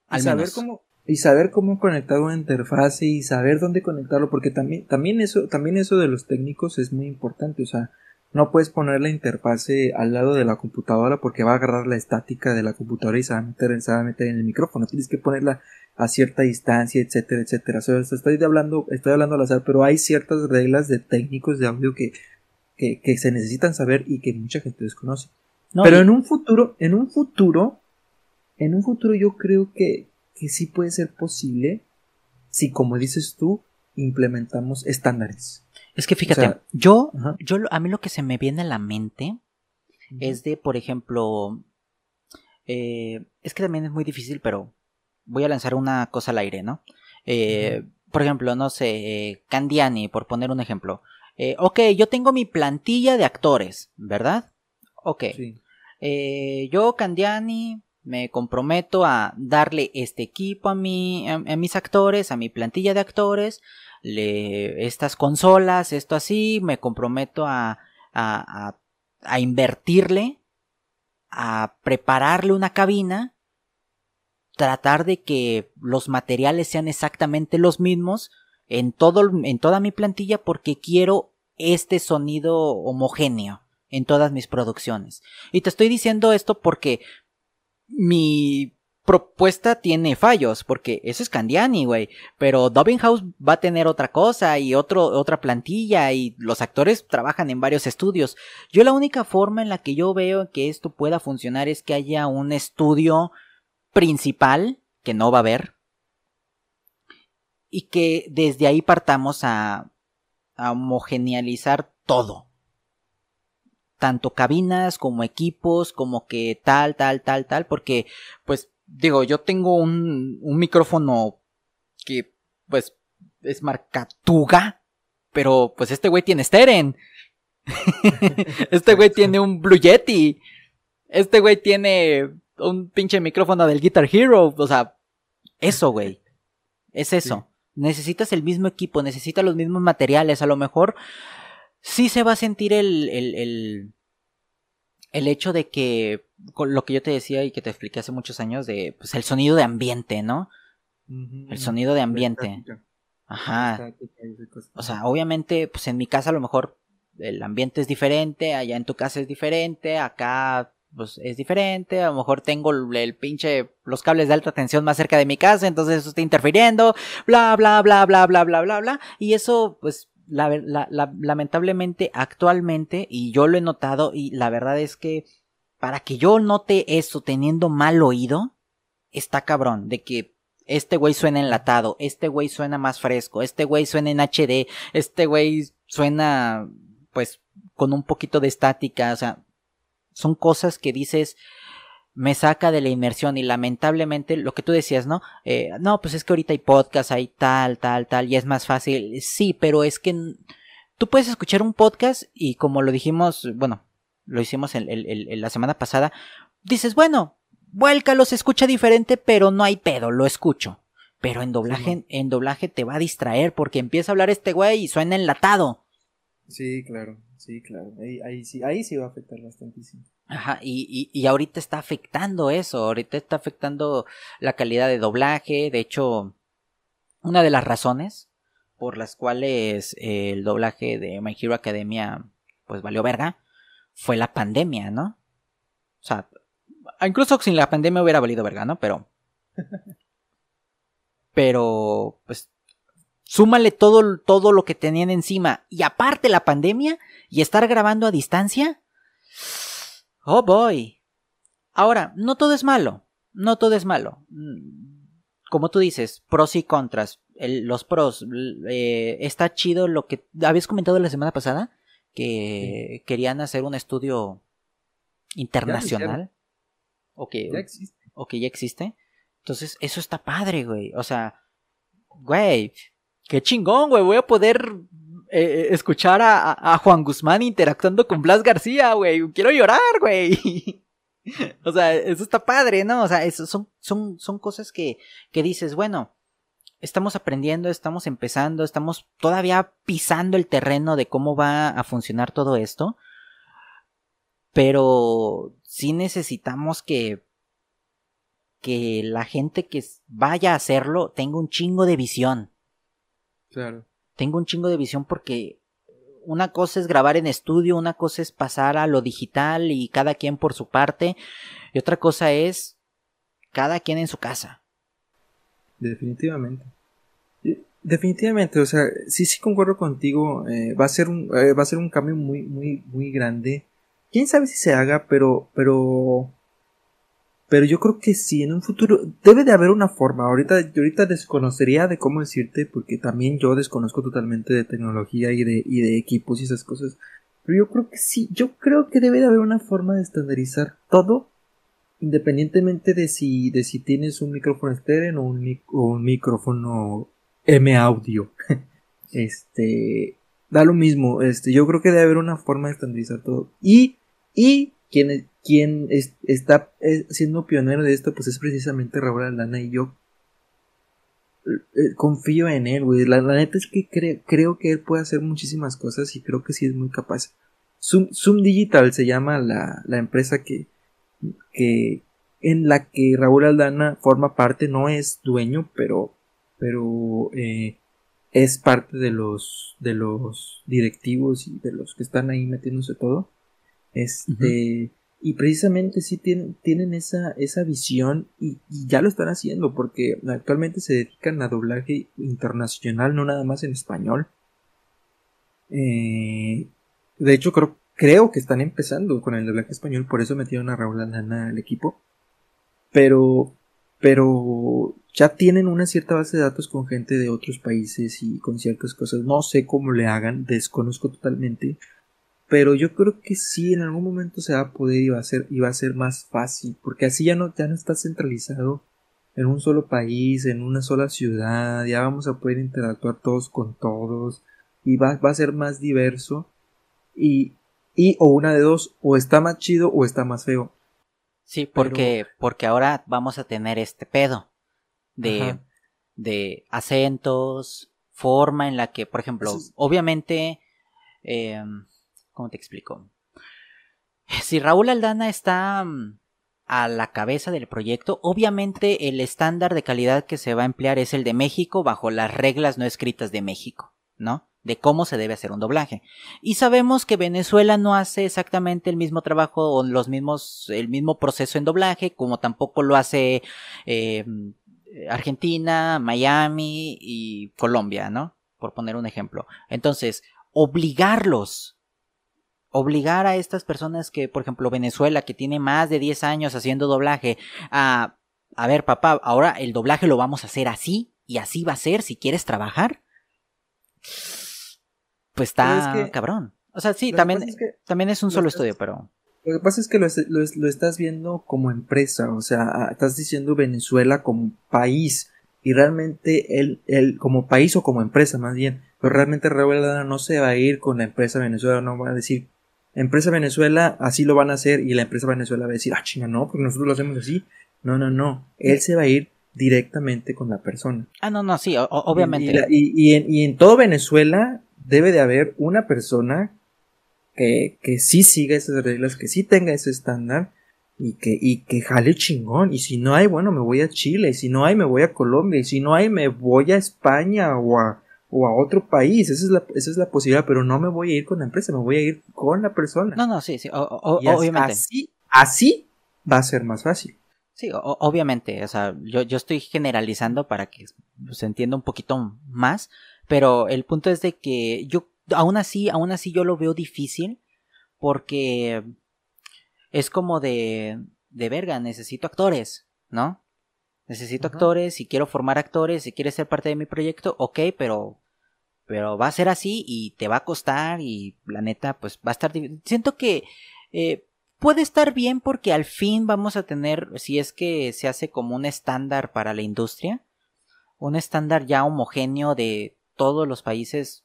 Al y saber cómo, y saber cómo conectar una interfase y saber dónde conectarlo, porque también, también eso, también eso de los técnicos es muy importante, o sea, no puedes poner la interfase al lado de la computadora porque va a agarrar la estática de la computadora y se va a meter, en el micrófono. Tienes que ponerla a cierta distancia, etcétera, etcétera. estoy hablando, estoy hablando al azar, pero hay ciertas reglas de técnicos de audio que, que, se necesitan saber y que mucha gente desconoce. pero en un futuro, en un futuro, en un futuro yo creo que, que sí puede ser posible si, como dices tú, implementamos estándares. Es que fíjate, yo, yo, a mí lo que se me viene a la mente es de, por ejemplo, eh, es que también es muy difícil, pero voy a lanzar una cosa al aire, ¿no? Eh, por ejemplo, no sé, Candiani, por poner un ejemplo. Eh, ok, yo tengo mi plantilla de actores, ¿verdad? Ok. yo, Candiani, me comprometo a darle este equipo a, mi, a mis actores, a mi plantilla de actores, le, estas consolas, esto así, me comprometo a, a, a, invertirle, a prepararle una cabina, tratar de que los materiales sean exactamente los mismos en todo, en toda mi plantilla porque quiero este sonido homogéneo en todas mis producciones. Y te estoy diciendo esto porque mi propuesta tiene fallos, porque eso es Candiani, güey. Pero Dubbing House va a tener otra cosa y otro, otra plantilla y los actores trabajan en varios estudios. Yo la única forma en la que yo veo que esto pueda funcionar es que haya un estudio principal, que no va a haber, y que desde ahí partamos a, a homogenealizar todo. Tanto cabinas como equipos, como que tal, tal, tal, tal, porque pues digo, yo tengo un, un micrófono que, pues, es marca Tuga, pero pues este güey tiene Steren. este güey tiene un Blue Yeti. Este güey tiene un pinche micrófono del Guitar Hero. O sea, eso, güey. Es eso. Necesitas el mismo equipo, necesitas los mismos materiales. A lo mejor sí se va a sentir el, el, el, el hecho de que con lo que yo te decía y que te expliqué hace muchos años de pues el sonido de ambiente, ¿no? El sonido de ambiente. Ajá. O sea, obviamente, pues en mi casa a lo mejor el ambiente es diferente, allá en tu casa es diferente, acá pues es diferente, a lo mejor tengo el, pinche, los cables de alta tensión más cerca de mi casa, entonces eso está interfiriendo, bla, bla, bla, bla, bla, bla, bla, bla, y eso pues lamentablemente actualmente, y yo lo he notado, y la verdad es que para que yo note eso teniendo mal oído, está cabrón, de que este güey suena enlatado, este güey suena más fresco, este güey suena en HD, este güey suena pues con un poquito de estática, o sea, son cosas que dices, me saca de la inmersión y lamentablemente lo que tú decías, ¿no? Eh, no, pues es que ahorita hay podcast, hay tal, tal, tal, y es más fácil. Sí, pero es que tú puedes escuchar un podcast y como lo dijimos, bueno, lo hicimos en, la semana pasada, dices, bueno, vuélcalo, se escucha diferente, pero no hay pedo, lo escucho. Pero en doblaje, en doblaje te va a distraer porque empieza a hablar este güey y suena enlatado. Sí, claro. Sí, claro, ahí, sí, ahí sí va a afectar bastantísimo. Ajá, y, y, ahorita está afectando eso, ahorita está afectando la calidad de doblaje, de hecho, una de las razones por las cuales el doblaje de My Hero Academia pues valió verga fue la pandemia, ¿no? O sea, incluso sin la pandemia hubiera valido verga, ¿no? Pero pero pues súmale todo, todo lo que tenían encima y aparte la pandemia y estar grabando a distancia. Oh boy. Ahora, no todo es malo. No todo es malo. Mm, como tú dices, pros y contras. los pros. Eh, está chido lo que habías comentado la semana pasada. Que querían hacer un estudio internacional. O que ya existe. O que ya existe. Entonces, eso está padre, güey. O sea, güey, qué chingón, güey. Voy a poder eh, escuchar a, Juan Guzmán interactuando con Blas García, güey. Quiero llorar, güey. o sea, eso está padre, ¿no? O sea, son, son, son cosas que, que dices, bueno, estamos aprendiendo, estamos empezando, estamos todavía pisando el terreno de cómo va a funcionar todo esto. Pero sí necesitamos que que la gente que vaya a hacerlo tenga un chingo de visión. Claro tengo un chingo de visión porque una cosa es grabar en estudio, una cosa es pasar a lo digital y cada quien por su parte, y otra cosa es cada quien en su casa. Definitivamente. Definitivamente, o sea, sí, sí concuerdo contigo, eh, va a ser un, eh, va a ser un cambio muy, muy, muy grande. Quién sabe si se haga, pero, pero pero yo creo que sí, en un futuro debe de haber una forma. Ahorita, yo ahorita desconocería de cómo decirte, porque también yo desconozco totalmente de tecnología y de, y de equipos y esas cosas. Pero yo creo que sí, yo creo que debe de haber una forma de estandarizar todo, independientemente de si, de si tienes un micrófono estéreo o un, o un micrófono M audio. este, da lo mismo, este, yo creo que debe haber una forma de estandarizar todo. Y, y quien, quien está siendo pionero de esto, pues es precisamente Raúl Aldana y yo eh, confío en él, güey. La, neta es que creo que él puede hacer muchísimas cosas y creo que sí es muy capaz. Zoom, Zoom Digital se llama la, la empresa que, que en la que Raúl Aldana forma parte, no es dueño, pero, pero eh, es parte de los, de los directivos y de los que están ahí metiéndose todo. Este, y precisamente sí tienen, tienen esa, esa visión y, ya lo están haciendo porque actualmente se dedican a doblaje internacional, no nada más en español. Eh, de hecho, creo, creo que están empezando con el doblaje español, por eso metieron a Raúl Alana al equipo. Pero, pero ya tienen una cierta base de datos con gente de otros países y con ciertas cosas. No sé cómo le hagan, desconozco totalmente pero yo creo que sí en algún momento se va a poder y va a ser y va a ser más fácil porque así ya no ya no está centralizado en un solo país en una sola ciudad ya vamos a poder interactuar todos con todos y va, va a ser más diverso y y o una de dos o está más chido o está más feo. Sí porque porque ahora vamos a tener este pedo de de acentos forma en la que por ejemplo obviamente eh, ¿Cómo te explico? Si Raúl Aldana está mm, a la cabeza del proyecto. Obviamente el estándar de calidad que se va a emplear es el de México bajo las reglas no escritas de México, ¿no? De cómo se debe hacer un doblaje. Y sabemos que Venezuela no hace exactamente el mismo trabajo o los mismos, el mismo proceso en doblaje, como tampoco lo hace eh, Argentina, Miami y Colombia, ¿no? Por poner un ejemplo. Entonces, obligarlos obligar a estas personas que, por ejemplo, Venezuela, que tiene más de 10 años haciendo doblaje, a, a ver, papá, ahora el doblaje lo vamos a hacer así y así va a ser si quieres trabajar. Pues está cabrón. O sea, sí, también es, también es un solo estudio, pero... Lo que pasa es que lo, lo, estás viendo como empresa, o sea, estás diciendo Venezuela como país y realmente él, él como país o como empresa más bien, pero realmente Raúl no se va a ir con la empresa Venezuela, no va a decir, empresa Venezuela así lo van a hacer y la empresa Venezuela va a decir, ah, chinga, no, porque nosotros lo hacemos así. No, no, no. Él se va a ir directamente con la persona. Ah, no, no, sí, obviamente. Y, en, y, en, todo Venezuela debe de haber una persona que, que sí siga esas reglas, que sí tenga ese estándar y que, y que jale chingón. Y si no hay, bueno, me voy a Chile. Y si no hay, me voy a Colombia. Y si no hay, me voy a España o a, o a otro país. Esa es, la, esa es la posibilidad, pero no me voy a ir con la empresa, me voy a ir con la persona. No, no, sí, sí, obviamente. Así, así va a ser más fácil. Sí, obviamente, o sea, yo, yo estoy generalizando para que se entienda un poquito más, pero el punto es de que yo, aún así, aún así yo lo veo difícil, porque es como de, de verga, necesito actores, ¿no? Necesito actores, si quiero formar actores, si quieres ser parte de mi proyecto, ok, pero pero va a ser así y te va a costar y la neta pues va a estar siento que eh, puede estar bien porque al fin vamos a tener si es que se hace como un estándar para la industria un estándar ya homogéneo de todos los países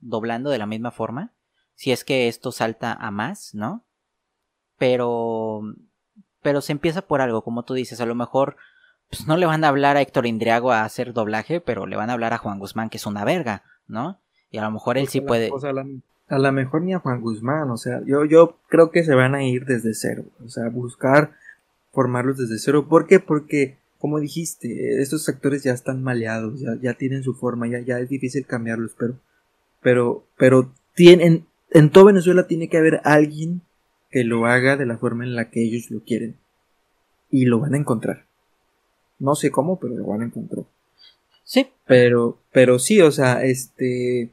doblando de la misma forma si es que esto salta a más no pero pero se empieza por algo como tú dices a lo mejor pues no le van a hablar a Héctor Indriago a hacer doblaje pero le van a hablar a Juan Guzmán que es una verga ¿no? Y a lo mejor él sí puede. a, lo mejor ni a Juan Guzmán, o sea, yo, yo creo que se van a ir desde cero, o sea, buscar formarlos desde cero. ¿Por qué? Porque, como dijiste, estos actores ya están maleados, ya, ya tienen su forma, ya, ya es difícil cambiarlos, pero, pero, pero tienen, en todo Venezuela tiene que haber alguien que lo haga de la forma en la que ellos lo quieren. Y lo van a encontrar. No sé cómo, pero lo van a encontrar. Sí. Pero, pero sí, o sea, este.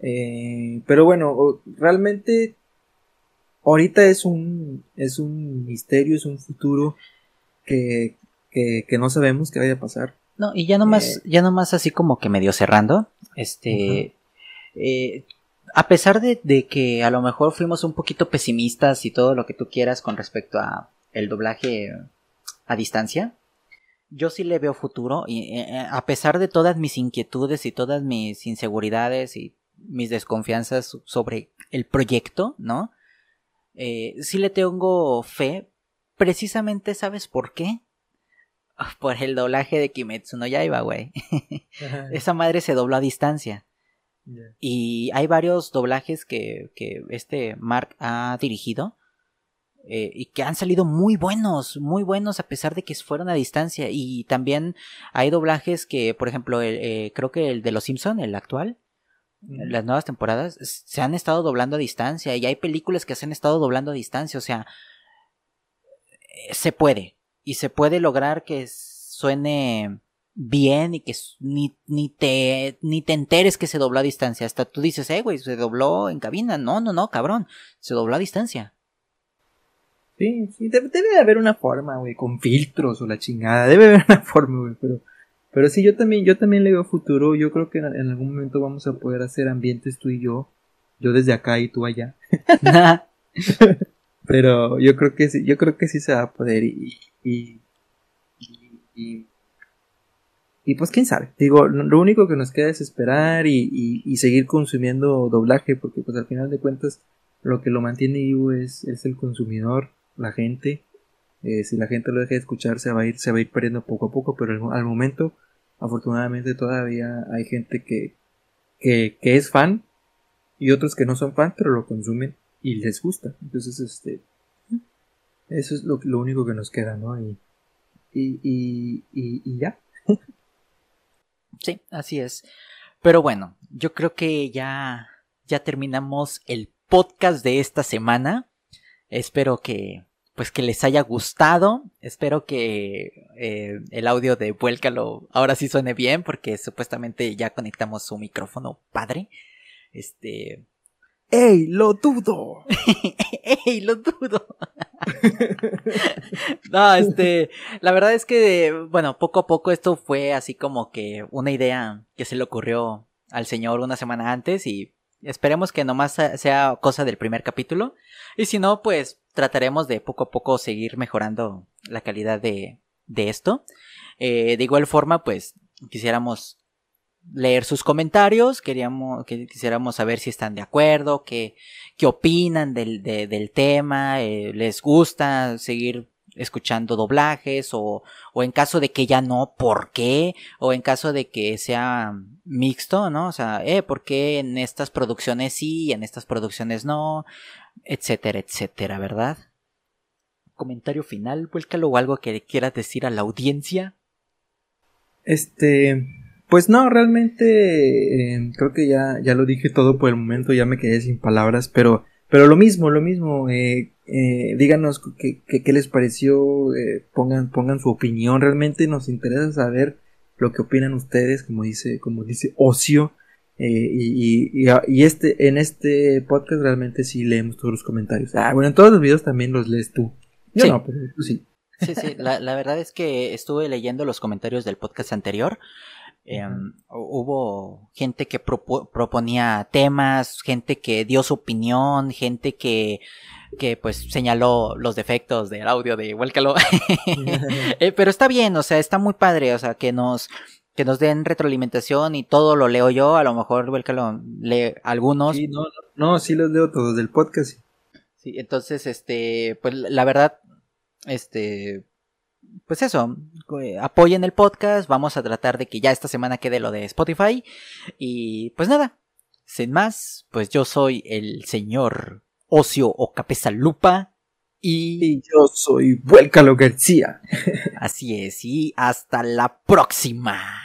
Eh, pero bueno, realmente ahorita es un, es un misterio, es un futuro que, que, que no sabemos qué vaya a pasar. No, y ya nomás, eh, ya nomás así como que medio cerrando, este, eh, a pesar de, de, que a lo mejor fuimos un poquito pesimistas y todo lo que tú quieras con respecto a el doblaje a distancia, yo sí le veo futuro y eh, eh, a pesar de todas mis inquietudes y todas mis inseguridades y mis desconfianzas sobre el proyecto, ¿no? Eh, sí le tengo fe. Precisamente, ¿sabes por qué? Por el doblaje de Kimetsu no Yaiba, güey. Esa madre se dobló a distancia. Y hay varios doblajes que, que este Mark ha dirigido eh, y que han salido muy buenos, muy buenos a pesar de que fueron a distancia. Y también hay doblajes que, por ejemplo, eh, creo que el de Los Simpson, el actual, las nuevas temporadas, se han estado doblando a distancia. Y hay películas que se han estado doblando a distancia. O sea, se puede. Y se puede lograr que suene bien y que ni, ni, te, ni te enteres que se dobló a distancia. Hasta tú dices, eh, güey, se dobló en cabina. No, no, no, cabrón. Se dobló a distancia. Sí, sí, debe, de haber una forma, güey, con filtros o la chingada, debe haber una forma, güey, pero, pero sí, yo también, yo también le veo futuro, yo creo que en, algún momento vamos a poder hacer ambientes tú y yo, yo desde acá y tú allá. pero yo creo que sí, yo creo que sí se va a poder y, y, y, pues quién sabe, digo, lo único que nos queda es esperar y, y, seguir consumiendo doblaje, porque pues al final de cuentas lo que lo mantiene vivo es, es el consumidor la gente. Eh, si la gente lo deja de escuchar, se va a ir, se va a ir perdiendo poco a poco, pero al, momento, afortunadamente, todavía hay gente que, que, que, es fan y otros que no son fan, pero lo consumen y les gusta. Entonces, este, Eso es lo, lo único que nos queda, ¿no? Y, y, y, y, ya. sí, así es. Pero bueno, yo creo que ya, ya terminamos el podcast de esta semana. Espero que, pues que les haya gustado. Espero que eh, el audio de Vuélcalo ahora sí suene bien, porque supuestamente ya conectamos su micrófono padre. Este. ¡Ey! ¡Lo dudo! ¡Ey! ¡Lo dudo! no, este. La verdad es que, bueno, poco a poco esto fue así como que una idea que se le ocurrió al señor una semana antes y esperemos que nomás sea cosa del primer capítulo. Y si no, pues trataremos de poco a poco seguir mejorando la calidad de, de esto. Eh, de igual forma, pues quisiéramos leer sus comentarios, queríamos, que, quisiéramos saber si están de acuerdo, qué, opinan del, del tema, eh, les gusta seguir escuchando doblajes o, o en caso de que ya no, ¿por qué? O en caso de que sea mixto, ¿no? O sea, eh, ¿por qué en estas producciones sí y en estas producciones no? Etcétera, etcétera, ¿verdad? Comentario final, vuélcalo o algo que quieras decir a la audiencia. Este, pues no, realmente eh, creo que ya, ya lo dije todo por el momento, ya me quedé sin palabras, pero, pero lo mismo, lo mismo, eh, eh, díganos qué, qué, les pareció, eh, pongan, pongan su opinión, realmente nos interesa saber lo que opinan ustedes, como dice, como dice Ocio, eh, y, y, y, este, en este podcast realmente sí leemos todos los comentarios. Ah, bueno, en todos los videos también los lees tú. Yo no, pero tú sí. Sí, sí, la, la verdad es que estuve leyendo los comentarios del podcast anterior. Em, hubo gente que proponía temas, gente que dio su opinión, gente que que pues señaló los defectos del audio de Huélcalo. Eh, pero está bien, o sea, está muy padre, o sea, que nos, que nos den retroalimentación y todo lo leo yo, a lo mejor Huélcalo lee algunos. Sí, no, no, sí los leo todos del podcast. Sí, entonces, este, pues la verdad, este, pues eso, eh, apoyen el podcast, vamos a tratar de que ya esta semana quede lo de Spotify y pues nada, sin más, pues yo soy el señor Ocio o Cabeza Lupa. Y... yo soy Vuélcalo García. Así es, y hasta la próxima.